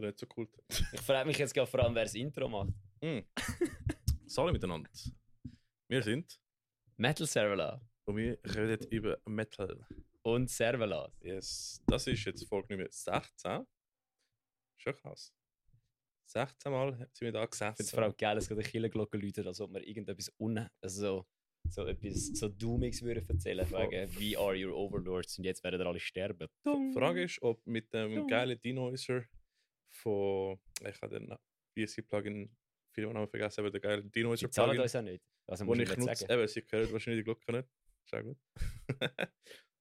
Wäre nicht so cool. Ich frage mich jetzt gerade vor allem, wer das Intro macht. Mm. Salut miteinander. Wir sind Metal Servala und wir reden über Metal. und Servalas. Yes. Das ist jetzt Folge Nummer 16. Schon krass. 16 Mal sind wir da Ich finde es gesessen. vor allem geil, dass gerade die Killerglocke läutet, als ob wir irgendetwas un also so etwas so Doomiges würden erzählen wegen We are your overlords und jetzt werden alle sterben. Die Frage ist, ob mit dem Dung. geilen Denoiser von. Ich habe den BSC-Plugin Firmennamen vergessen, aber der geile Die Denoiser zahlen Plugin, uns auch nicht. Also muss ich nutze. nicht sagen. Eben, sie hören wahrscheinlich die Glocke nicht. Ist auch gut.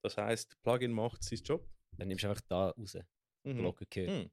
das heisst, Plugin macht seinen Job. Dann nimmst du einfach da raus. Mhm. Glocke gehört. Hm.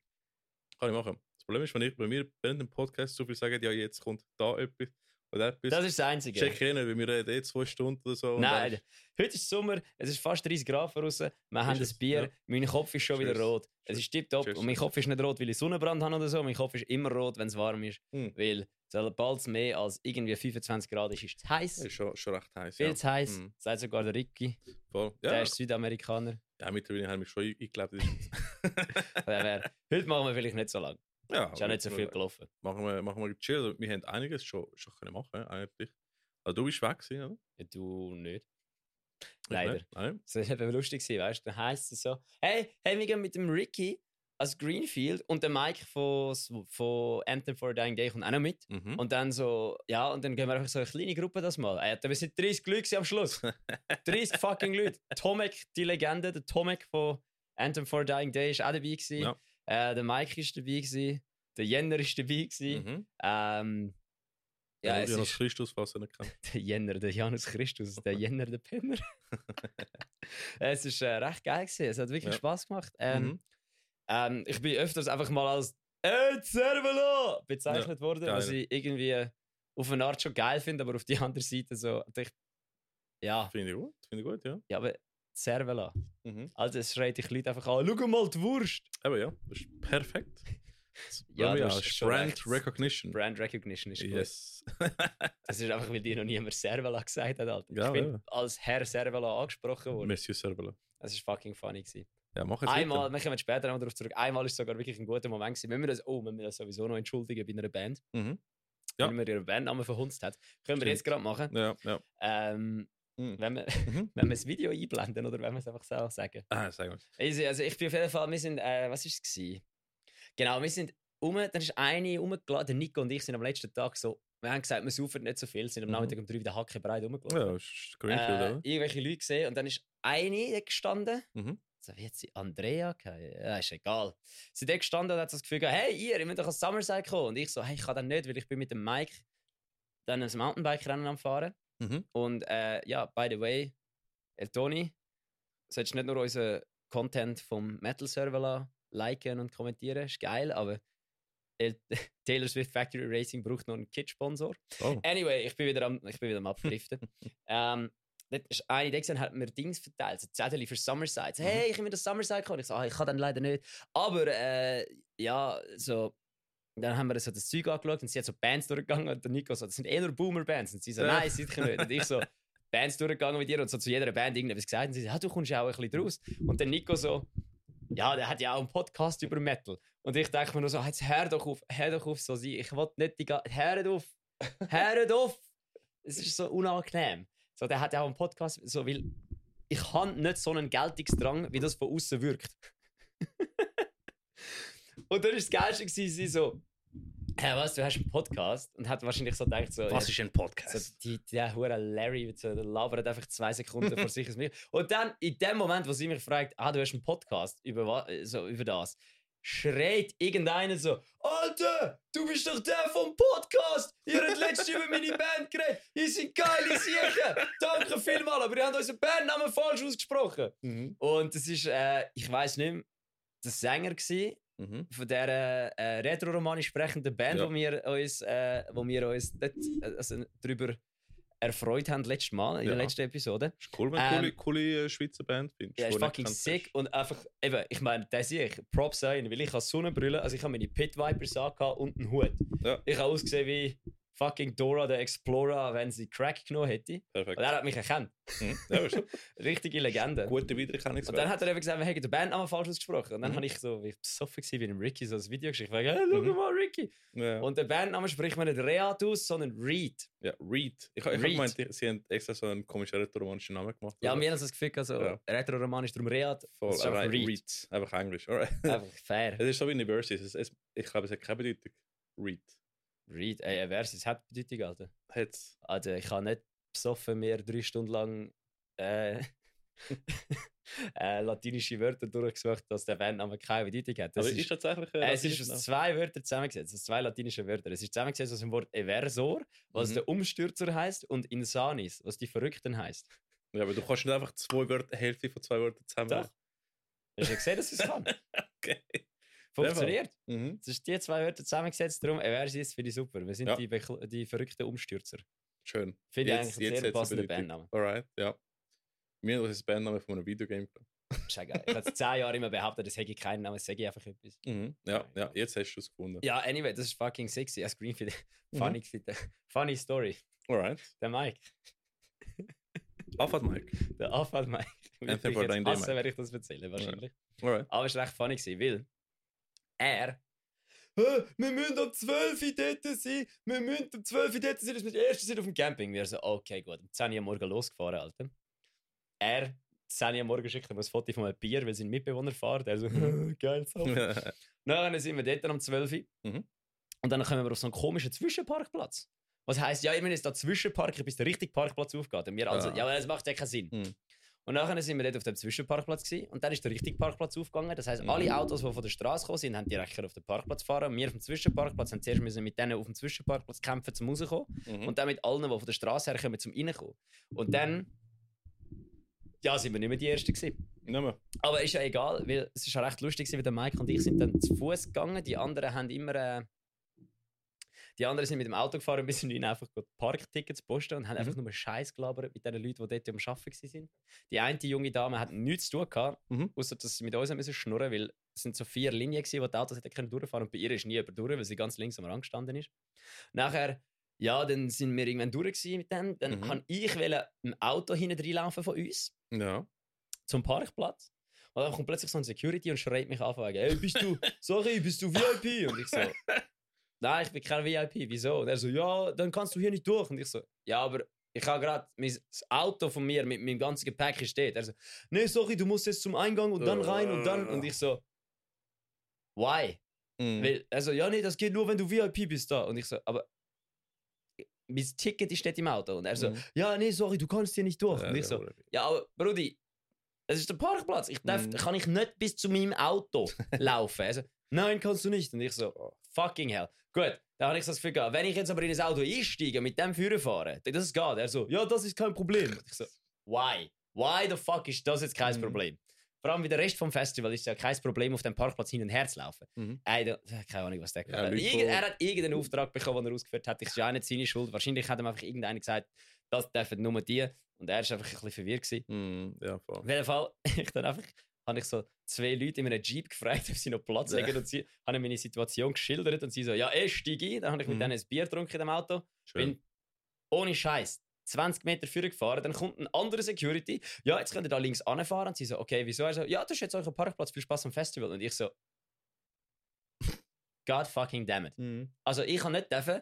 Kann ich machen. Das Problem ist, wenn ich bei mir während dem Podcast so viel sage, ja, jetzt kommt da etwas, Das ist das Einzige. check ich nicht, weil wir reden eh zwei Stunden oder so. Nein, heute ist Sommer, es ist fast 30 Grad draußen, wir haben es? ein Bier, Ja. mein Kopf ist schon wieder Cheers. rot. Es ist tipptopp und mein Kopf ist nicht rot, weil ich Sonnenbrand habe oder so, mein Kopf ist immer rot, wenn es warm ist, Hm. weil sobald es mehr als irgendwie 25 Grad ist, ist es heiß. ist schon, schon recht heiß. Viel ja. zu heiß, Hm. sagt sogar der Ricky, Voll. der Ja, ist Südamerikaner. ja, mittlerweile haben wir schon eingelebt. in heute machen wir vielleicht nicht so lange. Ja, Ist auch nicht so viel gelaufen. Machen wir, machen wir chill. Also, wir haben einiges schon, schon können machen eigentlich. Also, du bist weg gewesen, oder? Ja, Du nicht. Ich Leider. nicht. Nein. Das war eben lustig, gewesen, weißt du? Dann heisst es so: Hey, hey, wir gehen mit dem Ricky als Greenfield und der Mike von, von Anthem for a Dying Day kommt auch noch mit. Mhm. Und dann so, ja, und dann gehen wir einfach so eine kleine Gruppe das mal. Äh, wir sind 30 Leute am Schluss. 30 fucking Leute. Tomek, die Legende, der Tomek von Anthem for a Dying Day ist auch dabei gewesen. Ja. Äh, der Mike ist dabei gewesen. Der Jenner ist dabei gewesen. Mhm. Ähm, ja, Ja, es Janus ist Christus, was er nicht kennt. der Jenner, der Janus Christus, der Jenner, der Penner. es ist äh, recht geil gewesen. Es hat wirklich Ja. Spaß gemacht. Ähm, Mhm. ähm, ich bin öfters einfach mal als «Ey, Servelo!» bezeichnet worden, geil. was ich irgendwie auf eine Art schon geil finde, aber auf die andere Seite so, ich, ja, Finde ich gut. Finde ich gut, ja. ja, aber Servela. Mhm. Also es schreit dich Leute einfach an, «Schau mal die Wurst!» Aber ja, das ist perfekt. Ja, Ja, hast ist Brand. Recognition. Brand Recognition ist gut. yes. Das ist einfach, weil dir noch niemand Servela gesagt hat, Alter. Ja, ich bin ja. als Herr Servela angesprochen worden. Monsieur Servela. Das ist fucking funny gewesen. Ja, mach jetzt Einmal, wir kommen später noch darauf zurück, einmal ist sogar wirklich ein guter Moment gewesen. Wenn wir das, oh, wenn wir das sowieso noch entschuldigen bei einer Band, Mhm. Ja. wenn wir ihren Bandnamen verhunzt hat, können wir Stimmt. jetzt gerade machen. Ja, ja. Ähm, Mhm. wenn, wir, Mhm. wenn wir das Video einblenden oder wenn wir es einfach selber sagen. Ah, sag mal. Also, also ich bin auf jeden Fall, wir sind, äh, was war es? Gewesen? Genau, wir sind um, dann ist eine rumgeladen, der Nico und ich sind am letzten Tag so, wir haben gesagt, wir saufen nicht so viel, sind am Mhm. Nachmittag um drei wieder hackenbreit rumgelaufen. Ja, ist Greenfield, äh, oder? irgendwelche Leute gesehen und dann ist eine gestanden. Mhm. So, wie hat sie Andrea geheißen? Ja, ist egal. Sie ist gestanden und hat so das Gefühl gehabt, hey, ihr, ihr müsst doch ans Summerside kommen. Und ich so, hey, ich kann dann nicht, weil ich bin mit dem Mike dann ein Mountainbike-Rennen am fahren. Mhm. Und äh, ja, by the way, El Toni, solltest nicht nur unseren Content vom Metal-Server liken und kommentieren, ist geil, aber El Taylor Swift Factory Racing braucht noch einen Kit-Sponsor. Oh. Anyway, ich bin wieder am, ich bin wieder am Abdriften. ähm, ist eine, gesehen hat mir Dings verteilt, so Zettel für Summerside. So, Mhm. hey, ich will das Summerside kommen. Ich so, ah, ich kann dann leider nicht. Aber äh, ja, so. Dann haben wir so das Zeug angeschaut und sie hat so Bands durchgegangen und der Nico so, das sind eher nur Boomer-Bands. Und sie so, nein, sicher nicht. Und ich so, Bands durchgegangen mit ihr und so zu jeder Band irgendwas gesagt. Und sie so, ja, du kommst ja auch ein bisschen draus. Und der Nico so, ja, der hat ja auch einen Podcast über Metal. Und ich denke mir nur so, jetzt hör doch auf, hör doch auf so sein. Ich will nicht die ganze... Hör auf! Hör auf! Es ist so unangenehm. So, der hat ja auch einen Podcast, so, weil ich habe nicht so einen Geltungsdrang, wie das von außen wirkt. Und dann war das Geilste, gewesen, sie so, hey, was, du hast einen Podcast? Und hat wahrscheinlich so gedacht, so, ja, ist ein so, Podcast? die, der hure Larry so, der labert einfach zwei Sekunden vor sich ins Mikro. Und dann, in dem Moment, wo sie mich fragt, ah, du hast einen Podcast über, so, über das, schreit irgendeiner so, Alter, du bist doch der vom Podcast! Ihr habt letztens über meine Band geredet! Ihr seid geile Siechen! Danke vielmals, aber ihr habt unseren Bandnamen falsch ausgesprochen! Mhm. Und es ist, äh, ich weiß nicht mehr, der Sänger gsi Mhm. von dieser äh, retro-romanisch sprechenden Band, Ja. wo wir uns, äh, wo wir uns dort, äh, also, darüber erfreut haben letztes Mal, in Ja. der letzten Episode. Ist cool, wenn du Ähm, coole, coole äh, Schweizer Band findest. Ja, ist fucking sick und einfach, eben, ich meine, das sehe ich, Props sein, weil ich habe Sonnenbrille, also ich habe meine Pit Vipers angehabt und einen Hut. Ja. Ich habe ausgesehen wie fucking Dora the Explorer, wenn sie Crack genommen hätte. Perfekt. Und er hat mich erkannt. Mhm. Richtige Legende. Gute Wiedererkennungswert. Und dann hat er eben gesagt, wir hätten den Bandnamen falsch ausgesprochen. Und dann Mhm. habe ich so, wie ich besoffen war, wie dem Ricky so ein Video geschickt. Ich hey, schau Mhm. mal, Ricky. ja. Und der Bandname spricht man nicht Reat aus, sondern Reed. ja, Reed. Ich, ich habe gemeint, sie haben extra so einen komischen rätoromanischen Namen gemacht. Ja, oder? wir haben das Gefühl, also, Ja. Retro-Romanisch, darum Reat. Voll, aber Reed. Reed. Einfach Englisch. Alright. Einfach fair. Es ist so wie University. Es, es, ich glaube, es hat keine Bedeutung. Reed. Reed, ey, ein Vers, es hat Bedeutung, Alter. Hat's. Also, ich habe nicht besoffen mehr drei Stunden lang äh, äh, latinische Wörter durchgesucht, dass der Bandname keine Bedeutung hat. Das Aber ist, ist tatsächlich äh, es ist aus zwei Wörtern zusammengesetzt, aus zwei latinischen Wörtern. Es ist zusammengesetzt aus dem Wort Eversor, was Mhm. der Umstürzer heißt, und Insanis, was die Verrückten heißt. Ja, aber du kannst nicht einfach zwei Wörter, Hälfte von zwei Wörtern zusammen. Doch. Hast du gesehen, dass es kann? Okay. Funktioniert. Mhm. Es ist die zwei Wörter zusammengesetzt, darum Eversis finde ich super. Wir sind Ja. die, die verrückten Umstürzer. Schön. Finde ich eigentlich einen sehr Bedeutung. Bandname. Alright, ja. Wir haben das Bandname von einem Videogame. Ist geil. Ich habe zehn Jahre immer behauptet, das hätte ich keinen Namen, sage ich einfach etwas. Mhm. Ja, ja, jetzt hast du es gefunden. Ja, anyway, das ist fucking sexy. Als Green für Mhm. funny, mhm. funny Story. Alright. Der Mike, Afad Mike. der Anfall Mike. Ich Dying Day, hassen, wenn ich das erzähle, wahrscheinlich. Alright. Aber es war recht funny, gewesen, weil er. «Hä, Wir müssen um 12 Uhr dort sein. Wir müssen um 12 Uhr dort sein, dass wir die Ersten sind auf dem Camping. Wir so, okay, gut. Um 10 Uhr am Morgen losgefahren, Alter. Er, 10 Uhr am Morgen schickt ihm ein Foto von einem Bier, weil sein Mitbewohner fährt. Er so, geil, so. Dann sind wir dort am 12 Uhr. Mhm. Und dann kommen wir auf so einen komischen Zwischenparkplatz. Was heisst, ja, ich muss jetzt da zwischenparken, bis der richtige Parkplatz aufgeht. Und wir also, Ah. ja, das macht ja keinen Sinn. Mhm. Und nachher sind wir dort auf dem Zwischenparkplatz gewesen, und dann ist der richtige Parkplatz aufgegangen. Das heisst, Mhm. alle Autos, die von der Straße gekommen sind, haben direkt auf den Parkplatz fahren. Und wir auf dem Zwischenparkplatz haben zuerst müssen mit denen auf dem Zwischenparkplatz kämpfen, zum rauskommen. Mhm. Und dann mit allen, die von der Straße herkommen, zum reinkommen. Und dann, ja, sind wir nicht mehr die Ersten gewesen. Nicht mehr. Aber ist ja egal, weil es ist ja recht lustig, gewesen, weil der Mike und ich sind dann zu Fuß gegangen. Die anderen haben immer. Äh, die anderen sind mit dem Auto gefahren, bis ihnen einfach Parktickets posten und haben Mhm. einfach nur Scheiß gelabert mit den Leuten, die dort am Arbeiten waren. Die eine junge Dame hat nichts zu tun gehabt, Mhm. außer dass sie mit uns müssen schnurren weil es sind so vier Linien gewesen, wo die Autos hätten können durchfahren und bei ihr ist nie jemand durch, weil sie ganz links am Rand gestanden ist. Nachher, ja, dann sind wir irgendwann durch mit dem. Dann Mhm. habe ich ein Auto hinten reinlaufen von uns Ja. zum Parkplatz. Und dann kommt plötzlich so ein Security und schreit mich an, wegen, hey, bist du, sorry, bist du VIP? Und ich so, nein, ich bin kein VIP, wieso? Und er so, ja, dann kannst du hier nicht durch. Und ich so, ja, aber ich habe gerade, mein- Auto von mir mit meinem ganzen Gepäck hier steht. Er so, nee, sorry, du musst jetzt zum Eingang und dann rein und dann. Und ich so, why? Mhm. Weil, also, ja, nee, das geht nur, wenn du VIP bist da. Und ich so, aber mein Ticket ist steht im Auto. Und er so, Mhm. ja, nee, sorry, du kannst hier nicht durch. Ja, und ich so, ja, aber Brudi, es ist der Parkplatz. Ich darf, Mhm. kann ich nicht bis zu meinem Auto laufen. Also, nein, kannst du nicht. Und ich so, oh, fucking hell. Gut, da habe ich so das Gefühl gehabt, wenn ich jetzt aber in das Auto einsteige, mit dem Führer fahre, dann das geht. Er so, ja, das ist kein Problem. Und ich so, why? Why the fuck ist das jetzt kein Mhm. Problem? Vor allem wie der Rest vom Festival ist ja kein Problem, auf dem Parkplatz hin und her zu laufen. Mhm. Keine Ahnung, was der Ja, Irgend, Er hat irgendeinen Auftrag bekommen, den er ausgeführt hat. Ich ist ja auch nicht seine Schuld. Wahrscheinlich hat ihm einfach irgendeiner gesagt, das dürfen nur die. Und er war einfach ein bisschen verwirrt. Gewesen. Mhm. Ja, voll. Auf jeden Fall, ich dann einfach, habe ich so zwei Leute in einem Jeep gefragt, ob sie noch Platz Ja. haben. Und sie haben meine Situation geschildert und sie so, ja, eh, steig ein. Dann habe ich mit Mhm. denen ein Bier getrunken in dem Auto. Schön. Bin ohne Scheiß 20 Meter vorher gefahren, dann kommt ein anderer Security. Ja, jetzt könnt ihr da links anfahren. Und sie so, okay, wieso? Er so, ja, das ist jetzt euer Parkplatz, viel Spaß am Festival. Und ich so, God fucking damn it. Mhm. Also ich kann nicht dürfen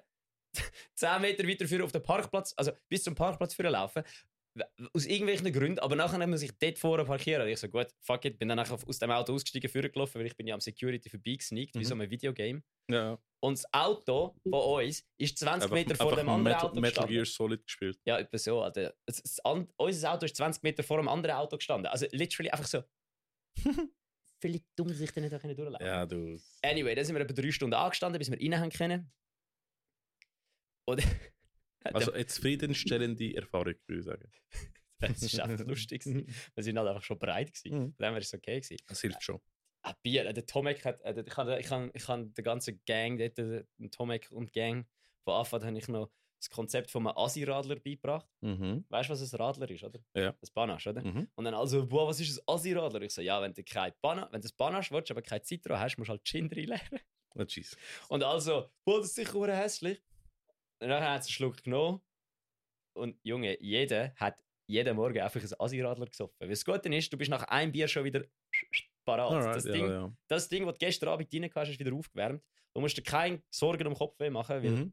10 Meter weiter auf den Parkplatz, also bis zum Parkplatz laufen. Aus irgendwelchen Gründen, aber nachher muss ich dort vorne parkieren. Und ich so, gut, fuck it, bin dann nachher aus dem Auto ausgestiegen, führen gelaufen, weil ich bin ja am Security vorbeigesneakt, wie Mhm. so ein Videogame. Ja. Und das Auto von uns ist 20 Einfach, Meter vor dem anderen Metal, Auto Metal gestanden. Gear Solid gespielt. Ja, etwa so. Alter. Das, das, unser Auto ist 20 Meter vor dem anderen Auto gestanden. Also literally einfach so. Völlig dumm, dass ich da nicht durchlaufen Ja, du. Anyway, dann sind wir etwa drei Stunden angestanden, bis wir rein haben können. Und Also eine zufriedenstellende Erfahrung, würde ich sagen. es war einfach lustig. Wir sind halt einfach schon bereit. Gewesen. Mhm. Her war es okay. Gewesen. Das hilft schon. Ah, Bier, äh, der Tomek hat, äh, der- ich habe ich hab, ich hab den ganzen Gang, dort, äh, den Tomek und Gang, von Anfang an habe ich noch das Konzept von einem Asi-Radler beigebracht. Mhm. Weißt du, was ein Radler ist, oder? Ja. Das Banasch, oder? Mhm. Und dann also, boah, was ist ein Asi-Radler? Ich so, ja, wenn du kein Bana, wenn du das Banasch willst, aber kein Zitro hast, musst du halt Gin reinlegen. Oh, jeez. Und also, boah, das ist sicher hure hässlich. Und dann hat sie einen Schluck genommen. Und Junge, jeder hat jeden Morgen einfach ein Asiradler gesoffen. Weil das Gute ist, du bist nach einem Bier schon wieder parat. Alright, das, ja, Ding, ja. das Ding, das du gestern Abend rein hast, ist wieder aufgewärmt. Du musst dir keine Sorgen um den Kopf machen, weil Mhm.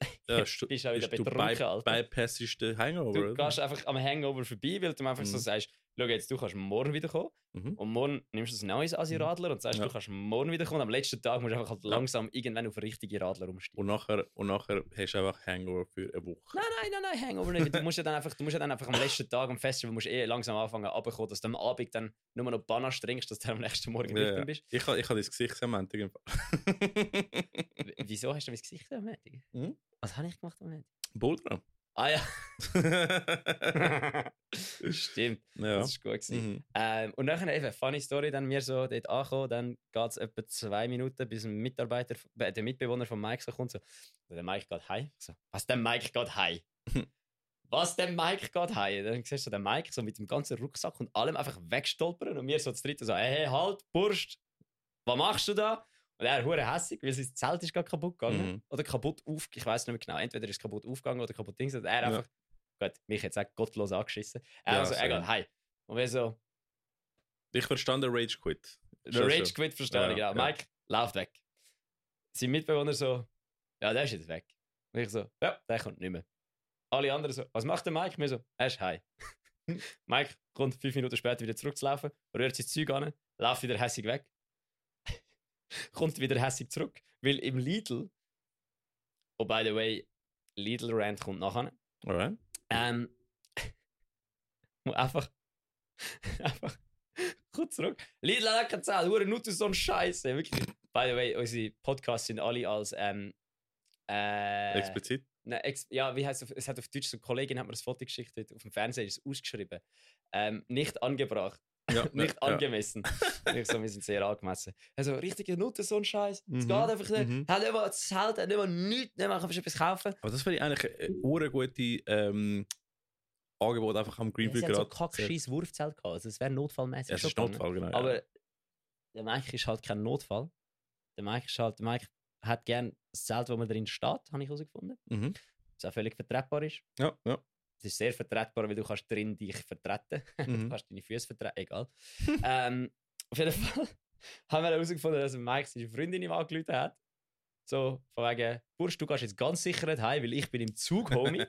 Ja, du- bist auch wieder ist du betrunken, by, Alter. bypassest den Hangover. du oder? gehst einfach am Hangover vorbei, weil du einfach so Mhm. sagst, schau jetzt, du kannst morgen wiederkommen. Mhm. Und morgen nimmst du ein neues Asi-Radler und sagst, Ja. du kannst morgen wiederkommen. Und am letzten Tag musst du einfach halt langsam irgendwann auf richtige Radler umsteigen. Und nachher, und nachher hast du einfach Hangover für eine Woche. Nein, nein, nein, nein, Hangover nicht. Du musst ja dann einfach, du musst ja dann einfach am letzten Tag am Festival musst eh langsam anfangen abzukommen, dass du am Abend dann nur noch Bananas trinkst, dass du am nächsten Morgen Ja, nüchtern bist. Ich habe ich ha dein Gesicht am. W- Wieso hast du mein Gesicht am Montag? Mhm. Was habe ich gemacht am Montag? Boulder. Ah ja, stimmt. ja. Das war gut. Mhm. Ähm, und nachher eben, funny Story, dann wir so dort ankommen, dann geht es etwa zwei Minuten, bis ein Mitarbeiter, äh, der Mitbewohner von Mike so kommt, so, der Mike geht heim. So, was, der Mike geht heim? was, der Mike geht heim? Dann siehst du den Mike so mit dem ganzen Rucksack und allem einfach wegstolpern und wir so das dritte so, hey, hey, halt, Burst, was machst du da? Und er hure hässig, weil sein Zelt ist gerade kaputt gegangen. Mhm. Oder kaputt auf, ich weiß nicht mehr genau, entweder ist es kaputt aufgegangen oder kaputt Dings. Und er Ja. einfach, gut, mich jetzt auch gottlos angeschissen. Er Ja, also, er geht heim. Und wir so, Ich verstand den Rage Quit. der Schon, Rage. Quit verstanden, Ja, genau. Mike, lauft weg. Sein Mitbewohner so, ja, der ist jetzt weg. Und ich so, ja, der kommt nicht mehr. Alle anderen so, was macht der Mike? Mir so, er ist heim. Mike kommt fünf Minuten später wieder zurückzulaufen, rührt sein Zeug an, läuft wieder hässig weg. kommt wieder hässig zurück. Weil im Lidl, oh by the way, Lidl Rant kommt nachher. Alright. Ähm, einfach, einfach, kommt zurück. Lidl hat keine Zahl, hure Nutte so ein Scheiße. Wirklich. By the way, unsere Podcasts sind alle als ähm, äh, Explizit. ne, ex ja, wie heißt es? Es hat auf Deutsch so eine Kollegin hat mir das Foto geschickt auf dem Fernseher ist es ausgeschrieben. Ähm, nicht angebracht, Ja, nicht ja, ja. angemessen. ich so, wir sind sehr angemessen. Also richtige Nutte so ein Scheiß. Es Mhm, geht einfach nicht. mhm. Hat nicht mal das Zelt, hat nicht mal nichts, nicht mal kannst du etwas kaufen. Aber das wäre eigentlich ein ure gute ähm, Angebot einfach am Ja, Greenfield sie hat so gerade. kackscheiß Wurfzelt gehabt. Also es wäre notfallmäßig. Ja, es ist. Notfall, genau. ja. Aber der Mike ist halt kein Notfall. Der Mike ist halt, der Mike hat gern das Zelt, wo man drin steht, habe ich herausgefunden. Mhm. Was auch völlig vertretbar ist. Ja, ja. Es ist sehr vertretbar, weil du kannst drin dich vertreten. Mhm. du kannst deine Füße vertreten, egal. ähm, auf jeden Fall haben wir herausgefunden, dass Mike seine Freundin ihm angerufen hat. So, von wegen, Bursch, du gehst jetzt ganz sicher nicht heim, weil ich bin im Zug, Homie.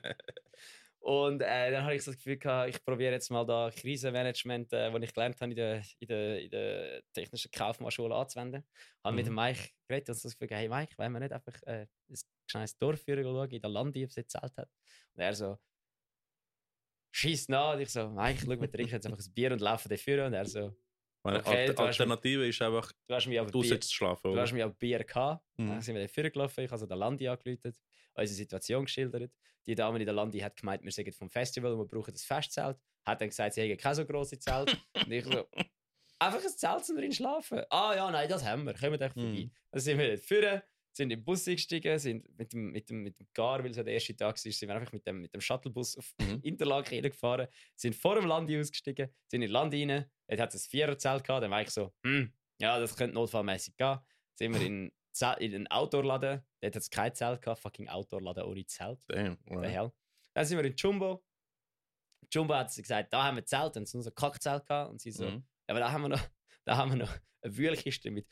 Und äh, dann habe ich so das Gefühl gehabt, ich probiere jetzt mal da Krisenmanagement, äh, das ich gelernt habe in der, in der, in der technischen Kaufmannschule anzuwenden. Habe mit Mhm. dem Mike geredet und so das Gefühl gehabt, hey Mike, wollen wir nicht einfach äh, ein kleines Dorf führen schauen, in der Landi, ob es Zelt hat? Und er so, schießt nach. Und ich so, Mike, schau, wir trinken jetzt einfach ein Bier und laufen da führen. Und er so, Meine Okay, du hast- Alternative ist einfach, du hast mich aber du Bier, schlafen. du Oder? hast mich aber Bier gehabt. Mhm. Dann sind wir da vorne gelaufen, ich habe so den Landi angeläutet, unsere Situation geschildert. Die Dame in der Landi hat gemeint, wir sind vom Festival und wir brauchen das Festzelt. Hat dann gesagt, sie hätten kein so grosses Zelt. und ich so, einfach ein Zelt zum drin schlafen. Ah ja, nein, das haben wir, kommen doch vorbei. Mhm. Dann sind wir dort sind im Bus eingestiegen, sind mit dem, mit dem, mit dem Gar, weil es ja der erste Tag war, sind wir einfach mit dem, mit dem Shuttlebus auf Mhm. Interlaken reingefahren, sind vor dem Landi ausgestiegen, sind in Land rein, dort hat es ein Viererzelt gehabt, dann war ich so, hm, ja, das könnte notfallmäßig gehen. Sind wir in, in einen Outdoor-Laden, dort hat es kein Zelt gehabt, fucking Outdoor-Laden ohne Zelt. Damn. The Right. hell. Dann sind wir in Jumbo. Jumbo hat gesagt, da haben wir Zelt, und so ein Kackzelt gehabt. Und sie so, Mhm. ja, aber da haben wir noch, da haben wir noch eine Wühlkiste mit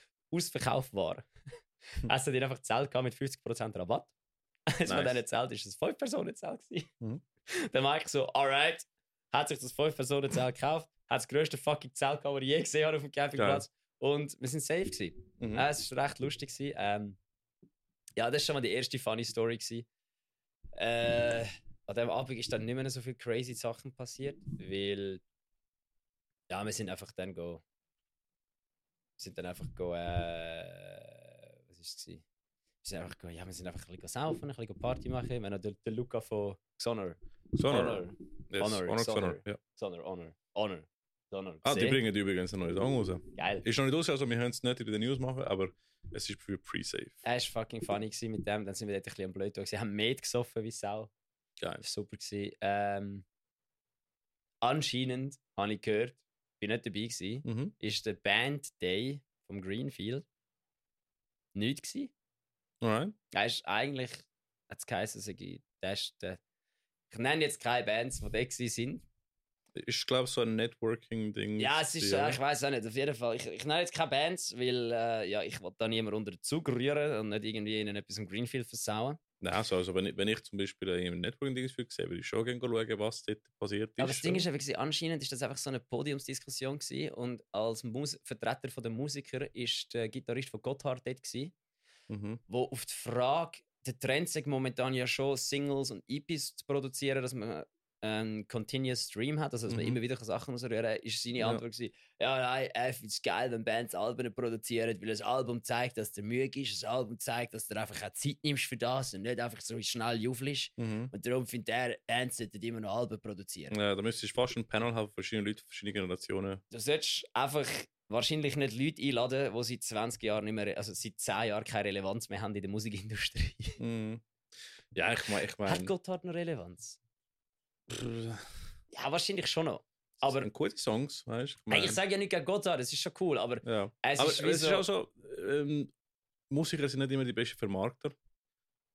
Ausverkaufwaren. Es hat einfach Zelt gehabt mit 50% Rabatt. Eines von Nice. diesen Zelt ist ein 5-Personen-Zelt. gewesen. Mhm. Dann Mike so, alright, hat sich das 5-Personen-Zelt gekauft, hat das grösste fucking Zelt gehabt, das ich je gesehen habe auf dem Campingplatz. Und wir sind safe gewesen. Mhm. Äh, es war recht lustig. Gewesen. Ähm, ja, das war schon mal die erste funny Story. Gewesen. Äh, an dem Abend ist dann nicht mehr so viel crazy Sachen passiert, weil ja, wir sind einfach dann go, wir sind dann einfach go, äh, ist es? Wir sind einfach ja, wir sind einfach ein bisschen saufen, ein bisschen Party machen. Wir haben den, den Luca von Xonor. Sonor. Yes. Honor, Honor. Ja. Xonor, Honor, Honor, Honor. Ah, die bringen übrigens ein neues Song raus. Geil. Ist noch nicht raus, also wir können es nicht in den News machen, aber es ist für Pre-Save. Er war fucking funny gewesen mit dem. Dann sind wir dort ein bisschen am Blöd. Sie haben Met gesoffen wie Sau. Geil. Das war super. Gewesen. Ähm, anscheinend, habe ich gehört, bin nicht dabei gewesen, Mhm. ist der Band Day vom Greenfield nicht gewesen. Alright. Er ist eigentlich hat es geheißen, der ist der, ich nenne jetzt keine Bands, die da sind. Ich glaube, so ein Networking-Ding. Ja, es ist, äh, ich weiß auch nicht, auf jeden Fall. Ich, ich nenne jetzt keine Bands, weil äh, ja, ich will da niemand unter den Zug rühren und nicht irgendwie ihnen etwas im Greenfield versauen. Nein, also, also wenn, ich, wenn ich zum Beispiel ein Networking-Ding sehe, würde ich schon gerne schauen, was dort passiert ist. Aber das Ding ist einfach, anscheinend ist das einfach so eine Podiumsdiskussion gewesen und als Mus Vertreter von der Musiker ist der Gitarrist von Gotthard dort gewesen, Mhm. wo auf die Frage, der Trend sagt momentan ja schon Singles und EPs zu produzieren, dass man einen Continuous Stream hat, also dass man Mhm. immer wieder Sachen ausrühren kann, ist seine Ja. Antwort gewesen, ja, nein, ich finde es geil, wenn Bands Alben produzieren, weil das Album zeigt, dass der müde ist, das Album zeigt, dass du einfach auch Zeit nimmst für das und nicht einfach so schnell juffelst. Mhm. Und darum findet er, Bands sollten immer noch Alben produzieren. Ja, da müsstest du fast ein Panel haben, von verschiedenen Leuten, verschiedene Generationen. Du solltest einfach wahrscheinlich nicht Leute einladen, die seit 20 Jahren nicht mehr, also seit 10 Jahren keine Relevanz mehr haben in der Musikindustrie. Mhm. Ja, ich meine, ich Hat meine. Gotthard noch Relevanz? Ja, wahrscheinlich schon noch. Aber Aber gute Songs, weißt du? hey, ich sage ja nicht gegen Gotthard, das ist schon cool, aber Ja. es aber ist wie es ist so- auch so, ähm, Musiker sind nicht immer die besten Vermarkter,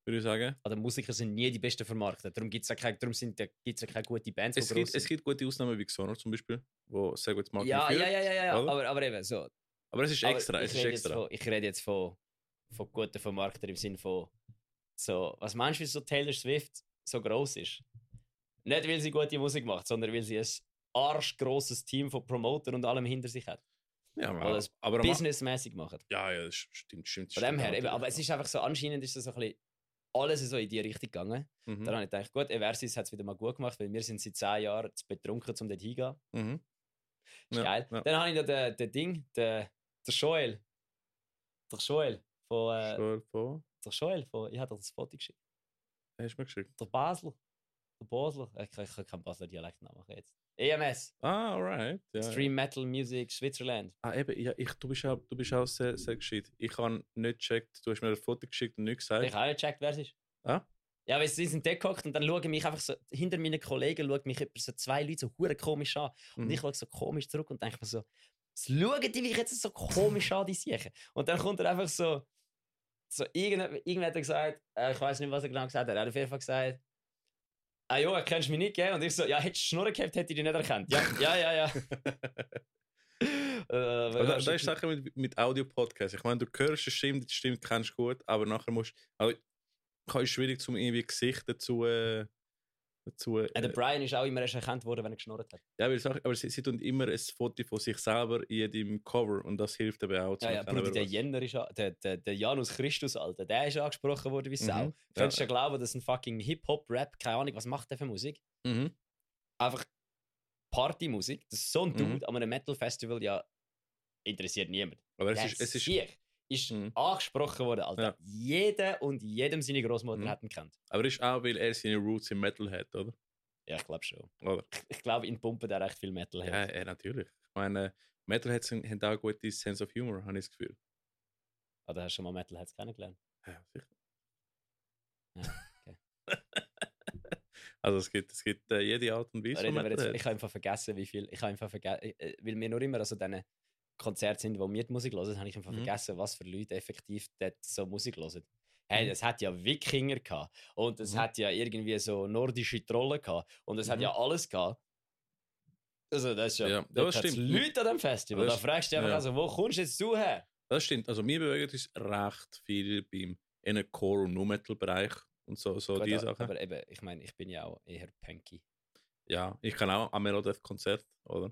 würde ich sagen. also Musiker sind nie die besten Vermarkter. Darum gibt es ja, keine- darum sind, gibt's ja keine guten Bands, Es gibt, es sind. gibt gute Ausnahmen wie Xonor zum Beispiel, wo sehr gut Marketing ja, führt. ja, ja, ja, ja, ja. oder? Aber, aber eben so. Aber es ist Aber extra, es ich ist rede jetzt extra. Von, ich rede jetzt von, von guten Vermarktern im Sinne von so, was meinst du, wie so Taylor Swift so groß ist? Nicht, weil sie gute Musik macht, sondern weil sie ein arschgrosses Team von Promotern und allem hinter sich hat. Ja, aber, das aber Businessmäßig machen. Ja, ja, das stimmt, stimmt. Von dem her, eben, aber es ist einfach so, anscheinend ist das so ein bisschen alles so in die Richtung gegangen. Mhm. Dann habe ich gedacht, gut, Eversis hat es wieder mal gut gemacht, weil wir sind seit 10 Jahren zu betrunken, um dort hingehen. Mhm. Ist Ja, geil. ja. Dann habe ich noch den, den Ding, den, der Joel. Der Joel von, äh, Schon von, der Joel von, ich habe dir das Foto geschickt. hast du mir geschickt? Der Basler. Basler. Ich, kann keinen Basler Dialekt nachmachen jetzt. EMS. Ah, alright. Ja. Stream Metal Music Switzerland. Ah, eben, ja, ich, du, bist auch, du bist auch sehr, sehr gescheit. Ich habe nicht gecheckt, du hast mir ein Foto geschickt und nichts gesagt. Ich habe auch nicht gecheckt, wer es ist. Ah? Ja, weil sie sind dort gehockt und dann schauen mich einfach so, hinter meinen Kollegen schauen mich etwa so zwei Leute so hure komisch an. Und Mhm. ich schaue so komisch zurück und denke mir so, was schauen die mich jetzt so komisch an, die Siechen? Und dann kommt er einfach so, so irgendwer, irgendwer hat er gesagt, äh, ich weiß nicht, was er genau gesagt hat, er hat auf jeden Fall gesagt, ah jo, erkennst du mich nicht, gell? Und ich so, ja, hättest du Schnurren gehabt, hätte ich dich nicht erkannt. Ja, ja, ja, ja. Äh, Aber da, da ist Sache mit, mit Audio-Podcasts. Ich meine, du hörst eine Stimme, die Stimme kennst du gut, aber nachher musst also, kann es schwierig, zum irgendwie Gesicht dazu. Äh, dazu äh, der Brian ist auch immer erst erkannt worden, wenn er geschnurrt hat. ja, weil Sache, aber sie, sie tun immer ein Foto von sich selber in jedem Cover und das hilft eben auch. Ja, ja, Bruder, der was- Jenner ist, der, der, der Janus Christus, Alter, der ist angesprochen worden wie Sau. Mhm, Könntest du ja. glauben, dass ein fucking Hip-Hop-Rap, keine Ahnung, was macht der für Musik? Mhm. Einfach Partymusik. Das ist so ein Mhm. Dude an einem Metal-Festival, ja, interessiert niemand. Aber es Der ist, es ist, ist Mhm. angesprochen worden, Alter. Ja. Jeder und jedem seine Großmutter Mhm. hat ihn kennt. aber ist auch, weil er seine Roots im Metal hat, oder? Ja, ich glaube schon. oder? Ich, ich glaube, in Pumpen der recht viel Metal Ja, hat. ja, natürlich. Ich meine, Metalheads haben auch ein gutes Sense of Humor, habe ich das Gefühl. Oder hast du schon mal Metalheads kennengelernt? Ja, sicher. Ja, okay. also es gibt, es gibt äh, jede Art und Weise von Metalheads. ich habe einfach vergessen, wie viel. Ich habe einfach vergessen, weil wir nur immer also diese Konzerte sind, wo wir die Musik hören, habe ich einfach Mhm. vergessen, was für Leute effektiv dort so Musik hören. Hey, Mhm. es hat ja Wikinger gehabt und es Mhm. hat ja irgendwie so nordische Trollen gehabt und es hat Mhm. ja alles gehabt. Also das ist ja, Ja, das stimmt. Leute an dem Festival. Das- da fragst du einfach, ja. also, wo kommst jetzt du her? Das stimmt. Also wir bewegen uns recht viel beim in Core- und Nu-Metal-Bereich und so, so Gut, die Sachen. Aber eben, ich meine, ich bin ja auch eher punky. ja, ich kann auch am Melodeath-Konzert, oder?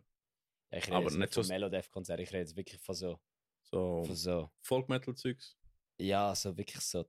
Ja, ich rede Aber jetzt nicht so- Melodeath-Konzert, ich rede jetzt wirklich von so, So von so Folk-Metal-Zeugs. ja, so wirklich so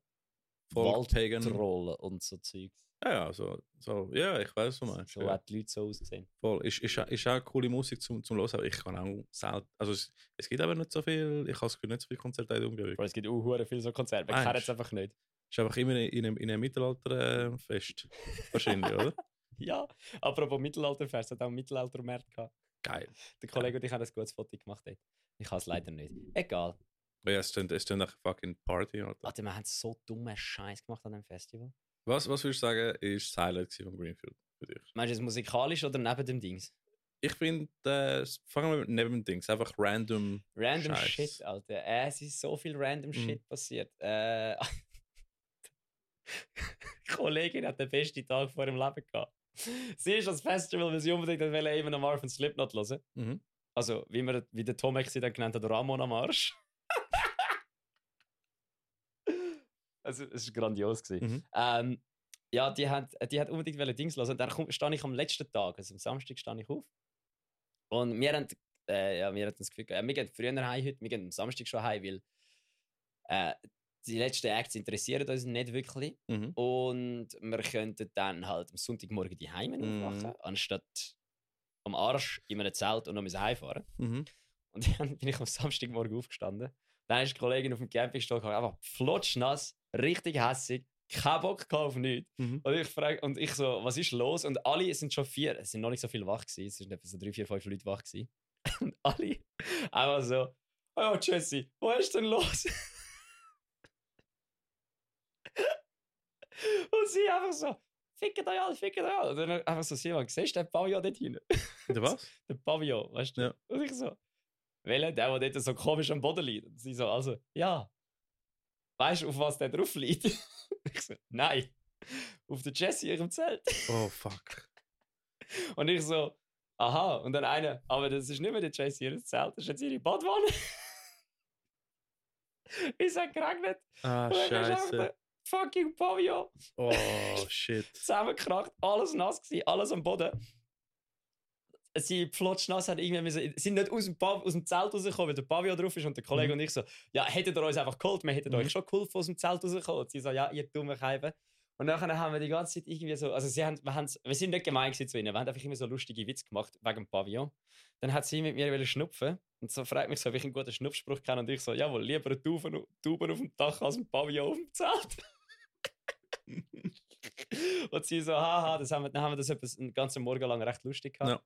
Folk-Pagan. Waldtrollen und so Zeugs. Ja, ja, so, so, ja, ich weiß, was du meinst. So ja. hat die Leute so ausgesehen. Voll. Ist, ist, auch- ist auch coole Musik zum, zum Hören, aber ich kann auch selten. Also es, es gibt aber nicht so viel, ich habe nicht so viele Konzerte in der Umgebung. Es gibt auch viele so Konzerte. Meinst kennen es einfach nicht. Ist einfach immer in einem, in einem Mittelalter-Fest. Wahrscheinlich, oder? Ja, apropos Mittelalterfest, hat auch einen Mittelaltermarkt gehabt. Geil. Der Kollege und ich haben ein gutes Foto gemacht. Dort. Ich habe es leider nicht. Egal. Ja, es klingt, es klingt nach fucking Party, Alter. Alter, wir haben so dumme Scheiß gemacht an dem Festival. Was, was würdest du sagen, ist das Highlight von Greenfield für dich? Meinst du es musikalisch oder neben dem Dings? Ich finde, äh, fangen wir mit neben dem Dings. Einfach random. Random Scheiß. Shit, Alter. Äh, es ist so viel random Mhm. Shit passiert. Äh, Kollegin hat den besten Tag vor ihrem Leben gehabt. Sie ist als Festival, weil sie unbedingt wollte eben einen Marvin Slipknot hören. Mhm. Also, wie, wir, wie der Tomek sie dann genannt hat, Ramon am Arsch. also, es war grandios. Gewesen. Mhm. Ähm, ja, die hat, die hat unbedingt wollen Dings hören. Und dann stand ich am letzten Tag, also am Samstag, stand ich auf. Und wir haben, äh, ja, wir hatten das Gefühl, ja, wir gehen früher heim heute, wir gehen am Samstag schon heim, weil äh, die letzten Acts interessieren uns nicht wirklich. Mhm. Und wir könnten dann halt am Sonntagmorgen die Heime Mhm. aufwachen, anstatt am Arsch in einem Zelt und noch heimfahren. Mhm. Und dann bin ich am Samstagmorgen aufgestanden. Dann ist die Kollegin auf dem Campingstuhl gekommen, einfach flotschnass, richtig hässig, kein Bock auf nichts. Mhm. Und ich frage, und ich so, was ist los? Und alle es sind schon vier, es sind noch nicht so viele wach gewesen, es sind etwa so drei, vier, fünf Leute wach gewesen. Und alle einfach so, oh Jesse, was ist denn los? Und sie einfach so, fickt euch alle, fickt euch alle. Und dann einfach so, Simon, siehst du den Pavillon dort hinten? Der was? der Pavillon, weißt du? Ja. Und ich so, welcher, der, der dort so komisch am Boden liegt. Und sie so, also, ja. Weißt du, auf was der drauf liegt? ich so, nein. Auf der Jessie ihrem Zelt. Oh fuck. Und ich so, aha. Und dann einer, aber das ist nicht mehr der Jessie ihr Zelt, das ist jetzt ihre Badwanne. es hat geregnet. Ah, scheiße. Fucking Pavillon Oh shit. zusammengekracht, alles nass gewesen, alles am Boden. Sie flotschnass haben irgendwie müssen, sind nicht aus dem, Pav aus dem Zelt rausgekommen, weil der Pavillon drauf ist und der Kollege Mhm. und ich so, ja, hättet ihr uns einfach geholt, wir hätten Mhm. euch schon geholfen, aus dem Zelt rausgekommen. Und sie so, ja, ihr dummen Scheiben. Und nachher haben wir die ganze Zeit irgendwie so, also sie haben, wir, wir sind nicht gemein zu ihnen, wir haben einfach immer so lustige Witze gemacht wegen dem Pavillon. Dann hat sie mit mir wollen schnupfen und so fragt mich so, ob ich einen guten Schnupfspruch kenne und ich so, jawohl, lieber eine Tauben auf dem Dach als ein Pavillon auf dem Zelt. und sie so, haha, das haben wir, dann haben wir das etwas einen ganzen Morgen lang recht lustig gehabt.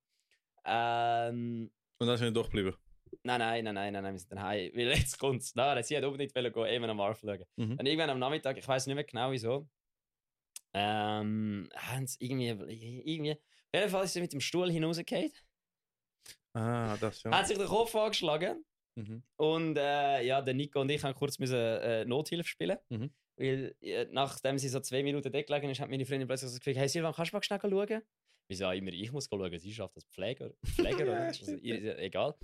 Ähm, Und dann sind wir doch geblieben. nein, nein, nein, nein, nein, wir sind dann heim. Weil jetzt kommt's. Nein, sie hat unbedingt wollen gehen, eben am Marvel schauen. Mhm. Dann irgendwann am Nachmittag, ich weiß nicht mehr genau wieso, ähm, haben sie irgendwie, irgendwie, auf jeden Fall ist sie mit dem Stuhl hinausgefallen, Ah, das ja. hat sich den Kopf angeschlagen Mhm. und äh, ja, der Nico und ich haben kurz müssen, äh, Nothilfe spielen. Mhm. Weil äh, nachdem sie so zwei Minuten dort gelegen ist, hat meine Freundin plötzlich so gefragt, hey Silvan, kannst du mal schnell schauen? Wieso ja, immer ich muss schauen, sie schafft das Pfleger, Pfleger oder? Also, egal.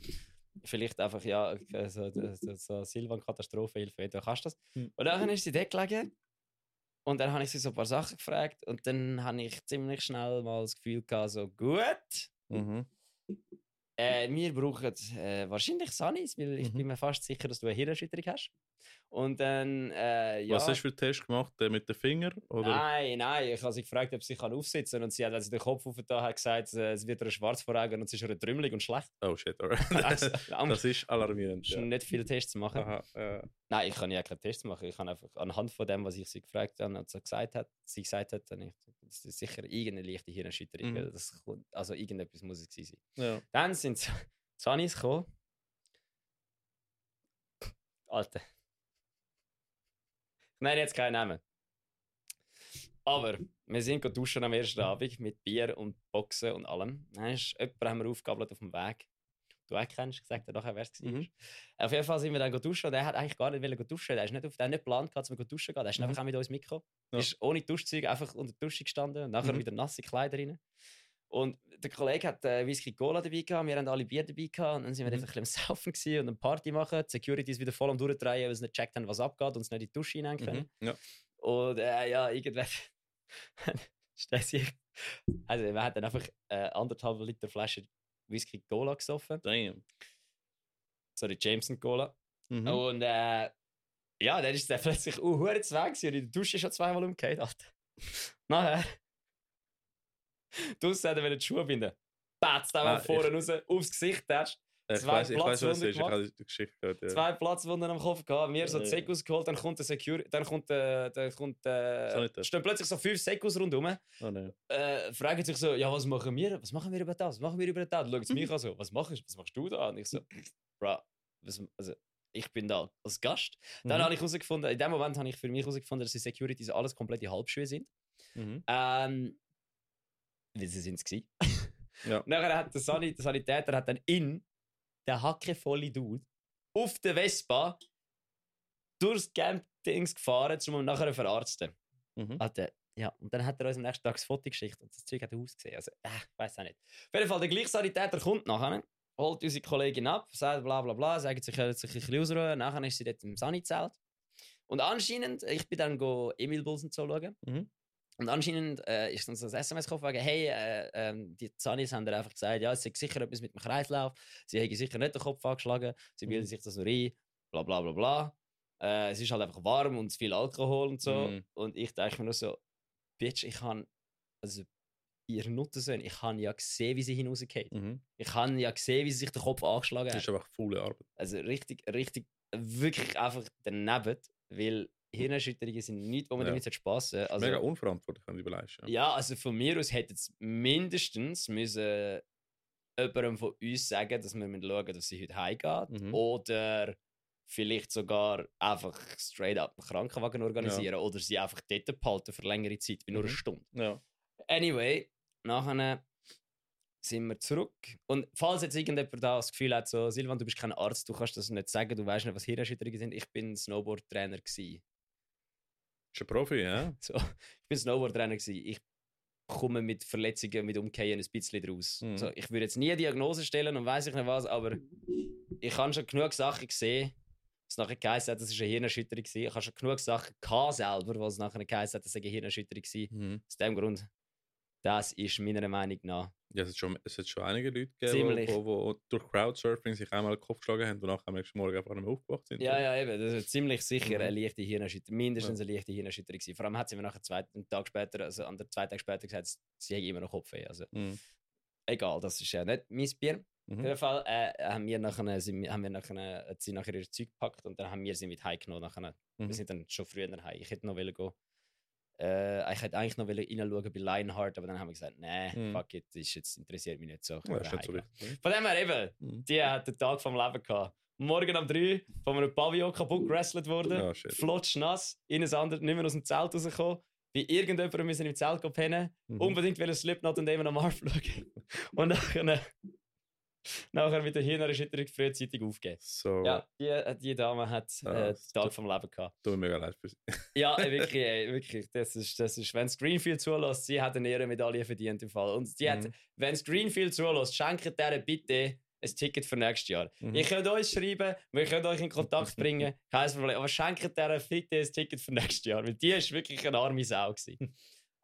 Vielleicht einfach, ja, so, so, so Silvan-Katastrophenhilfe, entweder kannst du das. Mhm. Und dann ist sie dort gelegen und dann habe ich sie so ein paar Sachen gefragt und dann habe ich ziemlich schnell mal das Gefühl gehabt, so gut, Mhm. Äh, wir brauchen äh, wahrscheinlich Sanis, weil ich Mhm. bin mir fast sicher, dass du eine Hirnerschütterung hast. Und dann, äh, ja. Was hast du für einen Test gemacht? Den mit den Fingern? Oder? Nein, nein, ich habe sie gefragt, ob sie kann aufsitzen kann. Und sie hat, als sie den Kopf aufgetan hat, gesagt, äh, es wird ihr schwarz vor Augen und es ist ihr trümmelig und schlecht. Oh shit, alright. Also, am- das ist alarmierend. schon Ja. nicht viele Tests machen. Aha, äh, Nein, ich kann ja keine Tests machen. Ich kann einfach anhand von dem, was ich sie gefragt habe und sie gesagt hat, sie gesagt hat, dann ich, das ist sicher irgendeine leichte Hirnerschütterung. Mhm. Das, also irgendetwas muss es gewesen sein. ja. Dann sind Zanis gekommen. Alter. Ich nenne jetzt keinen Namen. Aber wir sind duschen am ersten Abend mit Bier und Boxen und allem. Dann ist jemand haben wir aufgabelt auf dem Weg. Du auch kennst, gesagt, nachher wer es war. Mhm. Auf jeden Fall sind wir dann duschen und er hat eigentlich gar nicht wollen duschen. Er ist nicht auf, der hat nicht geplant, um go duschen gehen. Er ist Mhm. einfach auch mit uns mitgekommen. Ja. Ist ohne Duschzeug einfach unter der Dusche gestanden und nachher Mhm. wieder nasse Kleider rein. Und der Kollege hat äh, Whisky Cola dabei gehabt, wir haben alle Bier dabei gehabt und dann sind wir Mhm. einfach ein bisschen am Saufen gewesen und eine Party machen. Die Security ist wieder voll am Durchdrehen, weil sie nicht gecheckt haben, was abgeht und es nicht in die Dusche hinein können. Mhm. Ja. Und äh, ja, irgendwann stellt sich. Also, wir dann einfach äh, anderthalb Liter Flasche Whisky Cola gesoffen. Damn. Sorry, Jameson Cola. Mhm. Und äh, ja, dann ist der plötzlich uh, weg gewesen und in der Dusche schon zweimal umgekehrt. Alter. Nachher. Draussen hat er wieder die Schuhe binden. Batzt einfach Ah, vorne raus, aufs Gesicht tätscht. Ich zwei weiß, ich weiß, was ist. Ich habe die Geschichte gehört. Ja. Zwei Platzwunden am Kopf gehabt, mir so die ja. Säcke ausgeholt, dann kommt der Security, dann kommt der, dann kommt Sanitär. der, stehen plötzlich so fünf Säcke rundherum, Oh, nein. äh, fragen sich so, ja, was machen wir? Was machen wir über das? Was machen wir über das? Schauen sie mich an so, was machst, was machst du da? Und ich so, bra, was, also, ich bin da als Gast. Dann Mhm. habe ich herausgefunden, in dem Moment habe ich für mich herausgefunden, dass die Securities alles komplette Halbschuhe sind. Mhm. Ähm, weil sie sind es gewesen. Ja. Nachher hat der, Sani, der Sanitäter hat dann in der hackevolle Dude auf der Vespa durchs Camp-Dings gefahren, um ihn nachher zu verarzten. Mhm. Alter, Ja, und dann hat er uns am nächsten Tag das Foto geschickt und das Zeug hat ausgesehen. Also, äh, ich weiß auch nicht. Auf jeden Fall, der gleiche Sanitäter kommt nachher, holt unsere Kollegin ab, sagt bla bla bla, sagt sich, er sich ein bisschen ausruhen. Nachher ist sie dort im Sani-Zelt. Und anscheinend, ich bin dann go Emil Bulsen zu schauen. Mhm. Und anscheinend äh, ist so ein SMS gekommen, wegen, hey, äh, ähm, die Zanis haben einfach gesagt, ja, es sei sicher etwas mit dem Kreislauf, sie haben sicher nicht den Kopf angeschlagen, sie bilden Mhm. sich das nur ein, bla bla bla bla. Äh, es ist halt einfach warm und zu viel Alkohol und so. Mhm. Und ich denke mir nur so, Bitch, ich kann, also, ihr Nuttensohn, ich habe ja gesehen, wie sie hinausgeht. Mhm. Ich habe ja gesehen, wie sie sich den Kopf angeschlagen Das hat. ist einfach faule Arbeit. Also richtig, richtig, wirklich einfach daneben, weil Hirnerschütterungen sind nichts, wo man Ja. damit hat. Also, Mega unverantwortlich, wenn du überlegst. Ja. ja, also von mir aus hätte es mindestens müssen jemandem von uns sagen, dass wir schauen dass sie heute heimgeht. Mhm. Oder vielleicht sogar einfach straight up einen Krankenwagen organisieren. Oder sie einfach dort behalten für längere Zeit, wie nur eine Mhm. Stunde. ja. Anyway, nachher sind wir zurück. Und falls jetzt irgendjemand da das Gefühl hat, so, Silvan, du bist kein Arzt, du kannst das nicht sagen, du weißt nicht, was Hirnerschütterungen sind. Ich bin Snowboard-Trainer. Ein Profi, ja? So, ich bin Snowboard-Trainer. gewesen. Ich komme mit Verletzungen, mit Umkehren ein bisschen draus. Mhm. So, ich würde jetzt nie eine Diagnose stellen und weiß ich nicht was, aber ich habe schon genug Sachen gesehen, was nachher geheißen hat, das war eine Hirnerschütterung. gewesen. Ich habe schon genug Sachen gehabt selber, was nachher geheißen hat, das sei eine Hirnerschütterung. Mhm. Aus dem Grund, das ist meiner Meinung nach Ja, es hat schon, es hat schon einige Leute gegeben, die wo, durch Crowdsurfing sich einmal den Kopf geschlagen haben und nachher am nächsten Morgen einfach nicht mehr aufgewacht sind. Ja, ja, eben. Das ist ziemlich sicher Mhm. eine leichte Hirnerschütterung. Mindestens eine leichte Hirnerschütterung. gewesen. Vor allem hat sie mir nachher zwei, einen Tag später, also an der zwei Tage später gesagt, sie hat immer noch Kopfweh. Also Mhm. egal, das ist ja nicht mein Bier. Auf Mhm. jeden Fall äh, haben wir nachher, sind, haben wir nachher, hat sie nachher ihr Zeug gepackt und dann haben wir sie mit heimgenommen. Nachher. Mhm. Wir sind dann schon früher heim. Ich hätte noch wollen gehen. Äh, ich hätte eigentlich noch reinschauen bei Lionheart, aber dann haben wir gesagt, nee, Mhm. fuck it, das ist jetzt, interessiert mich nicht so. Ja, heimgehen. richtig. Von dem her eben, Mhm. die hat den Tag vom Leben gehabt. Morgen um 3 von einem Pavillon kaputt gerasselt worden. Ja, shit. Flotsch nass, in ein anderes, nicht mehr aus dem Zelt rausgekommen. Bei irgendjemandem müssen im Zelt pennen. Mhm. Unbedingt will Slipknot und Damon am Arm schauen. und nachher, nachher mit der Hirnerschütterung frühzeitig aufgeben. So, Ja, die, die Dame hat äh, Ah, den Tag vom Leben gehabt. tut mir mega leid für sie. Ja, wirklich, ey, wirklich. Das ist, das ist, wenn es Greenfield zulässt, sie hat eine Ehrenmedaille verdient im Fall. Und die hat, Mhm. wenn es Greenfield zulässt, schenkt der bitte ein Ticket für nächstes Jahr. Mhm. Ihr könnt uns schreiben, wir können euch in Kontakt bringen, kein Problem. Aber schenkt der bitte ein Ticket für nächstes Jahr, weil die ist wirklich eine arme Sau. gewesen.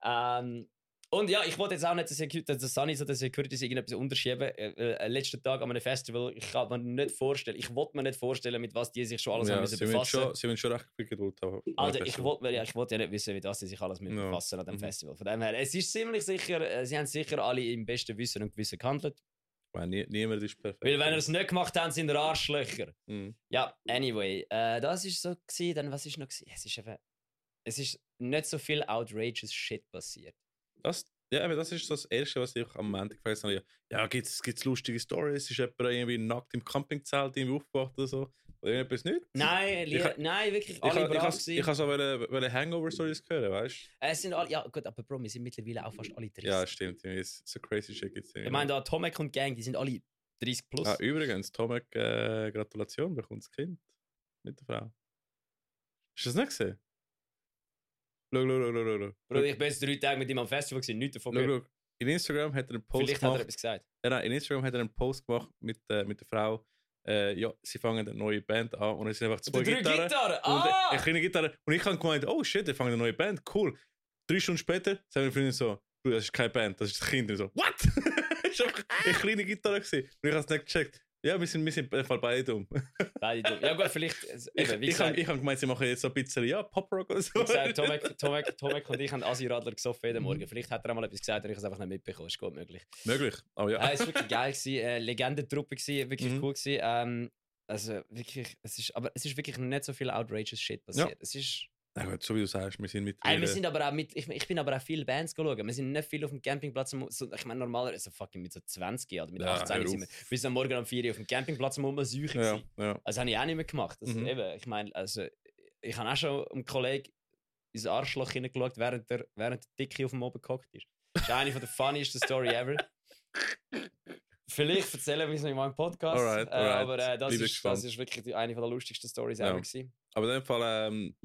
ähm, und ja, ich wollte jetzt auch nicht, dass, Secu- dass das Sunny so der Security irgendetwas unterschieben. Äh, äh, letzten Tag an einem Festival, ich kann mir nicht vorstellen, ich wollte mir nicht vorstellen, mit was die sich schon alles haben ja, müssen sie, befassen. schon, sie wollen schon recht viel Geduld haben. Alter, ich wollte ja, ich wollte ja nicht wissen, mit was sie sich alles mit Ja. befassen an dem Mhm. Festival. Von dem her, es ist ziemlich sicher, äh, sie haben sicher alle im besten Wissen und Gewissen gehandelt. Ich meine, nie, niemand ist perfekt. Weil wenn ihr es nicht gemacht habt, sind ihr Arschlöcher. Mhm. Ja, anyway, äh, das ist so gewesen, dann was ist noch gewesen? Es ist eben, es ist nicht so viel outrageous Shit passiert. Das, ja, aber das ist so das Erste, was ich am Montag gefragt habe. Ja, gibt es lustige Stories? Ist jemand irgendwie nackt im Campingzelt irgendwie aufgewacht oder so? Oder irgendetwas nicht? Nein, Ich nein, wirklich, Ich, alle ich, brav gewesen. ich habe so wollte Hangover-Stories hören, weißt du? Es sind alle, ja gut, aber Bro, wir sind mittlerweile auch fast alle 30. Ja, stimmt. So crazy shit gibt's ich meine, da Tomek und Gang, die sind alle 30 plus. Ah, übrigens, Tomek, äh, Gratulation, bekommt das Kind mit der Frau. Hast du das nicht gesehen? Schau, schau, schau, schau. Bro, ich bin jetzt drei Tage mit ihm am Festival gewesen, nichts davon Schau, gehört. schau. In Instagram hat er einen Post Vielleicht hat er gemacht. etwas gesagt. Ja, nein, in Instagram hat er einen Post gemacht mit, äh, mit der Frau. Äh, ja, sie fangen eine neue Band an und es sind einfach zwei Die drei Gitarren. Gitarren! Und Ah! eine kleine Gitarre. Und ich habe gemeint, oh shit, die fangen eine neue Band, cool. Drei Stunden später sagen meine Freundin so, das ist keine Band, das ist das Kind. Und so, what? das war eine kleine Gitarre. Gewesen. Und ich habe es nicht gecheckt. Ja, wir sind, wir sind Fall beide dumm. Beide dumm. Ja gut, vielleicht, äh, Ich, eben, ich, habe, ich habe gemeint, sie machen jetzt so ein bisschen, ja, Pop-Rock oder so. wie gesagt Tomek, Tomek, Tomek und ich haben Asi-Radler gesoffen jeden Morgen. Vielleicht hat er einmal etwas gesagt und ich habe es einfach nicht mitbekommen. Ist gut möglich. Möglich, aber ja. Ja. es war wirklich geil. Gewesen. Äh, Legendentruppe gewesen, wirklich Mhm. cool gewesen. Ähm, also wirklich, es ist, aber es ist wirklich nicht so viel outrageous Shit passiert. Ja. Es ist, Na gut, so wie du sagst, wir sind mit Ey, wir sind aber auch mit, ich, ich bin aber auch viele Bands geschaut. Wir sind nicht viel auf dem Campingplatz. am- So, ich meine, normalerweise, so fucking mit so 20 oder mit Ja, 18 hör sind wir. sind am Morgen um 4 Uhr auf dem Campingplatz am Rumsuchen. ja, ja. Also habe ich auch nicht mehr gemacht. Also, Mhm. eben, ich meine, also, ich habe auch schon einem Kollegen ins Arschloch hineingeschaut, während der, während der Dicke auf dem Oben gehockt ist. Das ist eine von der funniesten Story ever. Vielleicht erzählen wir es noch in meinem Podcast. Alright, äh, alright. aber äh, das, ist, gespannt. das ist wirklich die, eine von der lustigsten Stories Ja. ever gewesen. Aber in dem Fall, ähm,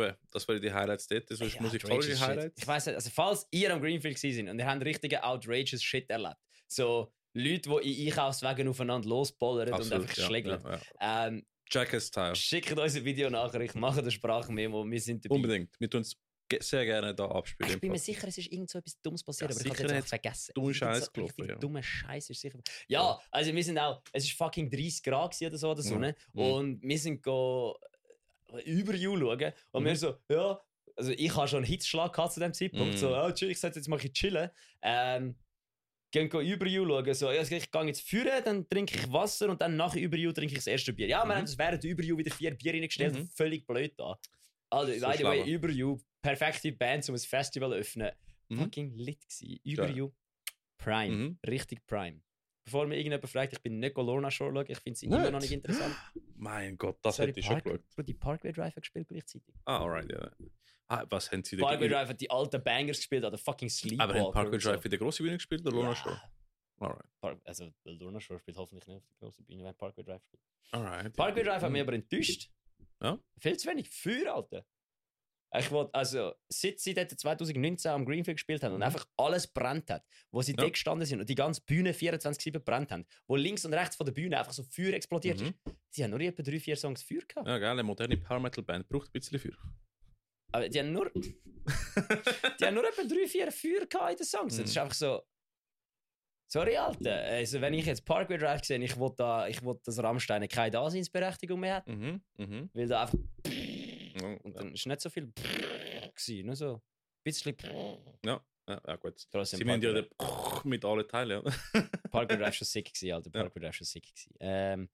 Eben, das waren die Highlights dort, sonst Ja, musikalische. Highlights. Ich weiß nicht, also falls ihr am Greenfield sind und ihr habt richtigen outrageous Shit erlebt, so Leute, die in Einkaufswagen aufeinander losbollern und einfach ja, schlägeln, ja, ja. ähm, Jackass-Style. schickt uns eine Videonachricht, macht eine Sprachmemo, wir sind dabei. Unbedingt. Wir tun es sehr gerne da abspielen. Ich bin mir sicher, es ist irgend so etwas Dummes passiert, Ja, aber ich habe es jetzt vergessen. Irgend Scheiß so gelaufen, ja. Dummer Scheiß ist sicher. Ja, also wir sind auch, es ist fucking 30 Grad oder so oder so, Ja. ne? Mhm. Und wir sind go über Jule schauen und Mhm. wir so, ja, also ich habe schon einen Hitzschlag gehabt zu dem Zeitpunkt, Mhm. so, oh, ich sollte jetzt mal ein bisschen chillen. Ähm, gehen über Jule schauen, so, ja, ich gehe jetzt führen, dann trinke ich Wasser und dann nach über Jule trinke ich das erste Bier. Ja, wir Mhm. haben uns während über Jule wieder vier Bier reingestellt, Mhm. völlig blöd da. Also, So by the way, über Jule, perfekte Band, um ein Festival zu öffnen. Mhm. Fucking lit gsi. Über. You. Prime. Mhm. Richtig Prime. Bevor mir irgendjemand fragt, ich bin nicht Lorna Shore schauen, ich finde sie Nicht? immer noch nicht interessant. Mein Gott, das Sorry, hätte ich schon Park- geschaut. Bro, die Parkway Drive gespielt gleichzeitig. Ah, alright, ja. Ah, was haben sie da Parkway Drive hat die alten Bangers gespielt, an der fucking Sleepwalker. Aber haben Parkway und so. Drive in der grossen Bühne gespielt oder Lorna Ja. Shore? Alright. Park, also, Lorna Shore spielt hoffentlich nicht auf der großen Bühne, wenn Parkway Drive spielt. Alright. Parkway ja. Drive hat mich aber enttäuscht. Ja? Viel zu wenig Feuer, Alter. Ich wollte, also, seit sie dort 2019 am Greenfield gespielt haben und Mhm. einfach alles brennt hat, wo sie Ja. dort gestanden sind und die ganze Bühne 24-7 brennt haben, wo links und rechts von der Bühne einfach so Feuer explodiert Mhm. ist. Sie haben nur etwa drei, vier Songs Feuer gehabt. Ja, geil, eine moderne Power Metal Band braucht ein bisschen Feuer. Aber die haben nur, die haben nur etwa drei, vier Feuer gehabt in den Songs. Das ist Mhm. einfach so. Sorry, Alter. Also, wenn ich jetzt Parkway Drive sehe, ich will, da, ich will, dass Rammstein keine Daseinsberechtigung mehr hat, Mhm, mhm. weil da einfach. Ja, Und dann ist nicht so viel. gewesen, nur so ein bisschen. ja, ja, ja, gut. Trotzdem Sie müssen ja den mit allen Teilen, ja. Parkway Drive schon sick gewesen, Alter. Ja. Parkway Drive schon sick gewesen. Ähm,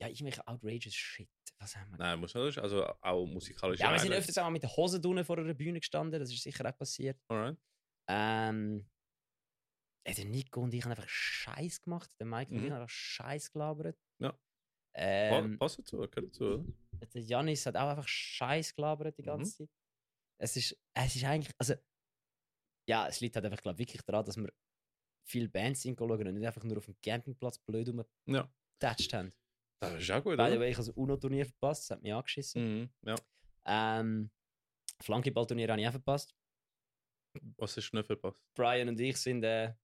ja, irgendwelche outrageous Shit. Was haben wir? Nein, muss nicht. Also auch musikalisch. Ja, wir sind öfters auch mit den Hosen drinnen vor einer Bühne gestanden. Das ist sicher auch passiert. Alright. Ähm, ja, der Nico und ich haben einfach Scheiß gemacht. Der Mike und Mhm. ich haben einfach Scheiß gelabert. Ja. Ähm, Passt dazu, gehört dazu, der Janis hat auch einfach Scheiß gelabert die Mhm. ganze Zeit. Es ist, es ist eigentlich, also, ja, es liegt halt einfach, glaube wirklich daran, dass wir viele Bands sind schauen und nicht einfach nur auf dem Campingplatz blöd Ja. rumgetatscht haben. Das ist auch gut, By the way, ich habe das UNO-Turnier verpasst, das hat mich angeschissen. Mhm, ja. Ähm, Flankeball-Turnier habe ich auch verpasst. Was ist nicht verpasst? Brian und ich sind, äh,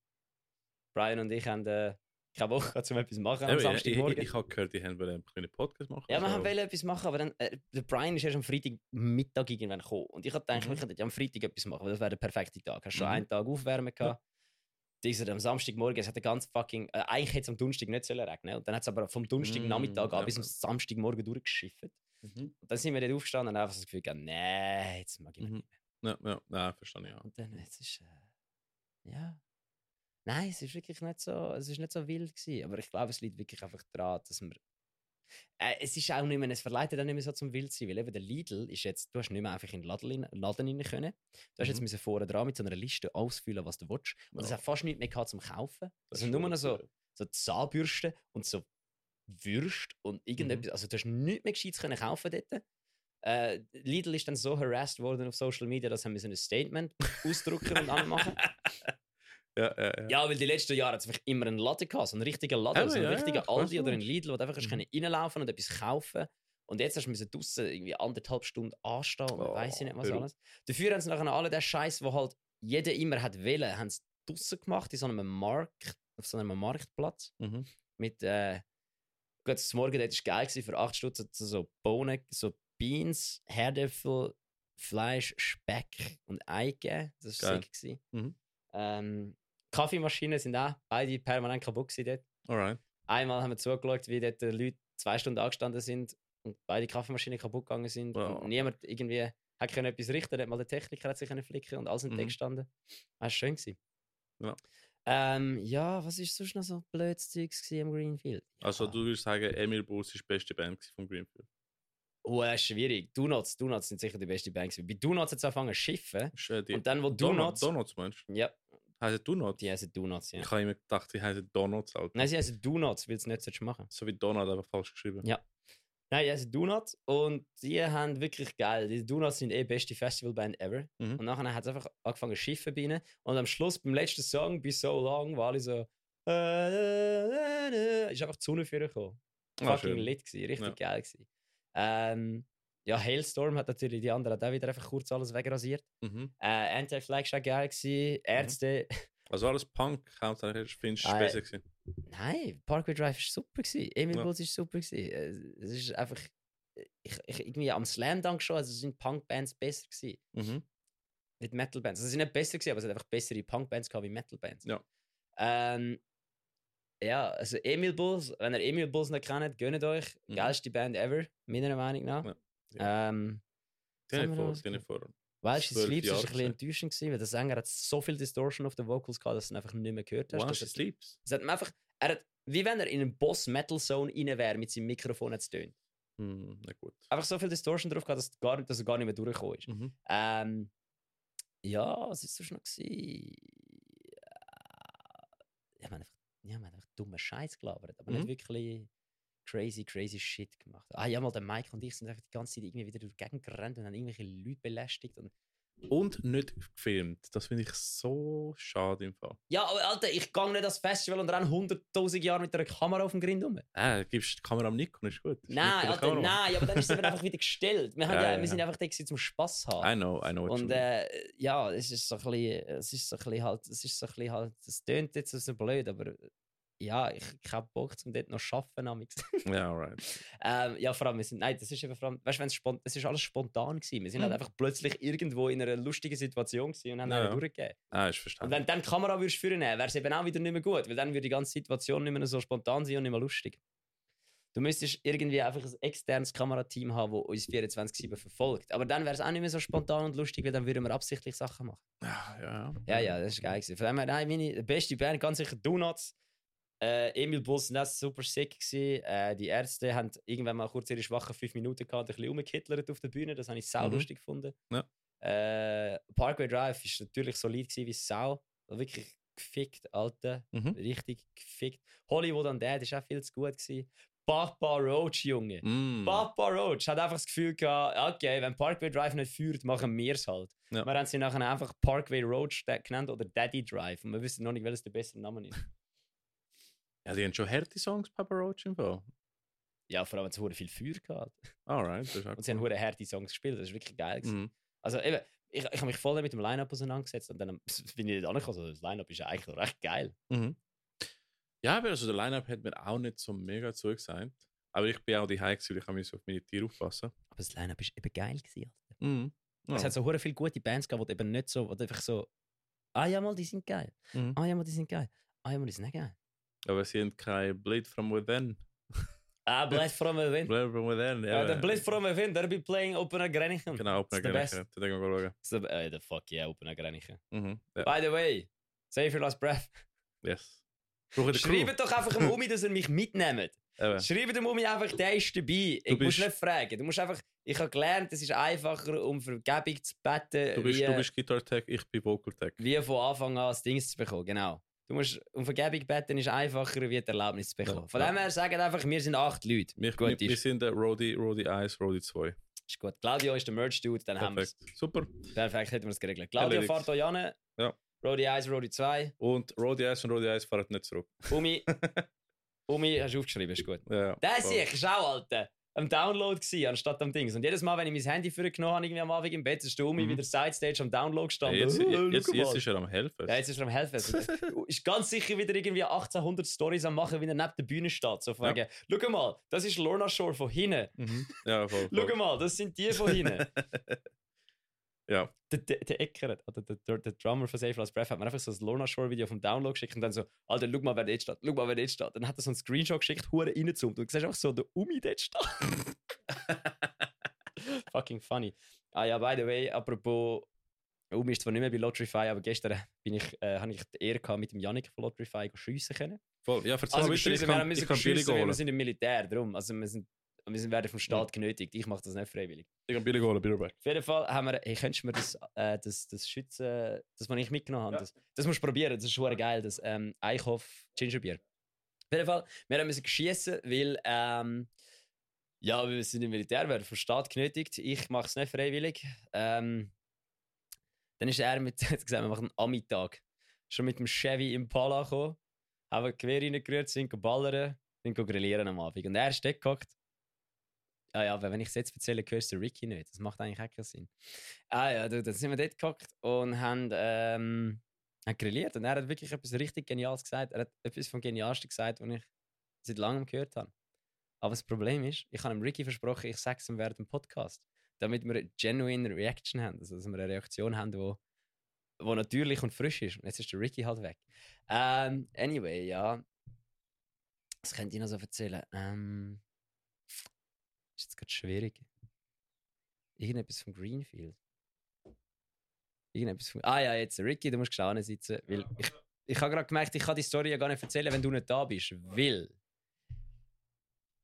Brian und ich haben äh, keine Woche um etwas machen am Eben, ich, ich, Samstagmorgen. ich habe gehört, die haben wollen einen Podcast machen. ja, wir so. haben wollen etwas machen, aber dann, äh, der Brian ist erst am Freitagmittag irgendwann gekommen. Und ich habe gedacht, Mhm. wir könnten ja am Freitag etwas machen, weil das wäre der perfekte Tag. Hast schon Mhm. einen Tag aufwärmen gehabt. Dieser am Samstagmorgen, es hat den ganz fucking, äh, eigentlich hätte es am Donnerstag nicht sollen regnen und dann hat es aber vom Donnerstagnachmittag Mm, an ja, bis am ja. Samstagmorgen durchgeschifft. Mhm. Und dann sind wir dort aufgestanden und haben einfach das Gefühl gehabt, nee, jetzt mag ich Mhm. nicht. Ja, ja, ja, verstehe ich. Ja. Und dann, jetzt ist, äh, ja. Nein, es ist wirklich nicht so, es ist nicht so wild gewesen. Aber ich glaube, es liegt wirklich einfach daran, dass wir, äh, es ist auch nicht mehr, es verleitet auch nicht mehr so zum wild sein, weil eben der Lidl ist jetzt, du hast nicht mehr einfach in den Laden, Laden rein können. Du hast jetzt Mhm. müssen vorne dran mit so einer Liste ausfüllen, was du willst. Und es Ja. hat fast nichts mehr gehabt zum Kaufen. Das Also nur noch so, so Zahnbürsten und so Würst und irgendetwas. Mhm. Also du hast nichts mehr Gescheites können kaufen dort. Äh, Lidl ist dann so harassed worden auf Social Media, dass sie ein Statement ausdrucken und anmachen. Ja, ja, ja. Ja, weil die letzten Jahre hat es immer einen Laden gehabt, so einen richtigen Laden, Eben, so einen ja, ja, richtigen ich weiss, Aldi oder einen Lidl, wo du einfach Mhm. reinlaufen und etwas kaufen Und jetzt hast du draussen irgendwie anderthalb Stunden anstehen und Oh, weiss ich nicht was alles. Dafür haben sie nachher alle den Scheiß, wo halt jeder immer hat wollen, haben sie draussen gemacht, in so einem Markt, auf so einem Marktplatz. Mhm. Mit, äh, gut, das Morgen dort war geil gewesen, für 8 Stunden so, Bohnen, so Beans, Herdöpfel, Fleisch, Speck und Ei gegeben. Das war sick. gewesen. Mhm. Ähm, Kaffeemaschinen sind auch beide permanent kaputt gewesen dort. Alright. Einmal haben wir zugeschaut, wie dort Leute zwei Stunden angestanden sind und beide Kaffeemaschinen kaputt gegangen sind. Wow. Und niemand irgendwie hat können etwas richten. Hat mal der Techniker hat sich können flicken und alles sind Mhm. mhm. gestanden. Das war schön. Gewesen. Ja. Ähm, ja, was ist sonst noch so blödes Zeugs am Greenfield? Ja. Also du würdest sagen, Emil Bulls ist die beste Band von Greenfield. Oh, das ist schwierig. Donuts, Donuts sind sicher die beste Band. gewesen. Bei Donuts hat es angefangen zu schiffen. Und dann, wo Donuts. Donuts. Donuts meinst du? Ja, Heißt Donuts? die heißen Donuts, ja. Ich habe immer gedacht, die heißen Donuts. Alter. Nein, sie heißen Donuts, weil sie nicht solltest machen So wie Donut, einfach falsch geschrieben. Ja. Nein, die heißen Donuts und die haben wirklich geil. Die Donuts sind eh die beste Festivalband ever. Mhm. Und nachher hat es einfach angefangen zu schiffen bei ihnen. Und am Schluss, beim letzten Song, «Be So Long», war alle so äh, ist einfach die Sonne für gekommen. Ah, Fucking schön. lit gewesen, richtig Ja. geil gewesen. Ähm, ja, Hailstorm hat natürlich die anderen auch wieder einfach kurz alles wegrasiert. Mhm. Äh, Anti-Flag war geil. Gewesen. Ärzte. Also alles Punk, hauptsächlich findest du Ah, besser gewesen. Nein, Parkway Drive war super. Gewesen. Emil Ja. Bulls war super. Gewesen. Äh, Es ist einfach. Ich, ich, irgendwie am Slam Dunk schon, also sind Punk-Bands besser gewesen. Mhm. Nicht Metal-Bands. Also, sie sind nicht besser gewesen, aber es hat einfach bessere Punk-Bands gehabt wie Metal-Bands. Ja. Ähm, ja, also Emil Bulls, wenn ihr Emil Bulls nicht kennt, gönnt euch. Mhm. Geilste Band ever, meiner Meinung nach. Ja. Ähm, Sagen haben wir vor, das? haben vor. Weißt du, Zwölf Sleeps war ein bisschen enttäuschend, gewesen, weil der Sänger hat so viel Distortion auf den Vocals gehabt, dass du ihn einfach nicht mehr gehört hast. Wow, Das sleeps. Es hat einfach, er hat, wie wenn er in einen Boss Metal Zone rein wäre mit seinem Mikrofon jetzt tönt. Hm, na gut. Einfach so viel Distortion drauf gehabt, dass, gar, dass er gar nicht mehr durchgekommen ist. Mhm. Ähm, ja, was ist das noch gewesen? Ich meine einfach, ja, man hat einfach dummen Scheiß gelabert, aber Mhm. nicht wirklich crazy, crazy Shit gemacht. Ah ja, mal der Mike und ich sind einfach die ganze Zeit irgendwie wieder durch die Gegend gerannt und haben irgendwelche Leute belästigt und Und nicht gefilmt. Das finde ich so schade im Fall. Ja, aber Alter, ich gehe nicht ans Festival und renne 100.000 Jahre mit einer Kamera auf dem Grind rum. Ah, gibst die Kamera am Nikon, ist gut. Ist Nein, Alter, nein, aber dann ist eben einfach wieder gestellt. Wir, haben Ja, ja, ja, wir sind einfach da zum Spass haben. I know, I know. Und äh, ja, es ist so ein bisschen, es ist so ein bisschen halt, es ist so ein bisschen halt, es tönt jetzt so blöd, aber äh, ja, ich, ich habe Bock, um dort noch zu arbeiten. Ja, alright. ähm, ja, vor allem, wir sind, nein, das ist eben vor allem, weißt du, spont- es ist alles spontan gewesen. Wir sind Mhm. halt einfach plötzlich irgendwo in einer lustigen Situation gewesen und haben Ja, ja, ja. durchgegeben. Ah, ist Und verstanden. wenn du dann die Kamera würdest führen wäre es eben auch wieder nicht mehr gut, weil dann würde die ganze Situation nicht mehr so spontan sein und nicht mehr lustig. Du müsstest irgendwie einfach ein externes Kamerateam haben, das uns 24-7 verfolgt. Aber dann wäre es auch nicht mehr so spontan und lustig, weil dann würden wir absichtlich Sachen machen. Ja, ja. Ja, ja, das ist geil. Gewesen. Von dem her, nein, meine beste Band, ganz sicher Donuts. Äh, Emil war super sick. Gewesen. Äh, die Ärzte haben irgendwann mal kurz ihre schwachen 5 Minuten gehabt, ein bisschen rumgekittelt auf der Bühne. Das habe ich sau Mhm. lustig gefunden. Ja. Äh, Parkway Drive war natürlich solid gewesen wie Sau. Wirklich gefickt, Alter. Mhm. Richtig gefickt. Hollywood und Dad war auch viel zu gut. Gewesen. Papa Roach, Junge. Mm. Papa Roach hat einfach das Gefühl gehabt, okay, wenn Parkway Drive nicht führt, machen wir es halt. Ja. Wir haben sie nachher einfach Parkway Roach genannt oder Daddy Drive. Und wir wissen noch nicht, welches der bessere Name ist. Ja, die haben schon harte Songs, Papa Roach im Fall. Ja, vor allem hat es viel Feuer gehabt. Alright, das ist Und sie haben hure harte Songs gespielt. Das ist wirklich geil. Mhm. Also eben, ich, ich habe mich voll mit dem Line-Up auseinandergesetzt und dann bin ich nicht angekommen. Also, das Line-Up ist ja eigentlich recht geil. Mhm. Ja, aber also der Line-Up hat mir auch nicht so mega zugesagt. Aber ich bin auch die High gewesen, ich habe auf meine Tiere aufpassen. Aber das Line-Up ist eben geil. Gewesen. Mhm. Es Ja. hat so viele gute Bands gehabt, die eben nicht so, die einfach so, ah ja mal, die sind geil. Mhm. Ah ja mal, die sind geil. Ah ja mal, die sind nicht geil. Aber sie haben kein Bleed from Within. Ah, Blade from Within. Bleed from Within, Ja, ja. Blade from Within, be playing Open Agrenichen. Genau, Open It's the Again. best. Da denken wir schauen. Äh, the fuck yeah, Open Agrenichen. Ja. By the way, save your last breath. Yes. Schreibt doch einfach dem Umi, dass er mich mitnimmt. Eben. Schreibt dem Umi einfach, der ist dabei. Ich muss bist- nicht fragen. Du musst einfach, ich habe gelernt, es ist einfacher, um Vergebung zu beten, Du bist, wie, du bist Guitar Tech, ich bin Vocal Tech. wie von Anfang an das Ding zu bekommen. Genau. Du musst, um Vergebung beten ist einfacher, wie die Erlaubnis zu bekommen. Ja, Von dem her sagen einfach, wir sind acht Leute. Wir, Gut wir, wir ist. sind der Rody, Rody 1, Rody 2. Ist gut. Claudio ist der Merch-Dude, dann haben wir es. Perfekt. Super. Perfekt, hätten wir es geregelt. Claudio Erledigt. fährt euch an. Ja. Rodi 1, Rodi 2. Und Rody 1 und Rody 1 fahren nicht zurück. Umi. Umi, hast du aufgeschrieben, ist gut. Ja, Der sehe ich, ist auch, Alter. Am Download gewesen, anstatt am Dings. Und jedes Mal, wenn ich mein Handy für genommen habe, irgendwie am Abend im Bett, ist der Umi Mhm. wieder Sidestage am Download gestanden. Jetzt, Oh, jetzt, schau jetzt ist er am helfen. Ja, jetzt ist er am helfen. Also, ist ganz sicher wieder irgendwie 1800 Stories am machen, wie er neben der Bühne steht. So fragen, schau mal, das ist Lorna Shore von hinten. Mhm. Ja, voll. Schau voll. mal, das sind die von hinten. ja, der, der, der Eckert, oder der, der, der Drummer von Save Last Breath, hat mir einfach so ein Lorna Shore Video vom Download geschickt und dann so, Alter, schau mal, wer dort steht, schau mal, wer dort steht. Dann hat er so einen Screenshot geschickt, hure reingezoomt und du siehst einfach so, der Umi dort steht. Fucking funny. Ah ja, by the way, apropos, Umi ist zwar nicht mehr bei Lotrify, aber gestern bin ich, äh, habe ich die Ehre gehabt, mit dem Yannick von Lotrify schiessen können. voll. Ja, erzähl Also schiessen, ich wir kann, haben müssen ich kann schiessen, wir sind im Militär, darum. Also wir, sind, wir sind werden vom Staat genötigt. Ich mache das nicht freiwillig. Ich kann Billy holen, back. Auf jeden Fall haben wir, hey, könntest du mir das, äh, das, das Schützen, das, was ich mitgenommen habe, Ja. das, das musst du probieren, das ist schon geil, das ähm, Eichhoff Gingerbier. Auf jeden Fall, wir haben müssen schiessen, weil, ähm, ja, wir sind im Militär, werden vom Staat genötigt. Ich mache es nicht freiwillig. Ähm, dann ist er mit, gesagt, wir machen einen Ami-Tag. Schon mit dem Chevy Impala gekommen, haben ein Gewehr reingerührt, sind geballert, sind grillieren am Abend. Und er ist dort gehockt. Ah ja, aber wenn ich es jetzt erzähle, hörst du Ricky nicht. Das macht eigentlich auch keinen Sinn. Ah ja, du, dann sind wir dort gehockt und haben, ähm, haben grilliert. Und er hat wirklich etwas richtig Geniales gesagt. Er hat etwas vom Genialsten gesagt, was ich seit langem gehört habe. Aber das Problem ist, ich habe Ricky versprochen, ich sage es ihm während dem Podcast. Damit wir eine genuine Reaction haben. Also, dass wir eine Reaktion haben, die wo natürlich und frisch ist. Und jetzt ist der Ricky halt weg. Ähm, anyway, ja. Was könnte ich noch so erzählen? Ähm, ist jetzt gerade schwierig. Irgendetwas von Greenfield. Irgendetwas von. Ah ja, jetzt, Ricky, du musst gestanden sitzen. Weil ich, ich habe gerade gemerkt, ich kann die Story ja gar nicht erzählen, wenn du nicht da bist. Weil.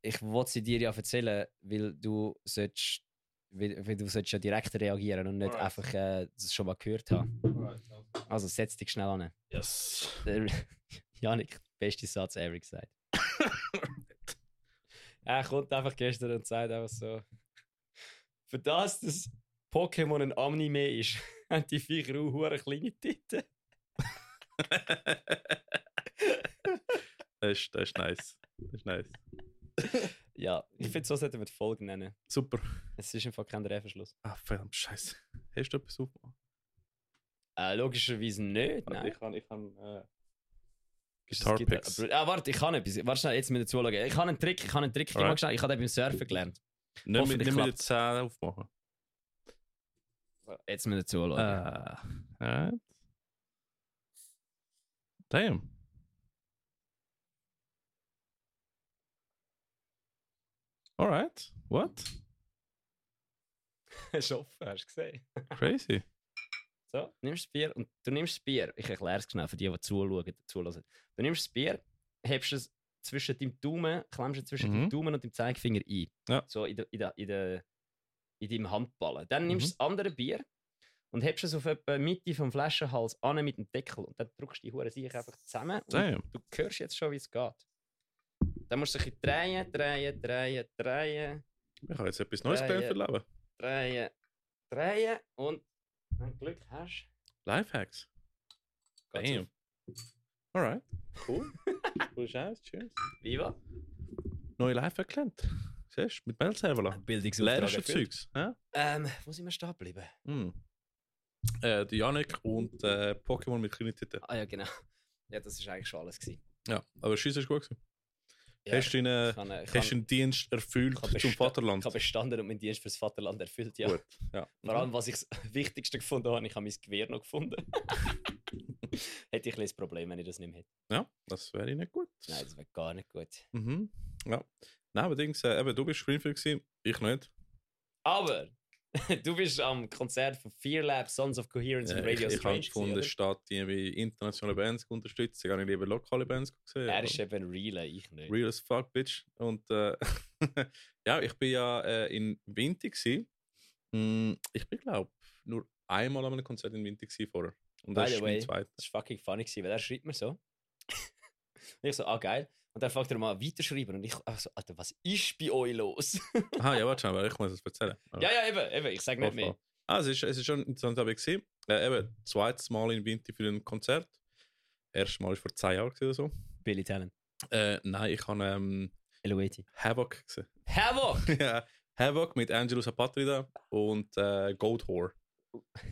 Ich wollte sie dir ja erzählen, weil du sollst. Weil, weil du sollst ja direkt reagieren und nicht Alright. einfach äh, das schon mal gehört haben. Also setz dich schnell an. Yes. Der Janik, beste Satz ever gesagt. Er kommt einfach gestern und sagt einfach so: Für das, dass Pokémon ein Anime ist, haben die Viecher auch hure kleine Titten. das, ist, das ist nice. Das ist nice. Ja, ich finde, so sollten wir die Folge nennen. Super. Es ist einfach kein Drehverschluss. Ah, verdammt, Scheiße. Hast du etwas aufgemacht? Äh, logischerweise nicht, nein. Ich kann, ich kann, äh, Guitar Picks. Ah, warte, ich kann etwas. Warte schnell, jetzt mit dazu schauen. Ich habe einen Trick, ich habe einen Trick. Schnell, ich habe den beim Surfen gelernt. Nicht mit, nicht mit den. Zähnen aufmachen. Jetzt mit dazu schauen. Äh, alright. Damn. Alright. What? ist offen, hast du gesehen? Crazy. So, nimmst das Bier und du nimmst das Bier. Ich erkläre es schnell für die, die zuschauen. zuhören. Du nimmst das Bier, hebst es zwischen deinem Daumen, klemmst es zwischen Mhm. deinem Daumen und dem Zeigefinger ein. Ja. So in, der, in, der, in, der, in deinem Handballen. Dann nimmst du Mhm. das andere Bier und hebst es auf etwa Mitte vom Flaschenhals an mit dem Deckel. Und dann drückst du die Hure sich einfach zusammen. Und Damn. du hörst jetzt schon, wie es geht. Dann musst du ein bisschen drehen, drehen, drehen, drehen, Ich habe jetzt etwas Neues Ja, gelernt ja. für Leben. drehen, drehen. Und wenn du Glück hast, Lifehacks. geht's Damn. Alright. Cool. cool Scheiß. Tschüss. Viva. Neue Lifehack gelernt. Siehst du? Mit du erfüllt. Zeugs? Ja? Ähm, wo sind wir stehen geblieben? Hm. Äh, der Yannick und äh, Pokémon mit kleinen Titten. Ah ja, genau. Ja, das war eigentlich schon alles. Gewesen. Ja, aber Scheiss ist gut gewesen. Ja, hast du ich hast habe, deinen Dienst erfüllt zum Vaterland? ich habe bestanden und meinen Dienst fürs Vaterland erfüllt. Ja. Gut. Ja. Vor allem, was ich das Wichtigste gefunden habe, ich habe mein Gewehr noch gefunden. hätte ich ein Problem, wenn ich das nicht mehr hätte. Ja, das wäre nicht gut. Nein, das wäre gar nicht gut. Mhm. Ja. Nein, aber Dings, äh, eben, du bist gewesen, ich nicht. Aber du bist am Konzert von Fear Lab, Sons of Coherence und Äh, ich Radio ich habe gefunden, gewesen, statt irgendwie internationale Bands zu unterstützen, habe ich lieber lokale Bands gesehen. er ist eben ein Realer, ich nicht. Real as fuck, bitch. Und äh, ja, ich bin ja äh, in Winter. Mm, ich bin glaube nur einmal an einem Konzert in Winter gsi vorher. Und By das the ist way, mein zweites. Das war fucking funny, gewesen, weil er schreibt mir so. und ich so, ah geil. Und dann fragt er mal weiterschreiben und ich so, Alter, was ist bei euch los? Aha, ja, warte schon, weil ich muss es erzählen. ja, ja, eben, eben, ich sag nicht mehr. Ah, es ist, es ist schon interessant, habe ich gesehen. Äh, eben, zweites Mal in Winter für ein Konzert. Erstes Mal war vor zwei Jahren oder so. Billy Talent. Äh, nein, ich habe ähm, Eloeti. Havoc gesehen. Havoc! ja, Havoc mit Angelo Sapatrida und äh, Goat Whore.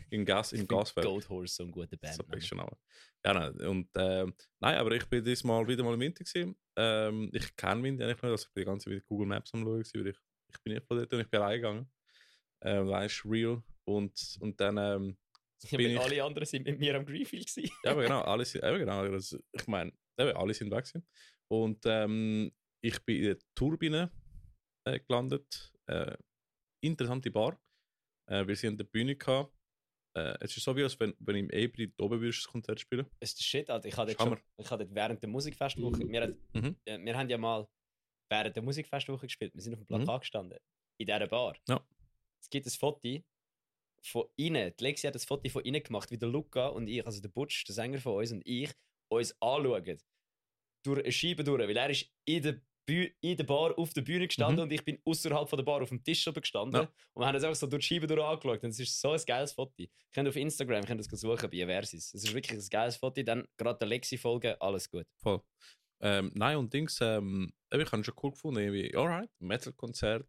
Im Gas, im Gasfeld. Gold Horse, so ein guter Band. Ein bisschen aber. Ja, nein, und ähm, nein, aber ich bin diesmal wieder mal im Winter gewesen. Ähm, ich kenne Winter eigentlich nicht, also ich bin die ganze Zeit mit Google Maps am schauen, weil ich, ich bin nicht von dort und ich bin reingegangen. Ähm, weißt real. Und, und dann, ähm, Ja, bin ich- alle anderen sind mit mir am Greenfield gewesen. ja, aber genau, alle sind, eben genau, das, ich meine, alle sind weg gewesen. Und ähm, ich bin in der Turbine äh, gelandet. Äh, interessante Bar. Äh, wir sind an der Bühne gehabt. Äh, es ist so wie, als wenn, wenn im April oben würdest das Konzert spielen. Es ist der Shit, Alter. Ich habe dort, dort während der Musikfestwoche, wir, hat- Mhm. äh, wir haben ja mal während der Musikfestwoche gespielt. Wir sind auf dem Plakat gestanden. In dieser Bar. Ja. Es gibt ein Foto von innen. Die Lexi hat ein Foto von innen gemacht, wie der Luca und ich, also der Butch, der Sänger von uns und ich, uns anschauen. Durch eine Scheibe durch. Weil er ist in der, in der Bar auf der Bühne gestanden Mhm. und ich bin außerhalb von der Bar auf dem Tisch oben gestanden. Ja. Und wir haben uns einfach so durch die Scheibe durch angeschaut. Und es ist so ein geiles Foto. Könnt auf Instagram könnt das suchen bei Versis. Es ist wirklich ein geiles Foto. Dann gerade der Lexi-Folge, alles gut. Voll. Ähm, nein, und Dings, ähm, ich habe schon cool gefunden. Irgendwie, alright, Metal-Konzert.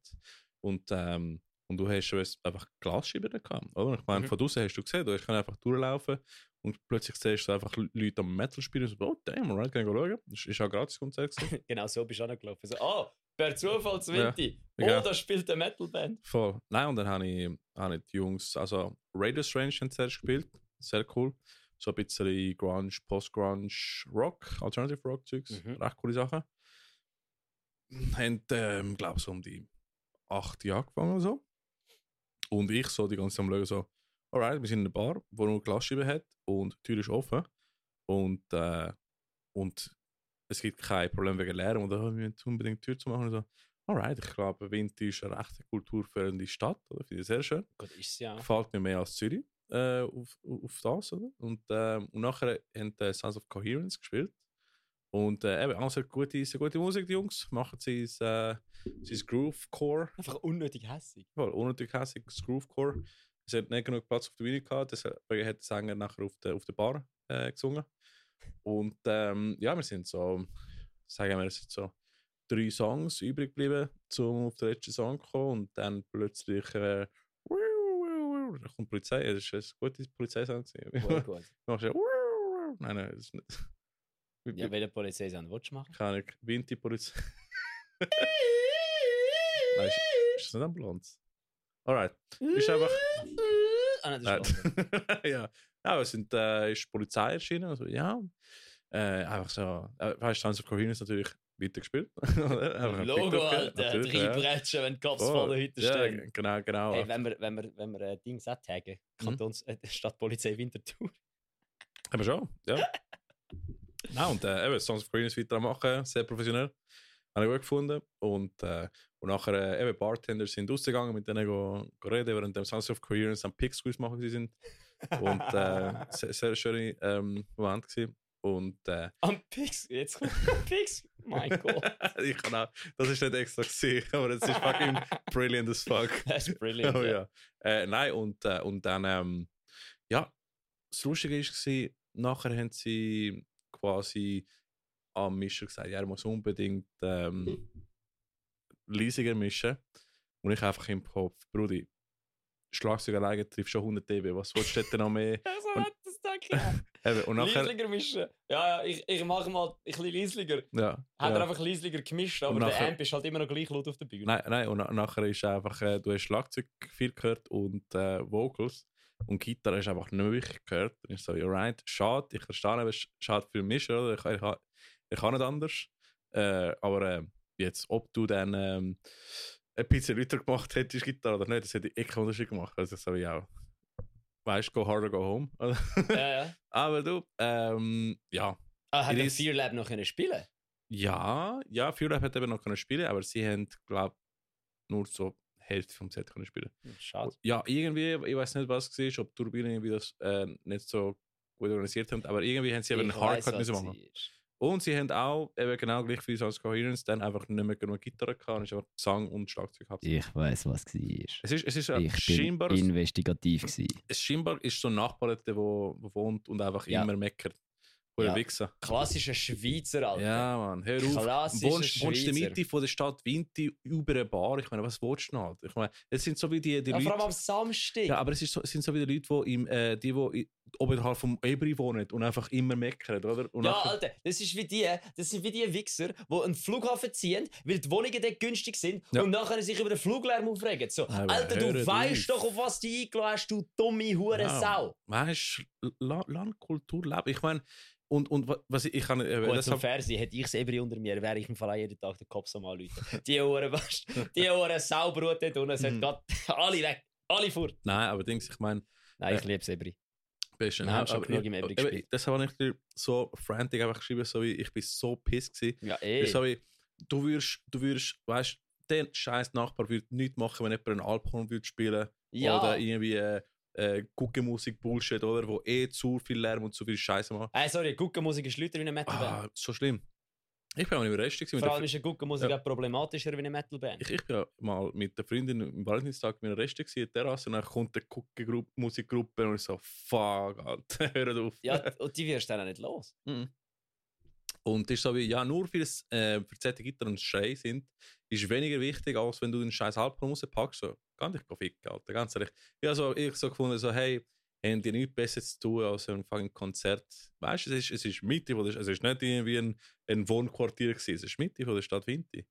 Und, ähm, und du hast einfach Glasscheiben gehabt, oder? Ich meine, Mhm. von draußen hast du gesehen, du hast einfach durchlaufen und plötzlich siehst du einfach Leute am Metal spielen und so, oh damn, kann ich schauen. Das ist auch ein Gratis-Konzert gewesen. Genau so bist du angelaufen. So, oh, per Zufall Zwinti. Oh, Ja. da spielt eine Metalband. Voll. Nein, und dann habe ich, habe ich die Jungs, also Radio Strange haben zuerst gespielt, sehr cool. So ein bisschen Grunge, Post-Grunge, Rock, Alternative Rock Zeugs, Mhm. recht coole Sachen. Haben, ähm, glaube so um die acht Jahre angefangen oder so. Und ich so die ganze Zeit am schauen, so, alright, wir sind in einer Bar, wo nur Glasscheibe hat und die Tür ist offen. Und, äh, und es gibt kein Problem wegen Lärm oder oh, wir müssen unbedingt die Tür zu machen. Und so, alright, ich glaube, Winti ist eine recht kulturförderende Stadt, oder? Finde ich sehr schön. Gott, ist ja. Gefällt mir mehr als Zürich äh, auf, auf das, oder? Und, ähm, und nachher haben die Sons of Coherence gespielt. Und äh, eben, sehr gute, sehr gute Musik, die Jungs. Machen sie äh, sein Groovecore. Einfach unnötig hässig. Voll, unnötig hässlich, das Groovecore. Es hat nicht genug Platz auf der Bühne gehabt, deshalb hat der Sänger nachher auf der, auf der Bar äh, gesungen. Und ähm, ja, wir sind so, sagen wir, es sind so drei Songs übrig geblieben, um auf den letzten Song zu kommen. Und dann plötzlich äh, da kommt die Polizei. Das ist ein guter Polizeisong. Voll gut. Machst du Nein, nein, das ist nicht. Ja, welche Polizei sind willst du machen? Keine Ahnung, Winti Polizei. Nein, ist, ist das nicht Ambulanz? Alright. Ist einfach. Ah, nein, das ist. Schlager. ja. ja, es sind, äh, ist Polizei erschienen. Also, ja. Äh, einfach so. Äh, weißt du, Sons of Coherence natürlich weitergespielt. Logo, TikTok, Alter. Drei ja. Bretschen, wenn die Cops Oh, vor der Hütte ja, stehen. genau, genau. Hey, wenn wir, wenn wir, wenn wir äh, Dings auch taggen, Mhm. Kantons, äh, Stadtpolizei Winterthur. Aber schon, ja. Nein, und äh, eben, Sons of Coherence weiter machen, sehr professionell. Habe ich gut gefunden. Und, äh, und nachher, äh, eben, Bartender sind rausgegangen, mit denen go, go reden, während dem Sons of Coherence am Pick Squeeze machen sie sind. Und äh, sehr, sehr schöne ähm, Moment gewesen. Und äh, Am Pix, jetzt kommt Pix. Mein Gott. ich kann auch, das ist nicht extra gesehen, aber es ist fucking brilliant as fuck. Das ist brilliant. oh, ja. ja. Äh, nein, und, äh, und dann, ähm, ja, das Lustige war, nachher haben sie quasi am Mischer gesagt, ja, er muss unbedingt ähm, leisiger mischen. Und ich einfach im Kopf, Brudi, Schlagzeug alleine trifft schon 100 dB, was willst du denn noch mehr? Also, Und- hat das Eben, und nachher, Liesliger mischen. Ja, ja, ich, ich mache mal ein bisschen Liesliger. ja, Hat er ja. einfach Liesliger gemischt, aber Und der nachher- Amp ist halt immer noch gleich laut auf der Bühne. Nein, nein, und na- nachher ist einfach, äh, du hast Schlagzeug viel gehört und äh, Vocals und Gitarre hast einfach nicht wirklich gehört. Und ich so, ja, right, schade, ich verstehe, aber schade für mich, oder? Ich, ich, ich kann nicht anders. Äh, aber äh, jetzt, ob du dann ähm, ein bisschen lauter gemacht hättest, Gitarre oder nicht, das hätte ich eh keinen Unterschied gemacht. Also, das habe ich auch. Weißt du, go harder, go home. Ja, ja. aber du, ähm, ja. Ah, hat is- Fear Lab noch können spielen Ja, ja, Fury hat eben noch können spielen, aber sie haben, glaube nur so Hälfte vom Set können spielen. Schade. Ja, irgendwie, ich weiß nicht, was es war, ob die Turbinen irgendwie das äh, nicht so gut organisiert haben, aber irgendwie haben sie eben Ich einen Hardcut müssen machen. ist. Und sie haben auch eben genau gleich wie Sons Coherence dann einfach nicht mehr genug Gitarre gehabt und es ist einfach Gesang und Schlagzeug gehabt. Ich weiß, was es war. Es ist, es ist Ich scheinbar, bin investigativ. Gewesen. es scheinbar ist so ein Nachbar, der wo, wo wohnt und einfach Ja. immer meckert. Ja. Wichser. Klassischer Schweizer, Alter. Ja, Mann, hör auf. Klassischer Wohnst, wohnst in der. Mitte von der Stadt Winti über eine Bar? Ich meine, was willst du noch? halt? Ich meine, es sind so wie die, die Ja, vor allem Leute. am Samstag. Ja, aber es, ist so, es sind so wie die Leute, die, im, äh, die, die oberhalb vom Ebri wohnen und einfach immer meckern, oder? Und Ja, nachher- Alter, das ist wie die, das sind wie die Wichser, die einen Flughafen ziehen, weil die Wohnungen dort günstig sind Ja. und nachher sich über den Fluglärm aufregen. So, Aber Alter, du weißt doch, auf was du eingeladen hast, du dumme Hure Ja. Sau. Weißt du, La Landkultur leben. Ich meine, und, und wa- was ich, ich kann. Äh, Gut, das zum hab, Fernsehen hätte ich es Ebri unter mir, wäre ich im Fall jeden Tag den Kopf so mal Leute. Die Hure, weißt die Hure Saubrut dort unten, sind Mhm. grad alle weg, alle fort. nein, aber Dings, ich meine, Nein, ich liebe es Ebri. Bist haben schon genug im Ebri gespielt. Das habe ich dir so frantic einfach geschrieben, so wie ich bin so pissed gewesen. Ja, eh. So wie, du würdest, du würdest, weißt der scheiß Nachbar würde nichts machen, wenn jemand einen Alphorn würde spielen ja. oder irgendwie äh, äh, Guckenmusik Bullshit, oder? Wo eh zu viel Lärm und zu viel Scheiße macht. Hey, sorry, Guckenmusik ist lauter wie eine Metalband. Ah, so schlimm. Ich bin auch nicht überrascht. Vor allem ist eine Guckenmusik Ja. auch problematischer wie eine Metalband. ich, ich bin ja mal mit der Freundin am Valentinstag mit einer Reste in der Terrasse, und dann kommt eine Guckenmusikgruppe Musikgruppe und ich so, fuck, Alter, hör auf. Ja, und die wirst du dann auch nicht los. Mhm. Und ist so wie, ja, nur für das äh, verzerrte Gitarre und Schrei sind, ist weniger wichtig, als wenn du den scheiß Halbton rauspackst. So, kann dich ficken, Alter, ganz ehrlich. Ja, so, ich so gefunden, so, hey, haben die nichts besser zu tun als ein fucking Konzert. Weißt du, es ist, es ist Mitte von der Stadt, es ist nicht irgendwie ein, ein Wohnquartier gewesen, es ist Mitte von der Stadt Vinti.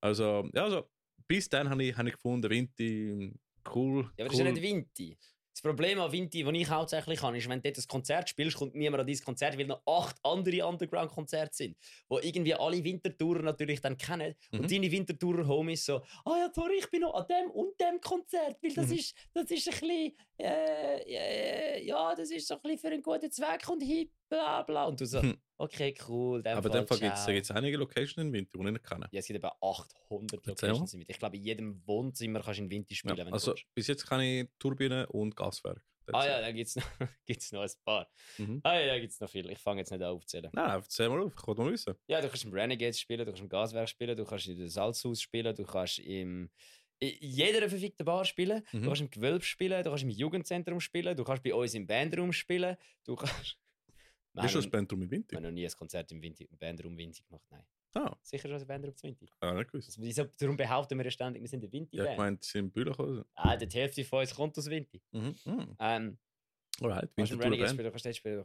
Also, ja, also, bis dann habe ich, hab ich gefunden, Vinti, cool. Ja, aber das cool. ist ja nicht Vinti. Das Problem an Vinti, das ich hauptsächlich habe, ist, wenn du dort ein Konzert spielst, kommt niemand an dieses Konzert, weil noch acht andere Underground-Konzerte sind, wo irgendwie alle Wintertourer natürlich dann kennen. Mhm. Und deine Wintertourer-Homies so, ah ja, sorry, ich bin noch an dem und dem Konzert, weil das, Mhm. ist, das ist ein bisschen, äh, äh, ja, das ist so ein bisschen für einen guten Zweck und hip, bla bla. Und du so, Hm. okay, cool, dem Aber in Fall gibt es einige Locations in Vinti, die ich nicht kenne. Ja, es gibt eben 800 Erzähl mal. Locations. mit. Ich glaube, in jedem Wohnzimmer kannst du in Vinti spielen, Ja, also, bis jetzt kenne ich Turbine und Gaswerk. Ah ja, da gibt es noch, gibt's noch ein paar. Mhm. Ah ja, da gibt es noch viel. Ich fange jetzt nicht an aufzählen. Nein, erzähl mal auf, ich wollte mal wissen. Ja, du kannst im Renegades spielen, du kannst im Gaswerk spielen, du kannst in der Salzhaus spielen, du kannst im in jeder verfickten Bar spielen, Mhm. du kannst im Gewölbe spielen, du kannst im Jugendzentrum spielen, du kannst bei uns im Bandraum spielen, du kannst... Wir Bist du das Bandroom in Vinti? wir haben noch nie ein Konzert im, Winti, im Bandraum Winti gemacht, nein. Ah, Sicher schon ein Bandraum zu Winti. ah, nicht gewusst. Also, wieso, darum behaupten wir ja ständig, wir sind der winti Ja, ich meinte, sie sind in Bühler gekommen. Ah, die Hälfte von uns kommt aus Winti. Mhm. Mhm. Ähm, Alright, im Winterthur Renegades Band. spielen, du kannst dort spielen, du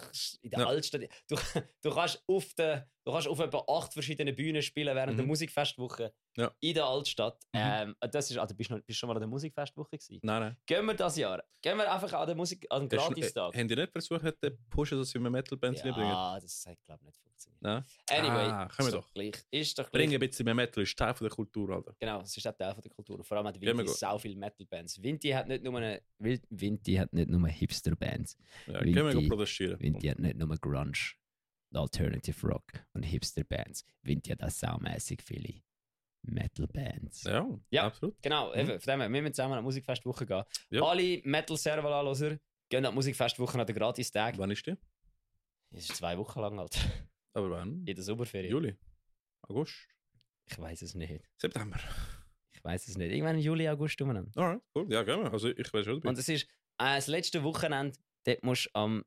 kannst in der Ja. Altstadt. Du, du, kannst auf der, du kannst auf etwa acht verschiedenen Bühnen spielen während der Mhm. Musikfestwoche Ja. in der Altstadt. Mhm. Ähm, das ist, also bist du noch- bist schon mal an der Musikfestwoche gewesen? Nein, nein. Gehen wir das Jahr. Gehen wir einfach an der Musik, an den Gratistag. äh, Haben die nicht versucht, den pushen, dass sie mit Metal-Bands bringen? Ja, das hat glaube ich nicht funktioniert. Nein? Anyway, Ah, können wir doch. gleich. Ist doch gleich. Bringen ein bisschen mehr Metal, ist Teil von der Kultur, Alter. Genau, es ist auch Teil von der Kultur. Vor allem hat Vinti sau viele Metal-Bands. Vinti hat nicht nur eine. Vinti hat nicht nur Hipster-Bands. Ja, können wir Vinti- protestieren. Vinti hat nicht nur Grunge, Alternative Rock und Hipster-Bands. Vinti hat auch saumässig viele Metal-Bands. Ja, Ja. absolut. Genau, Mhm. eben, von dem her, wir müssen zusammen an die Musikfestwoche gehen. Ja. Alle Metal-Serval-Anloser gehen an die Musikfestwoche an den Gratis-Tag. Wann ist die? Es ist zwei Wochen lang halt. Aber wann? In der Sommerferien. Juli? August? Ich weiß es nicht. September? Ich weiß es nicht. Irgendwann im Juli, August umeinander. Alright, cool. Ja, wir. Also ich weiß schon. Und es ist äh, das letzte Wochenende, dort musst du am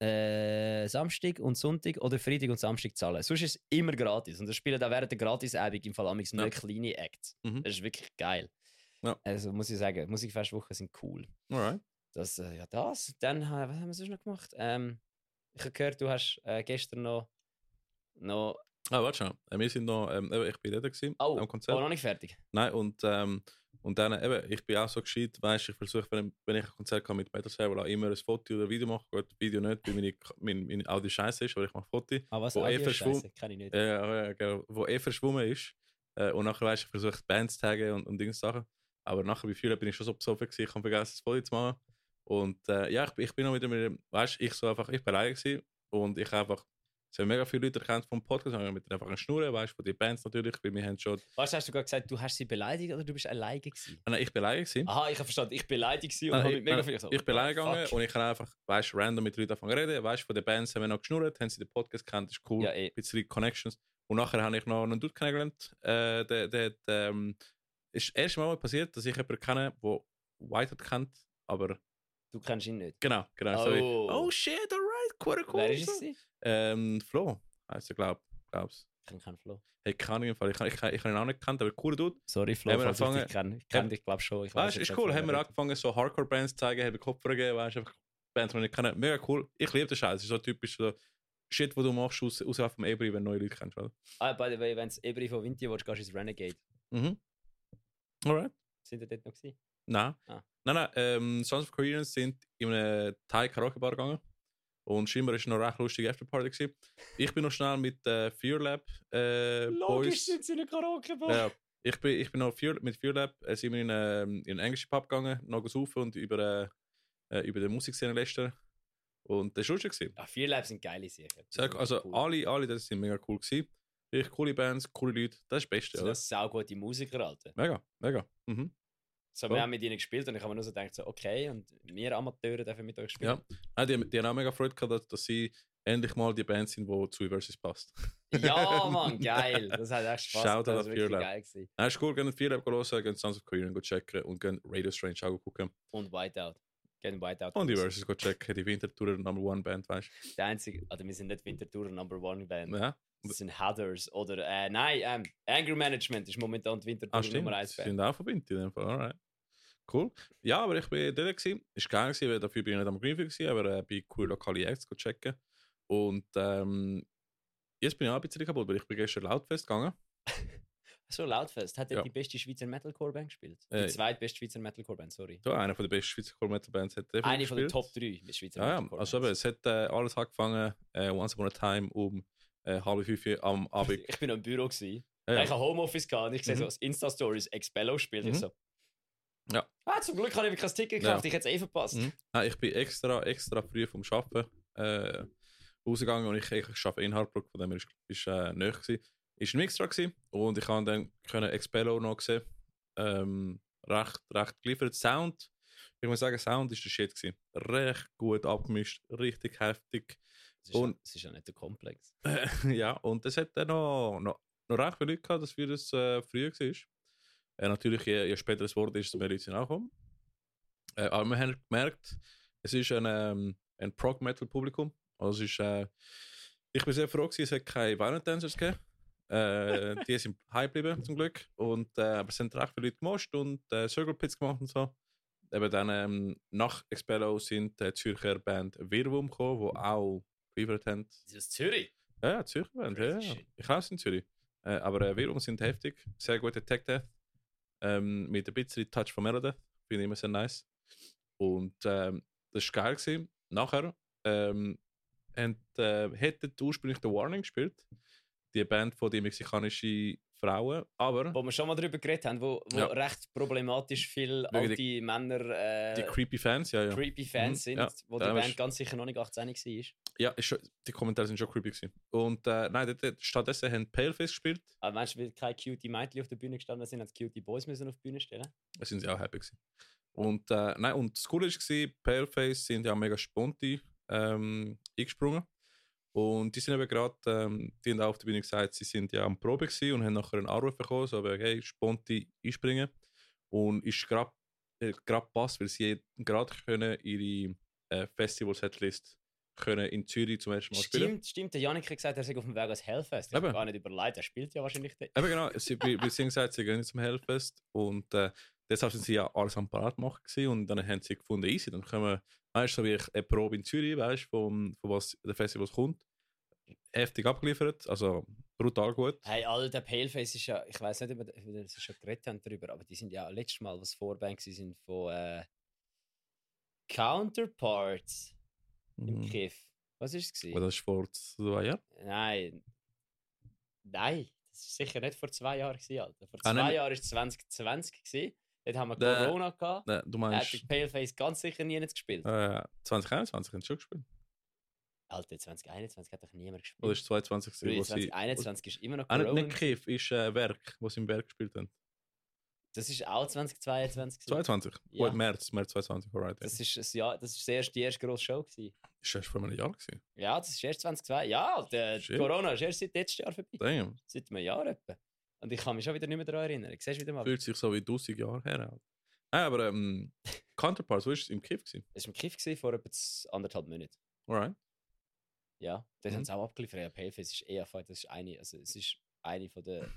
äh, Samstag und Sonntag oder Freitag und Samstag zahlen. Sonst ist es immer gratis. Und das spielen auch während der Gratis-Abend im Fall amigs nur Ja. kleine Acts. Mhm. Das ist wirklich geil. Ja. Also muss ich sagen, Musikfestwochen sind cool. Alright. Das, äh, ja, das. Dann, äh, was haben wir sonst noch gemacht? Ähm, ich habe gehört, du hast äh, gestern noch, noch Ah, warte schon. Äh, Wir sind noch, ähm, ich bin dort gewesen, oh, am oh, Konzert. noch nicht fertig. Nein, und, ähm, und dann, eben, ich bin auch so gescheit, weißt ich versuche, wenn, wenn ich ein Konzert kann mit Metal Server, immer ein Foto oder ein Video machen. Gut, Video nicht, weil meine, meine, meine Audio scheiße ist, aber ich mache Foto. Ah, was? Wo eh Audio verschwunden- Scheiße, Kann ich nicht. Ja, ja, genau, wo eh verschwommen ist. Äh, und nachher, weißt ich versuche Bands zu taggen und, und Dinge Sachen. Aber nachher bei vielen bin ich schon so besoffen gewesen, ich habe vergessen, das Foto zu machen. Und äh, ja, ich, bin- ich bin noch wieder mit dem, weißt ich so einfach, ich bin alleine gewesen und ich einfach, es haben mega viele Leute erkannt vom Podcast, haben mit einfach Schnurren, weißt von den Bands natürlich, weil wir haben schon, Was hast du gerade gesagt, du hast sie beleidigt oder du bist alleine gewesen? Ah, nein, ich bin alleine gewesen. Aha, ich habe verstanden, ich bin beleidigt gewesen und Nein, habe ich, mit mega nein, viel so, ich bin alleine gegangen und ich habe einfach, weißt random mit Leuten angefangen zu reden. Weißt von den Bands haben wir noch geschnurrt, haben sie den Podcast kennt, ist cool, Ja, eh. ein bisschen Connections. Und nachher habe ich noch einen Dude kennengelernt. Äh, der, der, der, ähm, ist das erste Mal passiert, dass ich jemanden kenne, der Whitehead kennt, aber Du kennst ihn nicht. genau, genau. So wie, Oh. oh shit, alright, cool, cool. Wer ist so. es? Ähm, Flo, heißt er, glaub, glaub's. Ich kenne keinen Flo. Hey, Ahnung, im Fall. ich, ich, ich, ich habe ihn auch nicht gekannt, aber cooler Dude. Sorry, Flo, Haben wir falls ich dich kenne. Ich kenne dich, glaube schon. Ich Weißt du, jetzt ist cool. Haben wir angefangen, so Hardcore-Bands zu zeigen, haben Kopfhörer gegeben, weißt du, einfach Bands, die ich kenne. Mega cool. Ich liebe den Scheiß. Ist so typisch so Shit, wo du machst, aus, außerhalb vom Ebri, wenn du neue Leute kennst, oder? Ah, by the way, wenn es Ebri von Vinti willst, gehst du ins Renegade. Mhm. Alright. Sind ihr dort noch gewesen? Nein. Ah. Nein, nein. Ähm, Sons of Koreans sind in eine Thai-Karaoke-Bar gegangen. Und scheinbar war es noch eine recht lustige Afterparty. gewesen. Ich bin noch schnell mit äh, Fear Lab äh, Boys. sind sie in einer Karaoke-Bar. Ja, ich bin, ich bin noch Fear, mit Fear Lab äh, sind wir in, äh, in einen englischen Pub gegangen, noch saufen und über, äh, äh, über die Musikszene lästern. Und das war lustig. gewesen. Ah, vier Labs sind geile Sag, sind also cool. alle, alle, das sind mega cool gewesen. Wirklich coole Bands, coole Leute, das ist das Beste, Das sind sau gute Musiker, Alter. Mega, mega. Mhm. So, wir haben mit ihnen gespielt und ich habe mir nur so gedacht, so, okay, und wir Amateure dürfen mit euch spielen. Ja. Nein, die, die haben auch mega Freude gehabt, dass, dass sie endlich mal die Band sind, die zu Versus passt. Ja, Mann, geil. Das hat echt Spaß Shoutout gemacht. Das war wirklich Lab. geil. Gewesen. Nein, ist cool, gehen Fear Lab hören, gehen Sons of Korean checken und gehen Radio Strange auch gucken. Und Whiteout. Gehen Whiteout. Und die. Versus checken, die Wintertour Number One Band, weißt Der einzige, also wir sind nicht Winterthur Number One Band. du? Ja. Das sind Heathers oder, äh, nein, ähm, Anger Management ist momentan die Winterthur Ah. Nummer 1 Sie Band. sind auch verbindet in dem Fall, alright. Cool. Ja, aber ich bin dort gewesen. Ist geil gewesen, weil dafür bin ich nicht am Greenfield gewesen, aber äh, bei cool lokale Acts checken. Und ähm, jetzt bin ich auch ein bisschen kaputt, weil ich bin gestern Lautfest gegangen. So, Lautfest. Hat er Ja. die beste Schweizer Metalcore-Band gespielt? Die Äh, zweitbeste Schweizer Metalcore-Band, sorry. Da, einer von der besten Schweizer Core Metal Bands hat der Eine von den gespielt. Top 3 mit Schweizer Ja, ja. Metalcore Also eben, es hat äh, alles angefangen, äh, Once Upon a Time um äh, halb fünf Uhr am Abend. Ich bin im Büro. Gewesen. Ja, Ich ja. habe Homeoffice gehabt und ich sehe Mhm. so als Insta-Stories Expello spielt. Ich Mhm. so. Ja. Ah, zum Glück habe ich kein Ticket Ja. gekauft, ich hätte es eh verpasst. Mhm. Ah, ich bin extra, extra früh vom Arbeiten äh, rausgegangen und ich, ich, ich arbeite in Hartbruck, von dem her ist, ist äh, näher gewesen. Ist ein Mixtra gewesen und ich habe dann können Expello noch gesehen. Ähm, recht, recht geliefert. Sound, ich muss sagen, Sound ist der Shit gewesen. Recht gut abgemischt, richtig heftig. Es ist, ja, Und- es ist ja nicht der Komplex. ja, und es hat dann noch, noch, noch recht viele Leute gehabt, dass wir das äh, früher war. Äh, natürlich, je, je später es wurde, ist, desto mehr Leute gekommen. Äh, aber wir haben gemerkt, es ist ein, ähm, ein Prog-Metal-Publikum. Also es ist, äh, ich bin sehr froh, gewesen, es hat keine Violent Dancers gegeben. Äh, die sind heim geblieben, zum Glück. Und, äh, aber es sind recht viele Leute gemoscht und äh, Circle Pits gemacht und so. Eben dann ähm, nach Expello sind die Zürcher Band Wirwum gekommen, die auch geliefert haben. Das ist aus Zürich. Ja, ja, Zürcher Band, ja, ja. Ich glaube, es sind Zürich. Aber äh, Wirrungen sind heftig. Sehr gute Tech Death. Ähm, mit ein bisschen Touch von Melodeath. Finde ich immer sehr nice. Und ähm, das war geil. Gewesen. Nachher ähm, und, äh, hätten ursprünglich The Warning gespielt. Die Band von den mexikanischen Frauen. Aber Wo wir schon mal darüber geredet haben, wo, wo Ja. recht problematisch viele alte Männer die äh, Creepy Fans, ja, ja. creepy Fans Mhm, sind, ja. wo die Band ganz sicher noch nicht 18 war. Ja, ist schon, die Kommentare sind schon creepy. Gewesen. Und äh, nein, dort, stattdessen haben Paleface gespielt. Aber meinst du, weil keine cutie Mädchen auf der Bühne gestanden sind, haben die cutie Boys müssen auf die Bühne stellen? Da sind sie auch happy gewesen. Und, äh, nein, und das Coole war, Paleface sind ja mega sponti ähm, eingesprungen. Und die sind eben gerade, ähm, die haben auch auf der Bühne gesagt, sie sind ja am Probe gewesen und haben nachher einen Anruf bekommen, so, aber, hey, sponti einspringen. Und ist gerade äh, grad passt, weil sie gerade können ihre äh, Festival-Setlist können in Zürich zum ersten Mal spielen. Stimmt, stimmt. Der Janik hat gesagt, er sei auf dem Weg als Hellfest. Ich habe gar nicht überlegt, er spielt ja wahrscheinlich. Eben genau, sie, wir, wir sind gesagt, sie gehen zum Hellfest und äh, deshalb sind sie ja alles am Parat machen gewesen und dann haben sie gefunden, easy, dann können wir, weißt du, so wie ich eine Probe in Zürich, weißt du, von, von was der Festival kommt, heftig abgeliefert, also brutal gut. Hey, all der Paleface ist ja, ich weiß nicht, ob wir das schon geredet haben darüber, aber die sind ja letztes Mal, was Vorband sind von äh, Counterparts im Mhm. Kiff. Was ist es? Gewesen? das vor zwei Jahren. Nein. Nein, das ist sicher nicht vor zwei Jahren, gewesen, Alter. Vor Ah, zwei. Jahren war es 2020. Gewesen. Dort haben wir Der- Corona gehabt. Nein, du hat meinst der Paleface ganz sicher nie gespielt. äh, 2021 haben sie schon gespielt. Alter, 2021 hat doch niemand gespielt. Oder ist 22 Bruder, gewesen, wo sie... 2021 ist immer noch Ah, Corona. nicht Kiff, ist äh, Werk, wo sie im Werk gespielt haben. Das ist auch 2022. gewesen. 22? Ja. Gut, März, März 22, alright. Das ist, das, ja, das ist erst die erste grosse Show. Gewesen. Ist erst vor einem Jahr gewesen. Ja, das ist erst 2022. Ja, der. Corona ist erst seit letztes Jahr vorbei. Damn, Seit einem Jahr etwa. Und ich kann mich schon wieder nicht mehr daran erinnern. Siehst du wieder mal? fühlt sich so wie 1000 Jahre her an. Nein, aber ähm, Counterparts, wo ist es im Kiff gewesen? Das war im Kiff gewesen, vor etwa anderthalb Monaten. Alright. Ja, das Mhm. haben sie auch abgeliefert. Ja, Paleface ist eher das ist eine, also es ist eine von der,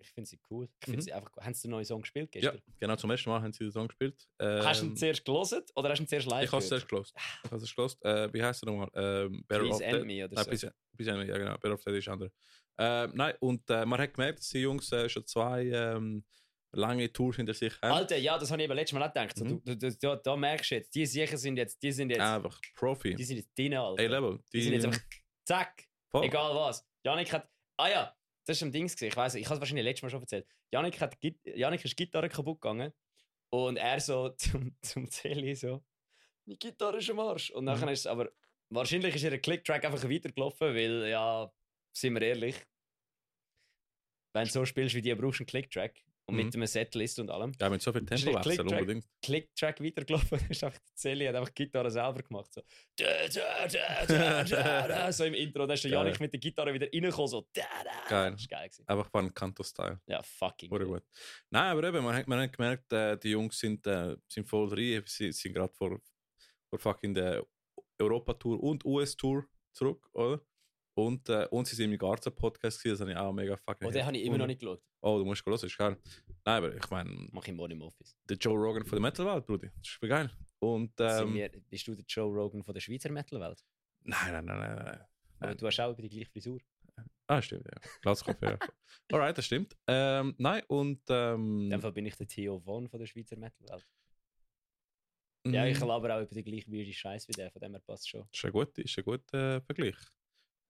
ich finde sie cool. Ich finde Mhm. sie einfach, haben sie den neuen Song gespielt Ja, gestern? genau, zum ersten Mal haben sie den Song gespielt. Ähm, Hast du ihn zuerst gelesen oder hast du ihn zuerst live Ich habe es zuerst gelost. Ich habe es gelost. Äh, wie heißt er nochmal? Ähm, Better Please End. Me oder Nein, so. Please, Please End Me, ja genau. Better Off Dead ist andere. Äh, nein, und äh, man hat gemerkt, dass die Jungs äh, schon zwei ähm, lange Tours hinter sich haben. Alter, ja, das habe ich eben letztes Mal auch gedacht. Mhm. du, du, da, da merkst du jetzt, die sicher sind jetzt, die sind jetzt, Einfach Profi. die sind jetzt drin, Alter. A-Level. Die sind jetzt einfach, zack, voll. egal was. Janik hat, ah ja, das war ein Dings, gewesen, ich weiß, ich habe es wahrscheinlich letztes Mal schon erzählt. Janik, hat, Janik ist die Gitarre kaputt gegangen und er so zum, zum Zelli so, die Gitarre ist am Arsch. Und nachher Mhm. ist es aber, wahrscheinlich ist ihr Clicktrack einfach weitergelaufen, weil, ja, sind wir ehrlich, wenn du so spielst wie die, brauchst du einen Clicktrack. Und Mhm. mit einem Setlist und allem. Ja, mit so viel Tempowechsel Click-Track. unbedingt. Clicktrack weitergelaufen. Ist einfach der Zelli hat einfach die Gitarre selber gemacht. So, da, da, da, da, da, da, so im Intro. Da ist der. Janik mit der Gitarre wieder reingekommen. So, da, da. Geil. Das war geil. Gewesen. Einfach von Kanto-Style. Ja, fucking. Wurde gut. Nein, aber eben, man hat, man hat gemerkt, äh, die Jungs sind, äh, sind voll drin. Sie sind gerade vor, von fucking der Europa-Tour und US-Tour zurück, oder? Und, äh, und sie sind im Garza-Podcast gewesen, das habe ich auch mega fucking Oh, den habe ich immer noch nicht geschaut. Oh, du musst hören, ist geil. Nein, aber ich meine, Mach ich morgen im Office. der Joe Rogan von der Metal-Welt, Brudi, das ist voll geil. Und, ähm, wir, bist du der Joe Rogan von der Schweizer Metal-Welt? nein, nein, nein, nein, nein. Aber du hast auch über die gleiche Frisur. Ah, stimmt, ja. Glaskopf, ja. Alright, das stimmt. Ähm, nein, und, ähm, In dem Fall bin ich der Theo Von von der Schweizer Metal-Welt. Ja, ich mm, laber auch über den gleichen weirden Scheiß wie der, von dem her passt schon. ist ein guter, ist ein guter äh, Vergleich.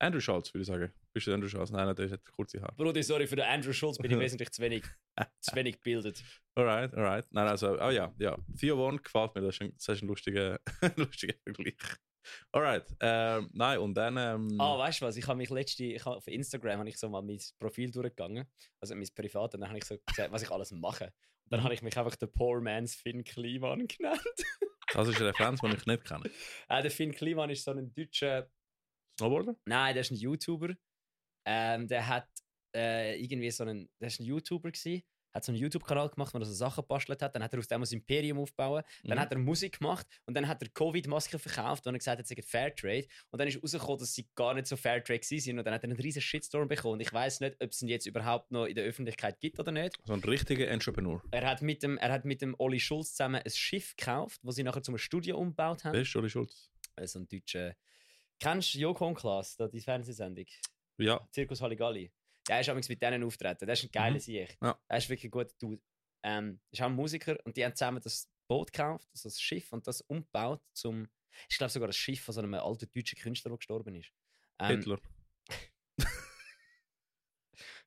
Andrew Schultz, würde ich sagen. Bist du Andrew Schultz? Nein, nein, der hat kurze Haare. Bruder, sorry, für den Andrew Schulz bin ich wesentlich zu wenig, zu wenig gebildet. Alright, alright. Nein, also, oh ja, ja. Theo Von gefällt mir, das ist ein, das ist ein lustiger, lustiger Vergleich. Alright, ähm, nein, und dann, ähm, Ah, weißt du was? Ich habe mich letzte, ich hab, auf Instagram habe ich so mal mein Profil durchgegangen, also mein Privat, und dann habe ich so gesagt, was ich alles mache. Und dann habe ich mich einfach der Poor Man's Finn Kliman genannt. das ist eine Referenz, die ich nicht kenne. äh, der Finn Kliman ist so ein deutscher, Snowboarder? nein, der ist ein YouTuber. Ähm, der hat äh, irgendwie so einen, der ist ein YouTuber gewesen, hat so einen YouTube-Kanal gemacht, wo er so Sachen gebastelt hat. Dann hat er aus dem ein Imperium aufgebaut. Dann Mhm. hat er Musik gemacht und dann hat er Covid-Masken verkauft und er gesagt hat, sei Fairtrade. Und dann ist rausgekommen, dass sie gar nicht so Fairtrade waren. Und dann hat er einen riesen Shitstorm bekommen. Und ich weiß nicht, ob es ihn jetzt überhaupt noch in der Öffentlichkeit gibt oder nicht. So ein richtiger Entrepreneur. Er hat mit dem, er hat mit dem Olli Schulz zusammen ein Schiff gekauft, wo sie nachher zum Studio umgebaut haben. Wer ist Olli Schulz? Also ein deutscher. Kennst du Joko und Klaas, die Fernsehsendung? Ja, Zirkus Halligalli. Der ist übrigens mit denen auftreten. Der ist ein geiler Mhm. Sieg. Ja. Er ist wirklich ein guter Dude. Ähm, ist auch ein Musiker und die haben zusammen das Boot gekauft, also das Schiff, und das umgebaut zum. Ich glaube sogar das Schiff von so einem alten deutschen Künstler, der gestorben ist. Ähm, Hitler.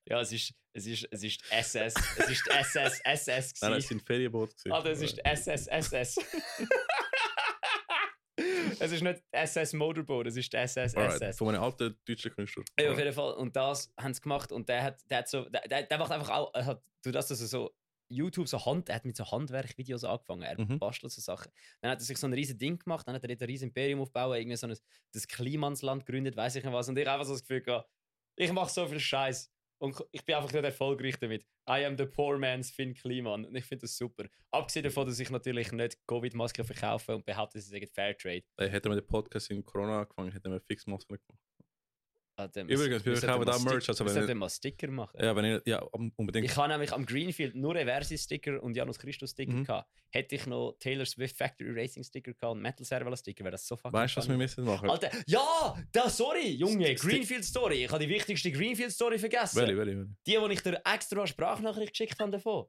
Ja, es ist, es ist, es ist SS. es ist SS, SS. Nein, es gewesen. sind Ferienboot. gewesen. Ah, das ist SS, SS. es ist nicht SS Motorboat, es ist SS, Alright, SS. Von einem alten deutschen Künstler. Ja, auf jeden Fall. Und das haben sie gemacht und der hat, der hat so, der, der, der macht einfach auch, er hat, durch das, dass er so YouTube so Hand, er hat mit so Handwerkvideos angefangen, er Mhm. bastelt so Sachen. Dann hat er sich so ein riesen Ding gemacht, dann hat er ein riesen Imperium aufgebaut, irgendwie so ein, das Klimansland gegründet, weiß ich nicht was. Und ich einfach so das Gefühl gehabt, ich mache so viel Scheiß und ich bin einfach nicht erfolgreich damit. I am the poor man's Finn Kliman. Und ich finde das super. Abgesehen davon, dass ich natürlich nicht Covid-Masken verkaufe und behaupte, sie seien Fairtrade. Ey, hätten wir den Podcast in Corona angefangen, hätten wir fix Masken gemacht. Ah, Übrigens, wir mal da Merch, also wir wenn ihr- mal Sticker machen. Ja, wenn ihr, ja, unbedingt. Ich habe nämlich am Greenfield nur Eversi-Sticker und Janus Christus-Sticker Mhm. gehabt. Hätte ich noch Taylor Swift Factory Racing-Sticker gehabt und Metal Servala-Sticker, wäre das so fucking weißt du, was wir müssen machen? Alter, ja! Da, sorry, Junge, Greenfield-Story. Ich habe die wichtigste Greenfield-Story vergessen. Welche, welche, welche? Die, die ich dir extra Sprachnachricht geschickt habe davon.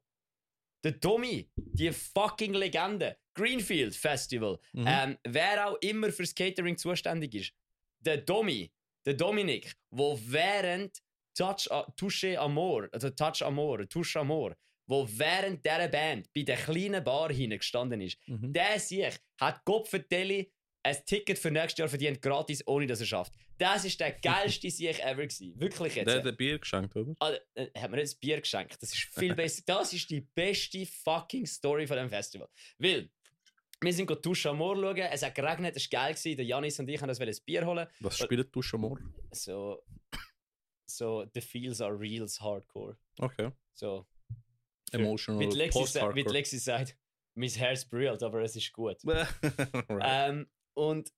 Der Tommy, die fucking Legende. Greenfield Festival. Mhm. Ähm, wer auch immer fürs Catering zuständig ist. Der Domi, der Dominik, wo während Touch, Touche Amor, also Touch Amor, Touche Amor, wo während dieser Band bei der kleinen Bar hinten gestanden ist, Mhm. der sich hat Gott vertelli ein Ticket für nächstes Jahr verdient, gratis, ohne dass er schafft. Das ist der geilste Sieg ever gewesen. Wirklich jetzt. Der hat ein Bier geschenkt, oder? Alter, äh, hat mir nicht ein Bier geschenkt. Das ist viel besser. Das ist die beste fucking Story von dem Festival. Weil, wir sind go Touche Amor schauen, es hat geregnet, es war geil. Gewesen. Der Janis und ich haben das ein Bier holen. Was spielt du schon mal? So, so, the feels are reals hardcore. Okay. So, Emotional die Lexi, Post-Hardcore. Lexi sagt, mein Herz brüllt, aber es ist gut. Right. Ähm, und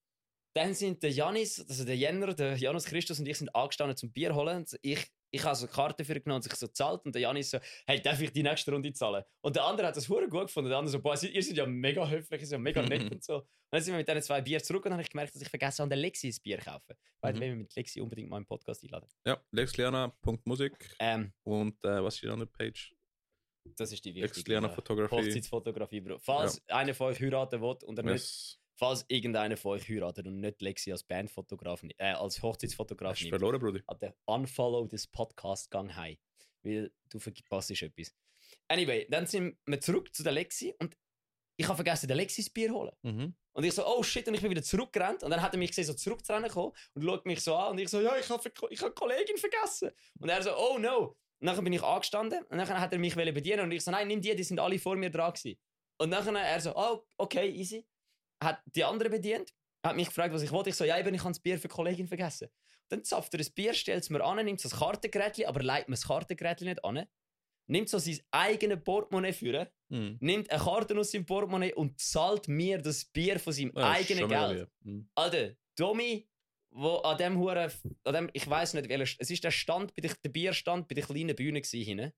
dann sind der Janis, also der Jenner, der Janus Christus und ich sind angestanden zum Bier holen. Ich, ich habe so eine Karte für genommen und sich so zahlt und der Janis so, hey, darf ich die nächste Runde zahlen? Und der andere hat das hure gut gefunden. Der andere so, boah, ihr seid ja mega höflich, ihr seid ja mega nett und so. Und dann sind wir mit diesen zwei Bier zurück und dann habe ich gemerkt, dass ich vergessen habe, der Lexi ein Bier zu kaufen. Weil Mhm. wir mit Lexi unbedingt mal im Podcast einladen. Ja, lexliana.musik Ähm, und äh, was ist die andere Page? das ist die wichtige Lexliana Fotografie. Hochzeitsfotografie, Bro. Falls einer von euch heiraten will und er nicht Yes. Falls irgendeiner von euch heiratet und nicht Lexi als Bandfotograf, äh, als Hochzeitsfotograf Hast nimmt, verloren, Brudi? an den Unfollow des Podcasts gang heim. Weil du verpasst etwas. Anyway, dann sind wir zurück zu der Lexi und ich habe vergessen, der Lexi das Bier holen. Mhm. Und ich so, oh shit, und ich bin wieder zurückgerannt. Und dann hat er mich gesehen, so zurückzurennen kommen und schaut mich so an. Und ich so, ja, ich habe ich hab eine Kollegin vergessen. Und er so, oh no. Und dann bin ich angestanden und dann hat er mich bedienen. Und ich so, nein, nimm die, die sind alle vor mir dran gewesen. Und dann er so, oh, okay, easy. Hat die andere bedient, hat mich gefragt, was ich wollte. Ich so, ja, eben, ich habe das Bier für die Kollegin vergessen. Dann zapft er ein Bier, stellt es mir an, nimmt das Kartengerät, aber leitet mir das Kartengerät nicht an. nimmt so sein eigenes Portemonnaie führen, Mhm. nimmt eine Karte aus seinem Portemonnaie und zahlt mir das Bier von seinem Ja, eigenen Geld. Mhm. Alter, Domi, wo an dem Huren, an dem, ich weiß nicht, welcher, es ist der Stand, bei der, der Bierstand bei der kleinen Bühne hinten.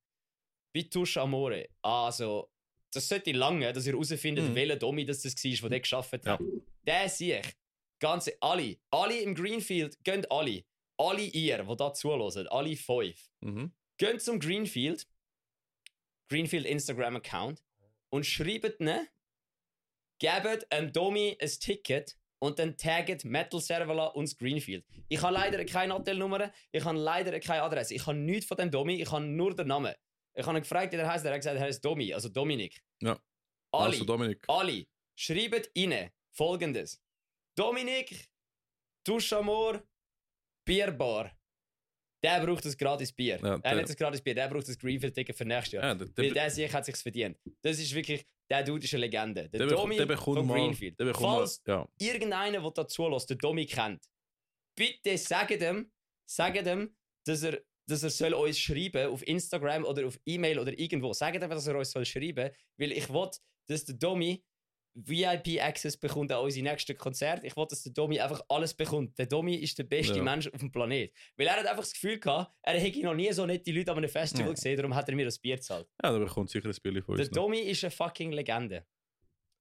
Bei Tusche Amore. Also, das sollte lange, dass ihr herausfindet, Mhm. welcher Domi das, das war, der der geschafft hat. Der sehe ich. Ganze, alle, alle im Greenfield, gehen alle. Alle ihr, die da zuhören, alle fünf. Mhm. Geht zum Greenfield, Greenfield Instagram-Account und schreibt ne, gebt einem Domi ein Ticket und dann taggt Metal Servala und das Greenfield. Ich habe leider keine Hotelnummer, ich habe leider keine Adresse, ich habe nichts von dem Domi, ich habe nur den Namen. Ich habe ihn gefragt, wie der heißt, er hat gesagt, er heißt Domi, also Dominik. Ja. Alle, Also Dominik. alle, schreibt rein folgendes: Dominik, Duschamor, Bierbar. Der braucht das gratis Bier. Ja, er der- nicht das gratis Bier, der braucht das Greenfield-Ticket für nächstes Jahr. Ja, der, Weil der, der sich hat sich's verdient. Das ist wirklich, der Dude ist eine Legende. Der, der, Domi der von mal. Greenfield. Der bekommt mal, Falls ja. irgendeiner, der da zulässt, den Domi kennt, bitte sagt ihm, sagt ihm, dass er, dass er soll uns schreiben auf Instagram oder auf E-Mail oder irgendwo. Sagt ihm, dass er uns soll schreiben, weil ich will, dass der Domi VIP-Access bekommt an unsere nächsten Konzerte. Ich will, dass der Domi einfach alles bekommt. Der Domi ist der beste Ja. Mensch auf dem Planet. Weil er hat einfach das Gefühl gehabt, er hätte noch nie so nette Leute an einem Festival Ja. gesehen, darum hat er mir das Bier gezahlt. ja, der bekommt sicher ein Billy von Der uns. noch. Domi ist eine fucking Legende.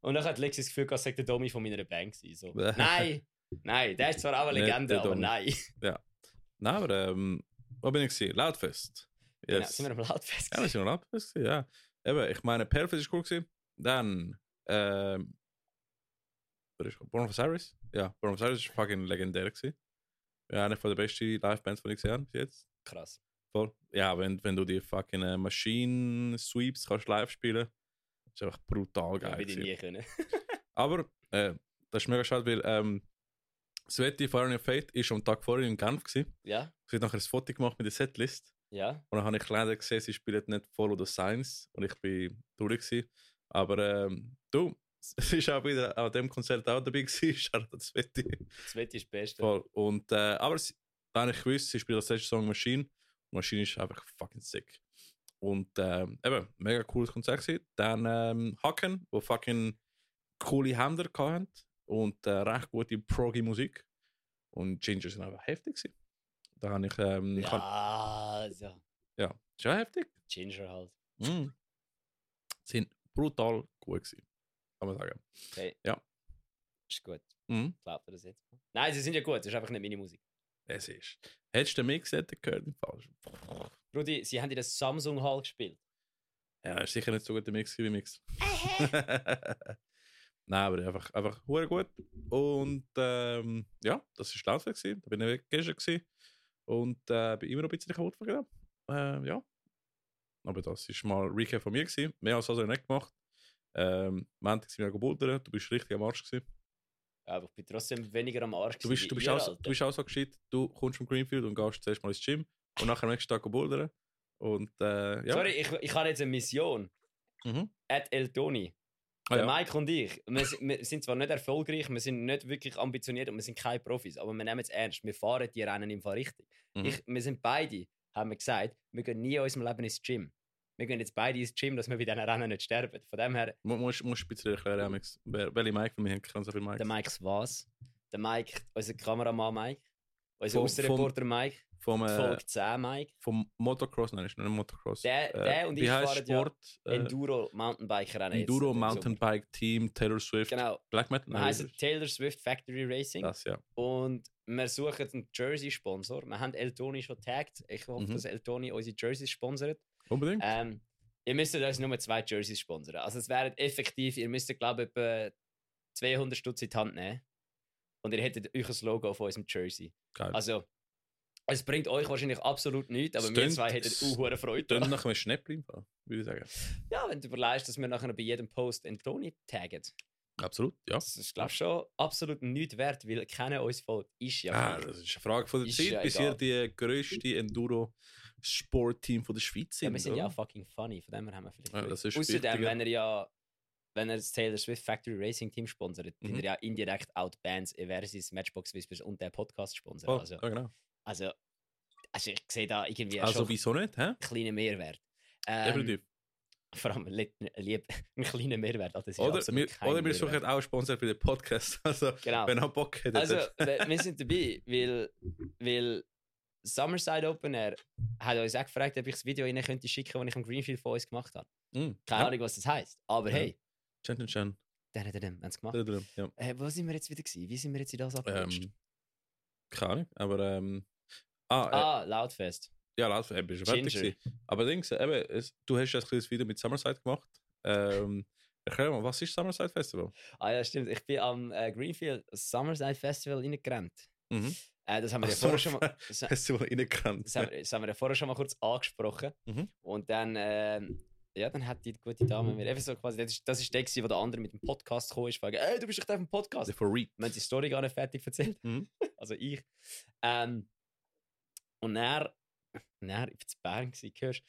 Und dann hat Lexi das Gefühl gehabt, er sei der Domi von meiner Band gewesen. So. Nein, nein, der ist zwar auch eine Legende, der aber nein. Nein, aber ähm, wo bin ich gewesen? Lautfest. Genau, Yes. sind wir am Lautfest. Ja, das war noch Lautfest, gewesen, ja. Eben, ich meine, Perfect ist cool gewesen. Dann, ähm, Born of Osiris? Ja, Born of Osiris ist fucking legendär gewesen. Ja, eine von der besten Live-Bands, die ich gesehen habe bis jetzt. Krass. Voll. Ja, wenn, wenn du die fucking äh, Machine Sweeps kannst live spielen, ist einfach brutal Ja, geil. würde ich gewesen. nie können. Aber äh, das ist mega schade, weil ähm, Sveti Fire of Fate ist am Tag vorher in Genf gewesen. ja, Sie hat nachher ein Foto gemacht mit der Setlist. ja. Und dann habe ich leider gesehen, sie spielen nicht Follow the Signs. Und ich bin durch. Gewesen. Aber ähm, du, es ist auch wieder an dem Konzert auch dabei gewesen. Das Sveti. Das Wetter ist das Beste. Voll. Und, äh, aber sie, da habe ich gewusst, sie spielt als letzter Song Machine. Und Machine ist einfach fucking sick. Und ähm, eben, mega cooles Konzert gewesen. Dann ähm, Hacken, wo fucking coole Händler hatten und äh, recht gute progi Musik. Und Ginger sind einfach heftig gewesen. Da habe ich, ähm, Ja, also, ja, schon heftig. Ginger halt. Mm. Sind brutal gut gewesen, kann man sagen. Okay. Ja. Ist gut. Mhm. Glaubt ihr das jetzt? Nein, sie sind ja gut, das ist einfach nicht meine Musik. Es ist. Hättest du den Mix hätte gehört im Fall? Rudi, sie haben in der Samsung Hall gespielt. Ja, ist sicher nicht so gut der Mix wie Mix. Nein, aber einfach, einfach hure gut. Und ähm, ja, das war Lautfeld. gewesen. Da bin ich gestern gewesen. Und äh, bin immer noch ein bisschen kaputt gegangen. Äh, ja. Aber das war mal ein Recap von mir. Gewesen. Mehr als das habe ich nicht gemacht. Ähm, Montag sind wir gebouldert. Du bist richtig am Arsch. Gewesen. Ja, aber ich bin trotzdem weniger am Arsch. Du bist, du, bist auch, so- du bist auch so gescheit. Du kommst vom Greenfield und gehst zuerst mal ins Gym. Und nachher am nächsten Tag gebouldern. Und äh, ja. Sorry, ich, ich habe jetzt eine Mission. Mhm. At El Toni. Ah, Der ja. Mike und ich, wir, sind- wir sind zwar nicht erfolgreich, wir sind nicht wirklich ambitioniert und wir sind keine Profis, aber wir nehmen es ernst. Wir fahren die Rennen im Fall richtig. Mhm. Ich, wir sind beide, haben wir gesagt, wir gehen nie in unserem Leben ins Gym. Wir gehen jetzt beide ins Gym, dass wir bei diesen Rennen nicht sterben. Von dem her, Mu- Musst musst ein bisschen erklären, Amix. Welche Mike? Wir haben ganz so viele Mikes. der Mike was? Der Mike, unser Kameramann Mike, unser Außenreporter Mike, Vom, äh, Folge 10 Mike, vom Motocross, nein, ist nicht Motocross. Der- der und wie ich fahren ja Sport? Äh, Enduro Mountainbiker jetzt Enduro. Mountainbike Team, Taylor Swift, Genau. Black Metal. Wir heißen Taylor Swift Factory Racing. das, ja. Und wir suchen einen Jersey-Sponsor. Wir haben El Toni schon tagged. Ich hoffe, Mhm. dass El Toni unsere Jerseys sponsert. Unbedingt. Ähm, ihr müsst uns nur zwei Jerseys sponsern. Also es wären effektiv, ihr müsst, glaube ich, etwa 200 Stutz in die Hand nehmen. Und ihr hättet euch ein Logo auf unserem Jersey. Geil. Also, es bringt euch wahrscheinlich absolut nichts, aber wir zwei hätten auch hohe Freude. Dann nach einem Schnäppchen, würde ich sagen. Ja, wenn du überlegst, dass wir nachher bei jedem Post El Toni taggen. Absolut, ja. Das ist, glaube ich, schon absolut nichts wert, weil keiner uns folgt. Ist ja. Ah, das ist eine Frage von der Ist Zeit, ja bis ihr die grösste Enduro-Sportteam von der Schweiz Ja, sind. wir sind ja oder? auch fucking funny, von dem her haben wir vielleicht. Ja, Glück. das ist Außerdem, wenn er ja, wenn er das Taylor Swift Factory Racing Team sponsert, Mhm. er ja indirekt auch die Bands Eversis, Matchbox Whispers und der Podcast sponsert. Voll, Also, ja, genau. also, also ich sehe da irgendwie Also schon wieso nicht, hä? einen kleinen Mehrwert. Ähm, Definitiv. vor allem li- lieb, ein kleiner Mehrwert. Das ist Oder wir, oder wir suchen auch Sponsor für den Podcast. Also, Genau. wenn ihr Bock hättet. Also, wir sind dabei, weil, weil Summerside Open Air hat uns auch gefragt, ob ich das Video ihnen könnte schicken, das ich am Greenfield von uns gemacht habe. Mm, Keine ja. Ahnung, was das heisst. Aber Ja. hey, Chan, chan, chan. dann hat er haben es gemacht. Drin, Ja. Äh, wo sind wir jetzt wieder gewesen? Wie sind wir jetzt in das abgerutscht? Ähm, keine Ahnung, aber. Ähm, ah, äh, ah, Loudfest. ja, laut, äh, bist du fertig gewesen. Aber Dings, eben, es, du hast ja ein kleines Video mit Summerside gemacht. Ähm, erklär mal, was ist Summerside Festival? Ah ja, stimmt. Ich bin am äh, Greenfield Summerside Festival reingerannt. Mhm. Äh, das haben wir Ach ja vorher schon mal... Das, Festival reingerannt. das, haben, wir- das haben wir ja vorher schon mal kurz angesprochen. Mhm. Und dann, ähm, ja, dann hat die gute Dame mir einfach so quasi, das ist, das ist der, gewesen, wo der andere mit dem Podcast gekommen ist, fragen, ey, du bist doch auf dem Podcast. For Reap. Wir haben die Story gar nicht fertig erzählt. Mhm. Also ich. Ähm, und er, er, ich war zu Bern, gewesen, hörst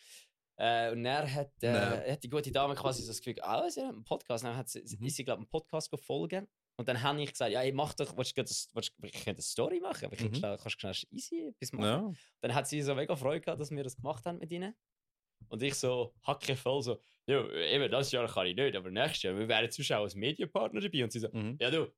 äh, Und er hat, äh, hat die gute Dame quasi so das Gefühl, ah, sie hat einen Podcast. Dann hat sie, Mhm. ist sie, glaube ich, einen Podcast folgen. Und dann habe ich gesagt, ja, ich mach doch, willst du, willst, du- ich könnte eine Story machen, aber ich Mhm. schnell, kannst du schnell easy etwas machen. Ja. Dann hat sie so mega Freude gehabt, dass wir das gemacht haben mit ihnen. Und ich so, hacke voll so, ja, eben, das Jahr kann ich nicht, aber nächstes Jahr, wir wären sonst auch als Medienpartner dabei. Und sie so, Mhm. ja du,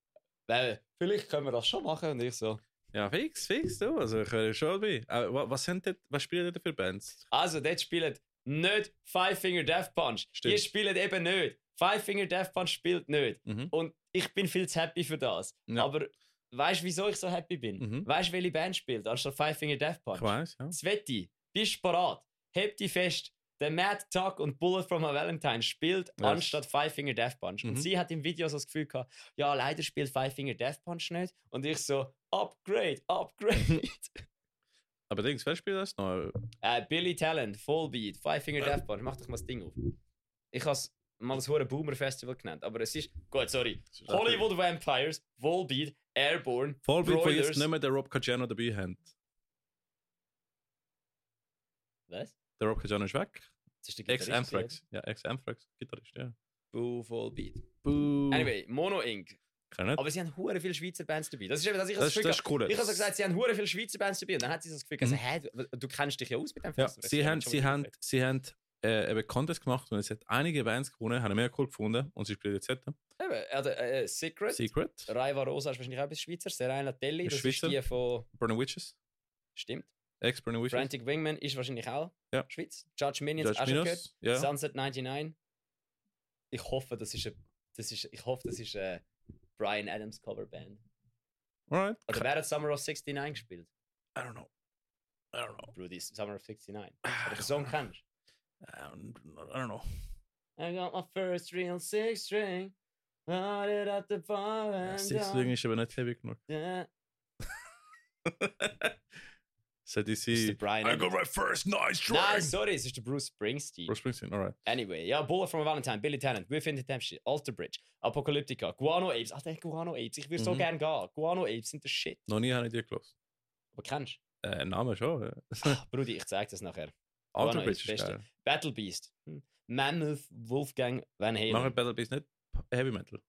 äh, vielleicht können wir das schon machen. Und ich so, ja, fix, fix, du. Also, ich wäre schon dabei. Aber wa- was, sind dort, was spielen denn für Bands? also dort spielt nicht Five Finger Death Punch. Stimmt. Die spielen eben nicht. Five Finger Death Punch spielt nicht. Mhm. Und ich bin viel zu happy für das. Ja. Aber weißt du, wieso ich so happy bin? Mhm. Weißt du, welche Band spielt anstatt Five Finger Death Punch? Ich weiß, ja. Sveti, bist du parat? Heb dich fest. Der Mad Tuck und Bullet from a Valentine spielt Yes. anstatt Five Finger Death Punch. Und Mhm. sie hat im Video so das Gefühl gehabt, ja, leider spielt Five Finger Death Punch nicht. Und ich so, Upgrade, Upgrade. Aber Dings, wer spielt das noch? äh, Billy Talent, Fullbeat, Five Finger Death Punch, mach doch mal das Ding auf. Ich habe es mal das Hure Boomer Festival genannt, aber es ist, gut, sorry. Hollywood Vampires, Volbeat, Airborne, Vollbild, wo jetzt nicht mehr der Rob Caggiano dabei haben. Was? Der Rob Caggiano ist weg. Ex-Anthrax. Ja, Ex-Anthrax. Gitarrist, ja. Boo, Volbeat. Buh. Anyway, Mono Inc. Aber sie haben hure viele Schweizer Bands dabei. Das ist eben, dass ich das, das, Gefühl das cool. Ich habe so gesagt, sie haben hure viele Schweizer Bands dabei. Und dann hat sie so das Gefühl, also, Mhm. hä, du, du kennst dich ja aus mit dem Ja, Festival. sie haben, sie haben, sie haben äh, eben Contest gemacht und es hat einige Bands gewonnen, haben mega cool gefunden und sie spielen jetzt dort. Eben, also, äh, Secret, Secret, Raiva Rosa ist wahrscheinlich auch etwas Schweizer. Serena Latelli, Ist das Schweizer. ist die von... Burning Witches, Stimmt. Ex-Burning Witches, Frantic Wingman ist wahrscheinlich auch Ja. Schweiz. Judge Minions Judge auch schon gehört. ja. Sunset 99. Ich hoffe, das ist eine, das ist, ich hoffe, das ist eine Brian Adams Coverband. Alright. Oder wer hat Summer of 69 gespielt? I don't know. I don't know. Brudi, Summer of 69. Ah, du den Song kennst? I don't, I don't know. I got my first real six string. Bought it at the bar and Six. String ist aber nicht heavy genug. Yeah. Ist der sie. Brian I got my first nice string. Nein, sorry, es ist der Bruce Springsteen. Bruce Springsteen, alright. Anyway, ja, Bullet from a Valentine, Billy Talent, Within the Tempest, Alter Bridge, Apocalyptica, Guano Apes. Ach, der Guano Apes, ich würde so Mhm. gern gehen. Guano Apes sind der Shit. Noch nie habe ich die gehört. Aber kennst Äh, Name schon. ja. du? Ah, Brudi, ich zeig das nachher. Alter Guano Bridge ist Beste. geil. Battle Beast, hm. Mammoth, Wolfgang, Van Halen. Machen Battle Beast nicht Heavy Metal.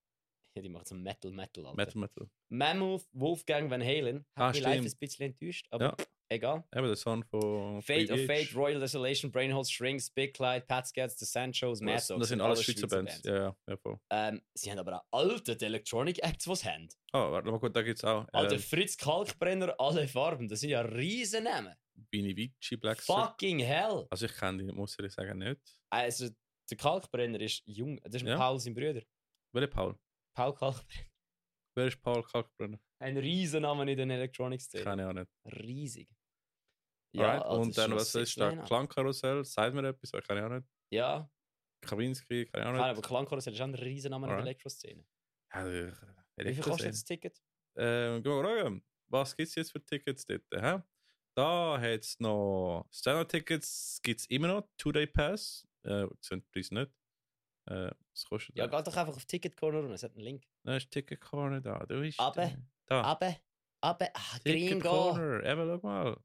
Ja, die macht so Metal Metal, Alter. Metal Metal. Mammoth, Wolfgang, Van Halen. Hat Ah, mich live ein bisschen enttäuscht, aber Ja. Egal. Eben der Sound von. Fate of. Fate, Royal Desolation, Brainhold Strings, Big Clyde, Pat Scats, The Sanchos, Mad Dogs. das sind alles Schweizer Bands. Ja, ja, ja, voll. Ähm, sie haben aber auch alte Electronic Acts, die sie haben. Oh, warte mal gut, da gibt es auch. Alter, Ähm, Fritz Kalkbrenner, alle Farben. Das sind ja riesen Namen. Bini Vici, Black. Fucking hell. Also ich kenne die, muss ich sagen, nicht. Also, der Kalkbrenner ist jung. Das ist Ja. Paul, sein Bruder. Wer ist Paul? Paul Kalkbrenner. Wer ist Paul Kalkbrenner? Ein riesen Name in der Electronic-Szene. Keine Ahnung. Riesig. Alright, also, und dann, was ist da? Klangkarussell, sagt mir etwas, ich keine Ahnung. Ja, Kawinski, keine keine Ahnung. aber Klangkarussell ist auch ein riesen Name in der. Elektroszene. Ja, ich- Wie viel kostet das Ticket? Äh, gehen wir schauen, was gibt es jetzt für Tickets dort? Hä? Da hat es noch Standard-Tickets, gibt es immer noch, Two-Day Pass. Äh, sind die Preise nicht. Äh, was kostet Ja, geh doch einfach auf Ticket Corner und es hat einen Link. Nein, ist Ticket Corner da. Du bist Aber, da. Da. Aber, aber, ah, Gringo. Corner. Eben, schau mal.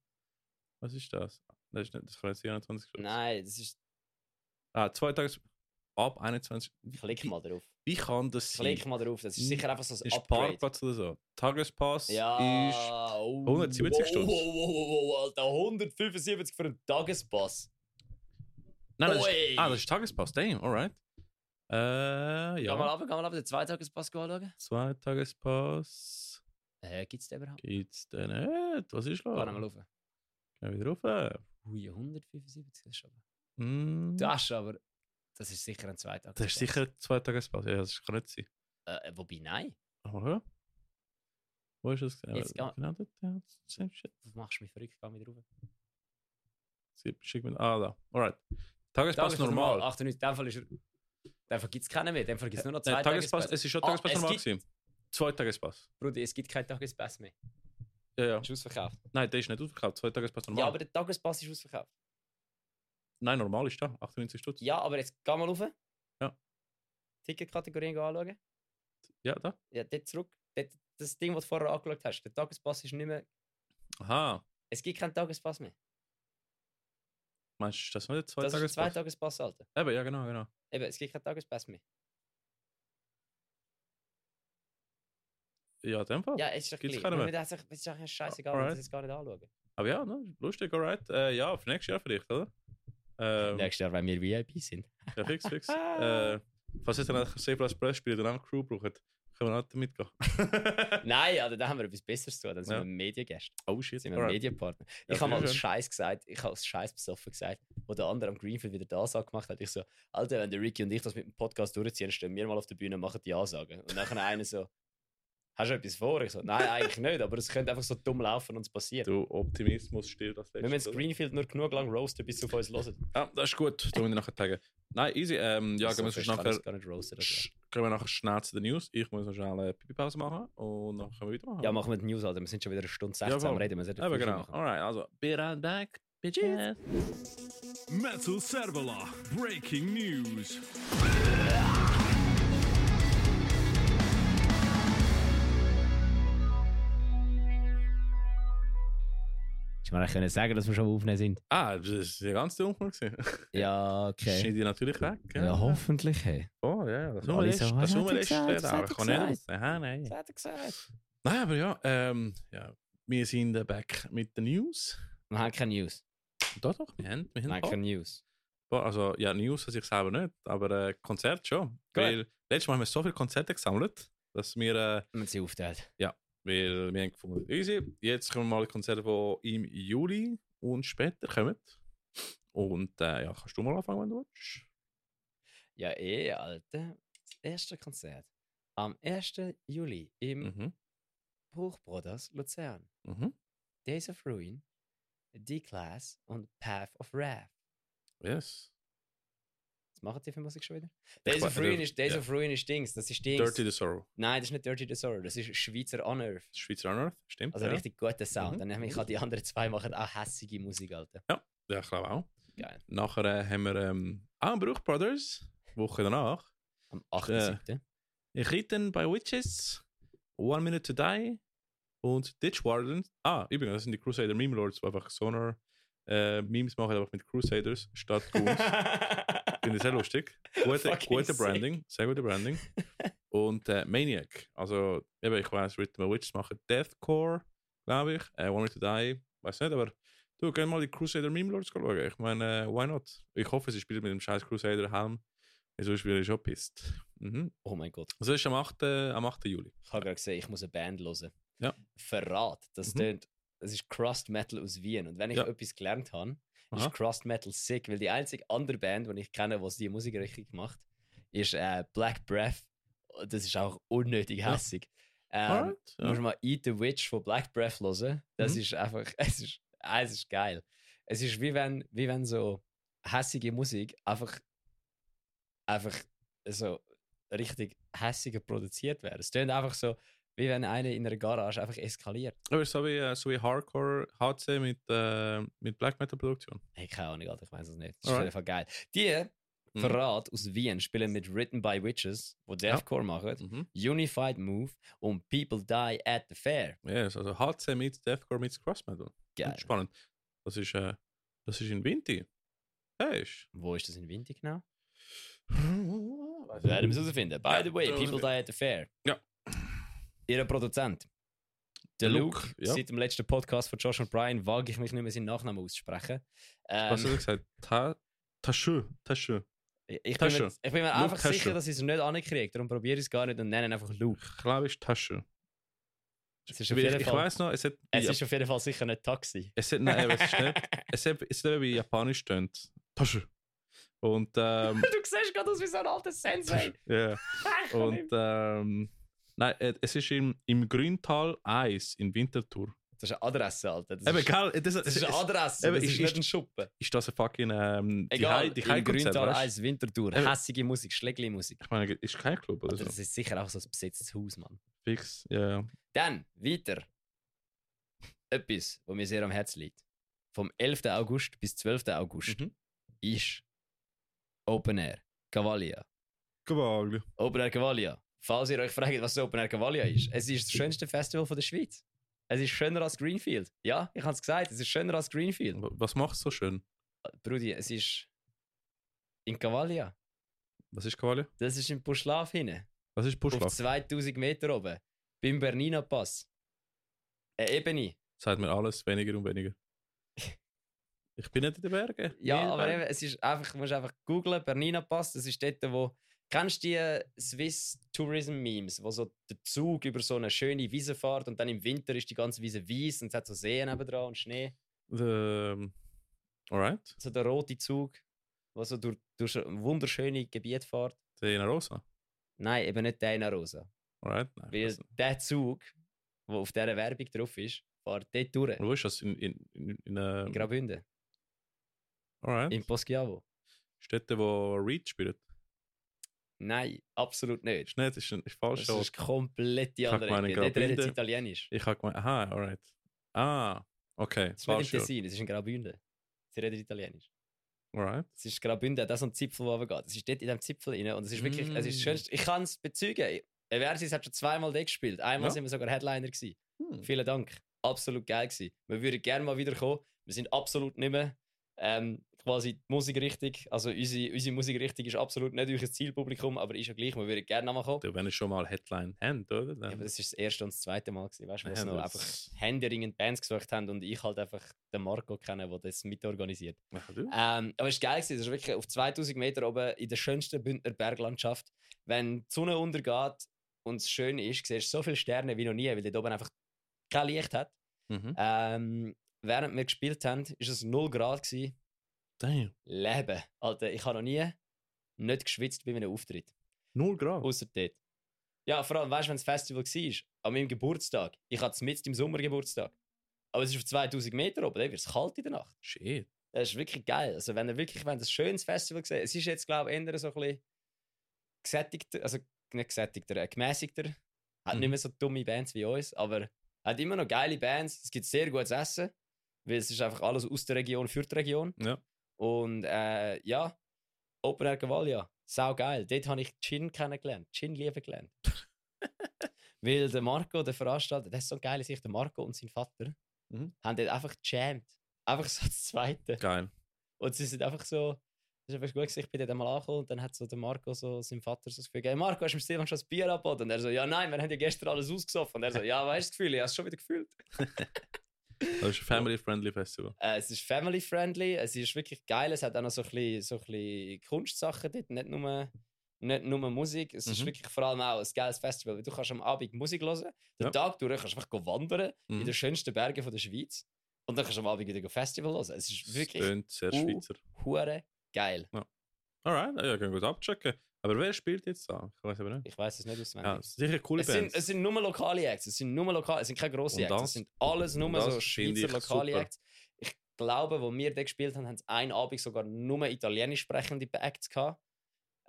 Was ist das? Das, ist nicht, das kann jetzt 24 Stunden. Nein, das ist. Ah, zwei Tage ab 21. Klick mal drauf. wie kann das sein? Klick mal drauf. Das ist sicher einfach so ein Ist Upgrade. Parkplatz oder so? Tagespass Ja, ist. oh, 170 wow, Stutz. Wow, wow, wow, wow, Alter, 175 für einen Tagespass. Nein, das ist, ah, das ist Tagespass, damn, alright. Äh, Geh mal ja. ab, geh mal ab, den Zweitagespass anschauen. Zwei Tagespass. Äh, gibt's den überhaupt? Gibt's den nicht? Was ist Geh los? mal rauf. Geh wieder rauf. Ui, 175 das ist aber. Mm, Das ist aber. Das ist sicher ein Zweitagespass. das ist sicher zwei Tagespass. Ja, das kann nicht sein. Äh, wobei, nein. Ja. Wo ist das? Jetzt Äh, genau dort. Ja, same shit. Du machst mich verrückt, geh wieder rauf. Schick mir. Ah, da. Alright. Tagespass Tagespass normal. 98, in dem Fall ist er. In dem Fall gibt es keinen mehr, in dem Fall gibt es nur noch Nein, zwei Tagespass, Tagespässe. es ist schon Ah, Tagespass es normal gewesen. Zwei Tagespass. Bruder, es gibt keinen Tagespass mehr. Ja, ja. Ist ausverkauft. Nein, der ist nicht ausverkauft. Zwei Tagespass normal. Ja, aber der Tagespass ist ausverkauft. Nein, normal ist da. 98 Stutz. Ja, aber jetzt geh mal rauf. Ja. Ticketkategorien anschauen. Ja, da. Ja, dort zurück. Dort, das Ding, das du vorher angeschaut hast. Der Tagespass ist nicht mehr. Aha. Es gibt keinen Tagespass mehr. Meinst du, das nicht zwei das ist ein Tagespass? Alter. Eben, ja, genau, genau. Eben, es gibt keinen Tagespass mehr. Ja, in dem Fall. Ja, es ist doch Gibt's gleich. keinen Man mehr? Es ist doch scheißegal, Alright. muss es gar nicht anschauen. Aber ja, ne, lustig, alright. Äh, ja, für nächstes Jahr vielleicht, oder? Ähm, Nächstes Jahr, wenn wir VIP sind. ja, fix, fix. äh, falls ihr dann ein C Press Spiel dann auch Crew braucht, können wir auch mitgehen. Nein, also da haben wir etwas Besseres zu tun. Dann sind Ja. wir Mediengäste. oh shit, sind wir alright. Medienpartner. Ja, ich habe mal als ich Scheiß gesagt, ich habe als Scheiß besoffen gesagt, wo der andere am Greenfield wieder die Ansage gemacht hat. Ich so, Alter, wenn der Ricky und ich das mit dem Podcast durchziehen, stehen wir mal auf der Bühne und machen die Ansage. Und dann einer so, hast du etwas vor? Ich so, nein, eigentlich nicht, aber es könnte einfach so dumm laufen und es passiert. Du Optimismus stirbt das Wir müssen das letzte. Greenfield nur genug lang roasten, bis sie auf uns hören. Ah, das ist gut, da muss ich nachher sagen. Nein, easy. Ähm, ja, so gehen wir kann nachher, gar nicht roasten. sch- gehen wir nachher schnell zu den News. Ich muss noch schnell eine Pipi-Pause machen und dann können wir weitermachen. Ja, machen wir die News, Alter. Wir sind schon wieder eine Stunde 16 voll. am Reden. Wir sollten Aber genau. machen. Alright, also, be right back, bitches. Metal Servola, breaking news. Ich meine, ich können sagen, dass wir schon aufnehmen sind. Ah, das ist ja ganz dunkel. Ja, okay. Schneide ich natürlich weg. Ja, hoffentlich. Hey. Oh, ja, das Alle ist das was hat er ist gesagt? das Was hat er kann nicht. Aha, nein. Was hat er gesagt? Nein, aber ja, ähm, ja, wir sind back mit den News. Wir haben keine News. Doch, doch, wir haben, wir Wir haben ein keine News. Also, ja, News an sich selber nicht, aber äh, Konzert schon. Weil letztes Mal haben wir so viele Konzerte gesammelt, dass wir, äh, Wir sie aufgeteilt. Weil wir haben gefunden, easy, jetzt kommen mal die Konzerte, die im Juli und später kommen. Und äh, ja, kannst du mal anfangen, wenn du willst? Ja, eh, Alter. Das erste Konzert. Am 1. Juli im Mhm. Bruch Brothers Luzern. Mhm. Days of Ruin, D-Class und Path of Wrath. Yes. Was machen die für Musik schon wieder? Days of Ruin äh, ist, Days ja. of Ruin ist Dings. Das ist Dings. Dirty the Sorrow. Nein, das ist nicht Dirty Disorder. Das ist Schweizer Unearth. Schweizer Unearth, stimmt. Also ja. richtig guter Sound. Mhm. Dann nämlich auch die anderen zwei machen auch hässige Musik, Alter. Ja, ich glaube auch. Geil. Nachher äh, haben wir ähm, auch Bruch Brothers, Woche danach. Am 8.7. Ritten by Witches, One Minute to Die und Ditch Warden. Ah, übrigens, das sind die Crusader Meme Lords, die einfach Sonar äh, Memes machen, einfach mit Crusaders statt Goons. Finde ich sehr lustig. Gute, gute. Branding, sehr gute Branding. und äh, Maniac, also eben, ich weiß, Rhythm Witches machen Deathcore, glaube ich. Äh, Minute to Die, weiß nicht, aber du, gerne mal die Crusader Meme Lords schauen. Ich meine, äh, why not? Ich hoffe, sie spielen mit dem scheiß Crusader Helm. Sonst wäre ich schon pisst. Mhm. oh mein Gott. Also das ist am 8. Am 8. Juli. Ich habe gerade gesehen, ich muss eine Band hören. Ja. Verrat. Das, Mhm. tönt, das ist Crust Metal aus Wien. Und wenn ich Ja. etwas gelernt habe, Aha. ist Crust Metal sick. Weil die einzige andere Band, die ich kenne, die die Musik richtig macht, ist äh, Black Breath. Das ist auch unnötig Ja. hässig. Ähm, ja. musst mal Eat the Witch von Black Breath hören. Das Mhm. ist einfach, es ist, es ist geil. Es ist wie wenn, wie wenn so hässige Musik einfach, einfach so richtig hässiger produziert wäre. Es tönt einfach so, wie wenn einer in einer Garage einfach eskaliert. Aber so wie, äh, so wie Hardcore HC mit, äh, mit Black Metal Produktion. Hey, keine Ahnung, Alter, ich weiß es nicht. Das ist auf jeden Fall geil. Die Mhm. Verrat aus Wien spielen mit Written by Witches, wo Deathcore machen, Mhm. Unified Move und People Die at the Fair. Yes, also HC mit Deathcore mit Cross Metal. Geil. Spannend. Das ist, äh, das ist in Vinti. Hey, Wo ist das in Winter genau? Werden wir es herausfinden. By Ja, the way, People Die at the Fair. Ja. Ihr Produzent. Der Luke, Luke, ja. seit dem letzten Podcast von Josh und Brian wage ich mich nicht mehr seinen Nachnamen auszusprechen. Ähm, Was hast du gesagt? Ta Tasche, Tasche. Ich, bin mir, ich bin mir einfach Tasche. sicher, dass ich es nicht ankriege. Darum probiere ich es gar nicht und nenne ihn einfach Luke. Ich glaube, es ist Tasche. Es ist auf ich jeden ich Fall, weiß noch, es hat, es ja, ist auf jeden Fall sicher nicht Taxi. es hat, nein, es ist nicht, es hat, es hat wie Japanisch tönt. Tasche. Und, ähm, du siehst gerade aus wie so ein alter Sensei. ja. Und, ähm, nein, äh, es ist im, im Grüntal 1 in Winterthur. Das ist eine Adresse, Alter. Das Eben, ist, gell, das, das ist eine Adresse, eben, das ist- ist nicht ein Schuppen. ist das ein fucking, ähm, die Egal, Hei- die im Grüntal weißt du? 1, Winterthur. Eben. Hässige Musik, Schlägli-Musik. Ich meine, ist kein Club oder so. Das ist sicher auch so ein besetztes Haus, Mann. Fix, ja, ja. Dann, weiter. Etwas, was mir sehr am Herzen liegt. Vom 11. August bis 12. August Mhm. ist Open Air Cavalia. Gewaglich. Open Air Cavalia. Falls ihr euch fragt, was Open Air Cavalia ist, es ist das schönste Festival von der Schweiz. Es ist schöner als Greenfield. Ja, ich habe es gesagt, es ist schöner als Greenfield. Was macht es so schön? Brudi, es ist in Cavalia. Was ist Qualia? Das ist im Buschlaf hinten. Was ist Auf Buschlaf? 2000 Meter oben. Beim Bernina Pass. Eine Ebene. Sagt mir alles weniger und weniger. Ich bin nicht in den Bergen. Ja, aber in eben, es ist einfach, du musst einfach googlen, Bernina Pass, das ist dort, wo. Kennst du die Swiss Tourism Memes, wo so der Zug über so eine schöne Wiese fährt und dann im Winter ist die ganze Wiese weiß und es hat so Seen nebendran und Schnee? Bergen. Ähm, alright. So der rote Zug, der so durch, durch ein wunderschönes Gebiet fährt. Der in Rosa. Nein, eben nicht der in Rosa. Alright. Nein, Weil also, der Zug, der auf dieser Werbung drauf ist, fährt dort durch. wo ist das? In, in, in, in, In äh, Graubünden, alright. in Poschiavo. Städte, wo Reed spielt. Nein, absolut nicht. Ist nicht, ist, ist falsch. Das ist komplett die andere Ecke. Dort redet Italienisch. Ich habe gemeint, aha, alright. Ah, okay. Das ist nicht ja. Tessin, es ist in Graubünden. Sie reden Italienisch. Alright. Es ist Graubünden, das ist ein Zipfel, der runtergeht. Es ist dort in diesem Zipfel rein und es ist wirklich, es ist das Mm. Schönste. Ich kann es bezeugen. Eversis hat schon zweimal dort gespielt. Einmal Ja. sind wir sogar Headliner gewesen. Hm. Vielen Dank. Absolut geil gewesen. Wir würden gerne mal wieder kommen. Wir sind absolut nicht mehr ähm, quasi die Musikrichtung. Also unsere, unsere Musikrichtung ist absolut nicht euer Zielpublikum, aber ist ja gleich. Wir würden gerne nochmal kommen. Du, Wenn ihr schon mal Headline habt, oder? Ja, Dann, aber das ist das erste und das zweite Mal gewesen, weißt du, wo Ja, sie noch einfach händeringend Bands gesucht haben und ich halt einfach den Marco kenne, der das mitorganisiert. Ja, du? Ähm, aber es war geil, gewesen. das ist wirklich auf 2000 Meter oben in der schönsten Bündner Berglandschaft. Wenn die Sonne untergeht und es schön ist, siehst du so viele Sterne wie noch nie, weil dort oben einfach kein Licht hat. Mhm. Ähm, während wir gespielt haben, war es 0 Grad. Gewesen. Damn. Leben. Alter, ich habe noch nie nicht geschwitzt bei meinem Auftritt. Null Grad. Außer dort. Ja, vor allem, weißt du, wenn das Festival war, an meinem Geburtstag. Ich hatte es mit im Sommergeburtstag. Aber es ist auf 2000 Meter oben, dann wird es kalt in der Nacht. Shit. Das ist wirklich geil. Also, wenn ihr wirklich wenn ihr ein schönes Festival seht, es ist jetzt, glaube ich, eher so ein bisschen gesättigter, also nicht gesättigter, äh, gemäßigter. Hat Mhm. nicht mehr so dumme Bands wie uns, aber hat immer noch geile Bands. Es gibt sehr gutes Essen, weil es ist einfach alles aus der Region für die Region. Ja. Und äh, ja, Open Air Cavalia, sau geil. Dort habe ich Gin kennengelernt, Gin lieben gelernt. weil der Marco, der Veranstalter, das ist so geil, sich der Marco und sein Vater Mhm. haben dort einfach gejammt. Einfach so das Zweite. Geil. Und sie sind einfach so, das ist einfach gut, gewesen, ich bin dort einmal angekommen und dann hat so der Marco so seinem Vater so das Gefühl gegeben, Marco, hast du mir Stefan schon das Bier angeboten? Und er so, ja nein, wir haben ja gestern alles ausgesoffen. Und er so, ja, weißt du das Gefühl, ich habe es schon wieder gefühlt. Das ist ein Family-Friendly Festival. Äh, es ist family-friendly, es ist wirklich geil, es hat auch noch so ein bisschen, so ein bisschen Kunstsachen dort, nicht nur, nicht nur Musik. Es ist Mhm. wirklich vor allem auch ein geiles Festival, weil du kannst am Abend Musik hören, den Ja. Tag durch kannst du einfach wandern in Mhm. den schönsten Bergen von der Schweiz und dann kannst du am Abend wieder go Festival hören. Es ist wirklich Tönt sehr. Schweizer. hure geil. Alright, ja, können wir gut abchecken. Aber wer spielt jetzt da? Ich weiß aber nicht. Ich weiß es nicht auswendig. Ja, sicher coole Es sind, Bands. es sind nur lokale Acts, es sind nur lokale, es sind keine grossen Acts, es sind alles nur so Schweizer lokale super. Acts. Ich glaube, wo wir da gespielt haben, haben es einen Abend sogar nur italienisch sprechende Acts gehabt.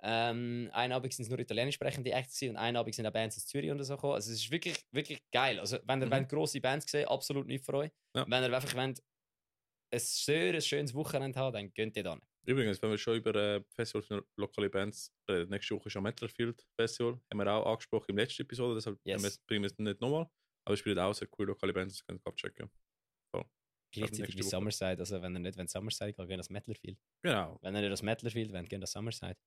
Ähm, einen Abend sind es nur italienisch sprechende Acts und einen Abend sind auch Bands aus Zürich und so gekommen. Also es ist wirklich, wirklich geil. Also wenn ihr Mhm. wollt, grosse Bands sehen, absolut nicht für euch. Ja. Wenn ihr einfach wollt, ein sehr ein schönes Wochenende haben, dann könnt ihr dann. Übrigens, wenn wir schon über äh, Festivals für lokale Bands reden, nächste Woche ist am Metalfield Festival. Haben wir auch angesprochen im letzten Episode, deshalb Yes. bringen wir es nicht nochmal. Aber es spielt auch sehr coole lokale Bands, das könnt ihr abchecken. Gleichzeitig nächste wie. Summerside, also wenn ihr nicht wenn Summerside geht, geht das Metalfield. Genau, Wenn ihr nicht das Metalfield wollt, geht das Summerside.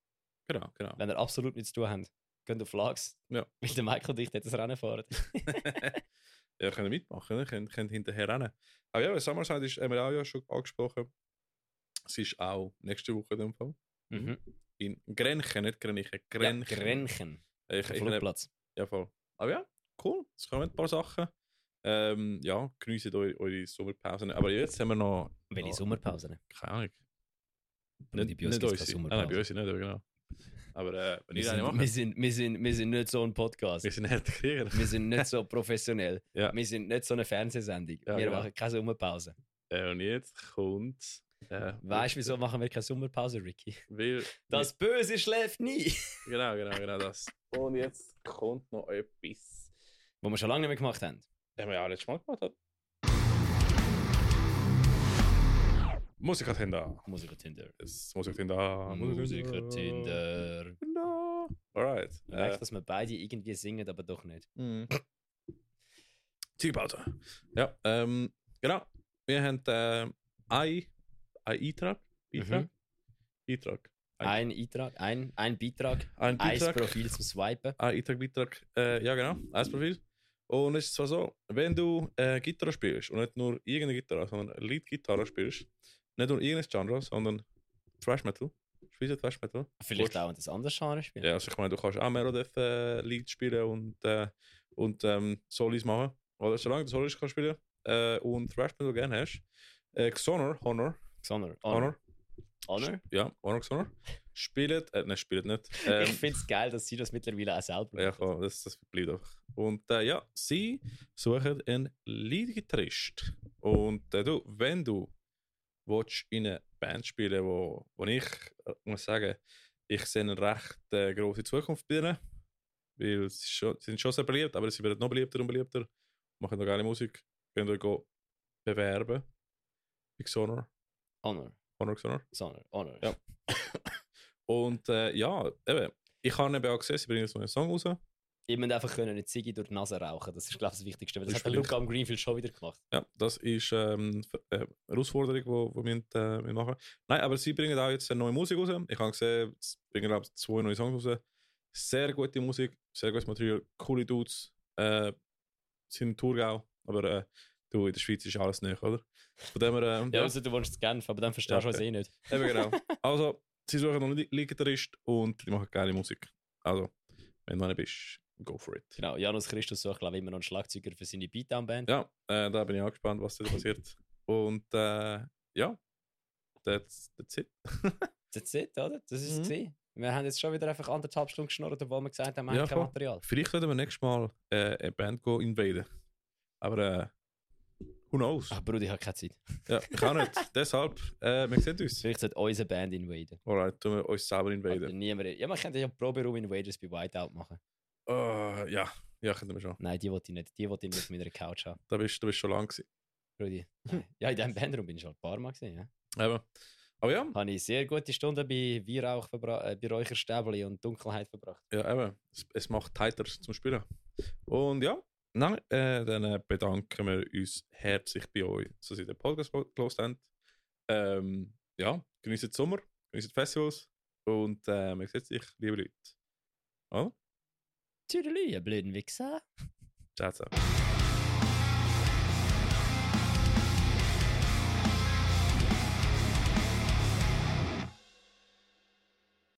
genau, genau. wenn ihr absolut nichts zu tun habt, geht auf Lags. Ja. Weil der Michael und ich dort das Rennen fahren. ja, können mitmachen, ne? können, können hinterher rennen. Aber ja, Summerside ist, haben wir auch ja schon angesprochen. Es ist auch nächste Woche in dem Fall. Mhm. In Grenchen, nicht Grenchen, Ja, Grenchen. Grenchen. ich, ich, Flugplatz. ja, voll. Aber ja, cool. Es kommen ein paar Sachen. Ähm, ja, geniessen eure, eure Sommerpause. Aber jetzt haben wir noch. Welche noch- Sommerpause? Keine Ahnung. Nicht, bei uns gibt's keine unsere. Sommerpause. Nein, nein, bei uns nicht, genau. Aber äh, wenn Wir sind, macht, wir, sind, wir, sind, wir sind nicht so ein Podcast. wir sind harte Krieger. Wir sind nicht so professionell. Ja. Wir sind nicht so eine Fernsehsendung. Ja, wir genau. machen keine Sommerpause. Äh, und jetzt kommt. Äh, Weißt du, wieso machen wir keine Sommerpause, Ricky? Weil, Das Böse schläft nie. Genau, genau, genau das. Und jetzt kommt noch etwas. Wo wir schon lange nicht mehr gemacht haben. Den wir ja letztes Mal gemacht haben. Musiker Tinder. Musiker Tinder. Musiker Tinder. Musiker Tinder. Tinder. Alright. Ich merke, Äh, dass wir beide irgendwie singen, aber doch nicht. mhm. Zielpause. Ja, ähm, genau. Wir haben äh, ein, ein Eintrag. Beitrag. Beitrag. Ein Eintrag, ein, ein Beitrag, Ein ein Beitrag. Profil zum Swipen. Ein Eintrag, Beitrag. Äh, ja, genau. Ein Profil. Und es ist zwar so, wenn du äh, Gitarre spielst und nicht nur irgendeine Gitarre, sondern Lead-Gitarre spielst, nicht nur irgendein Genre, sondern Thrash Metal, Schweizer Thrash Metal. Vielleicht auch ein anderes Genre spielen. Ja, also ich meine, du kannst auch Merodeth äh, Lied spielen und, äh, und ähm, Solis machen. Oder solange du Solis kannst spielen äh, und Thrash Metal gerne hast. Äh, Xonor, Honor, Honor. Honor, Honor. ja, Honor Xonor, spielt, äh, nein, spielt nicht. ich Ähm, finde es geil, dass sie das mittlerweile auch selber Ja, machen. voll, das, das bleibt einfach. Und äh, ja, sie suchen einen Lead-Gitarrist. Und äh, du, wenn du willst in eine Band spielen wo, wo ich äh, muss sagen, ich sehe eine recht äh, große Zukunft bei ihnen. Weil sie, schon, sind schon sehr beliebt, aber sie werden noch beliebter und beliebter. Machen noch geile Musik. Könnt ihr go bewerben. Bei Xonor. Honor. Honor Xonor. Honor. Honor. Ja. Und äh, ja, eben. Ich habe eben auch gesehen, sie bringen so einen Song raus. Ich muss einfach können eine Ziggy durch die Nase rauchen. Das ist, glaube ich, das Wichtigste. Weil das Das hat der Luca am Greenfield schon wieder gemacht. Ja, das ist ähm, äh, eine Herausforderung, die wo, wo wir, äh, wir machen. Nein, aber sie bringen auch jetzt eine neue Musik raus. Ich habe gesehen, sie bringen glaube ich, zwei neue Songs raus. Sehr gute Musik, sehr gutes Material, coole Dudes. Äh, sind in Thurgau, aber äh, du, in der Schweiz ist alles nicht, oder? Von dem her, ähm, Ja, also du wohnst in Genf, aber dann verstehst Ja, du es okay. eh nicht. eben genau. Also, sie suchen noch einen Lead-Gitarrist und die machen geile Musik. Also, wenn du einer bist, go for it. Genau, Janus Christus sucht, glaube ich, immer noch einen Schlagzeuger für seine Beatdown-Band. Ja, äh, da bin ich auch gespannt, was da passiert. Und äh, ja, that's, that's it. That's it, oder? Das ist es. Mhm. gewesen. Wir haben jetzt schon wieder einfach anderthalb Stunden geschnurrt, obwohl wir gesagt haben, wir Ja, haben kein. Material. Vielleicht werden wir nächstes Mal äh, eine Band go invaden. Aber äh, who knows? Ach, Bruder, ich habe keine Zeit. Ja, ich auch nicht. Deshalb, äh, wir sehen uns. Vielleicht sollte unsere Band invaden. Alright, tun wir uns selber invaden. niemand, ja, man könnte ja Proberaum Invaders bei Whiteout machen. Uh, ja, ja, können wir schon. Nein, die wollte ich nicht. Die wollte ich nicht auf meiner Couch haben. Da bist du bist schon lang gewesen. Brudi. Ja, in diesem Bandraum bin ich schon ein paar Mal gesehen. Ja. Eben. Aber ja, Habe ich sehr gute Stunden bei Weihrauch äh, bei Räucherstäbli und Dunkelheit verbracht. ja eben. Es, es macht tighter zum Spielen. Und ja, nein, äh, dann äh, bedanken wir uns herzlich bei euch, dass ihr den Podcast gelost habt. Ähm, ja, genießt den Sommer, genießt die Festivals und äh, man sieht sich, liebe Leute. Oh, Tüdelü, ihr blöden Wichser. ciao, ciao.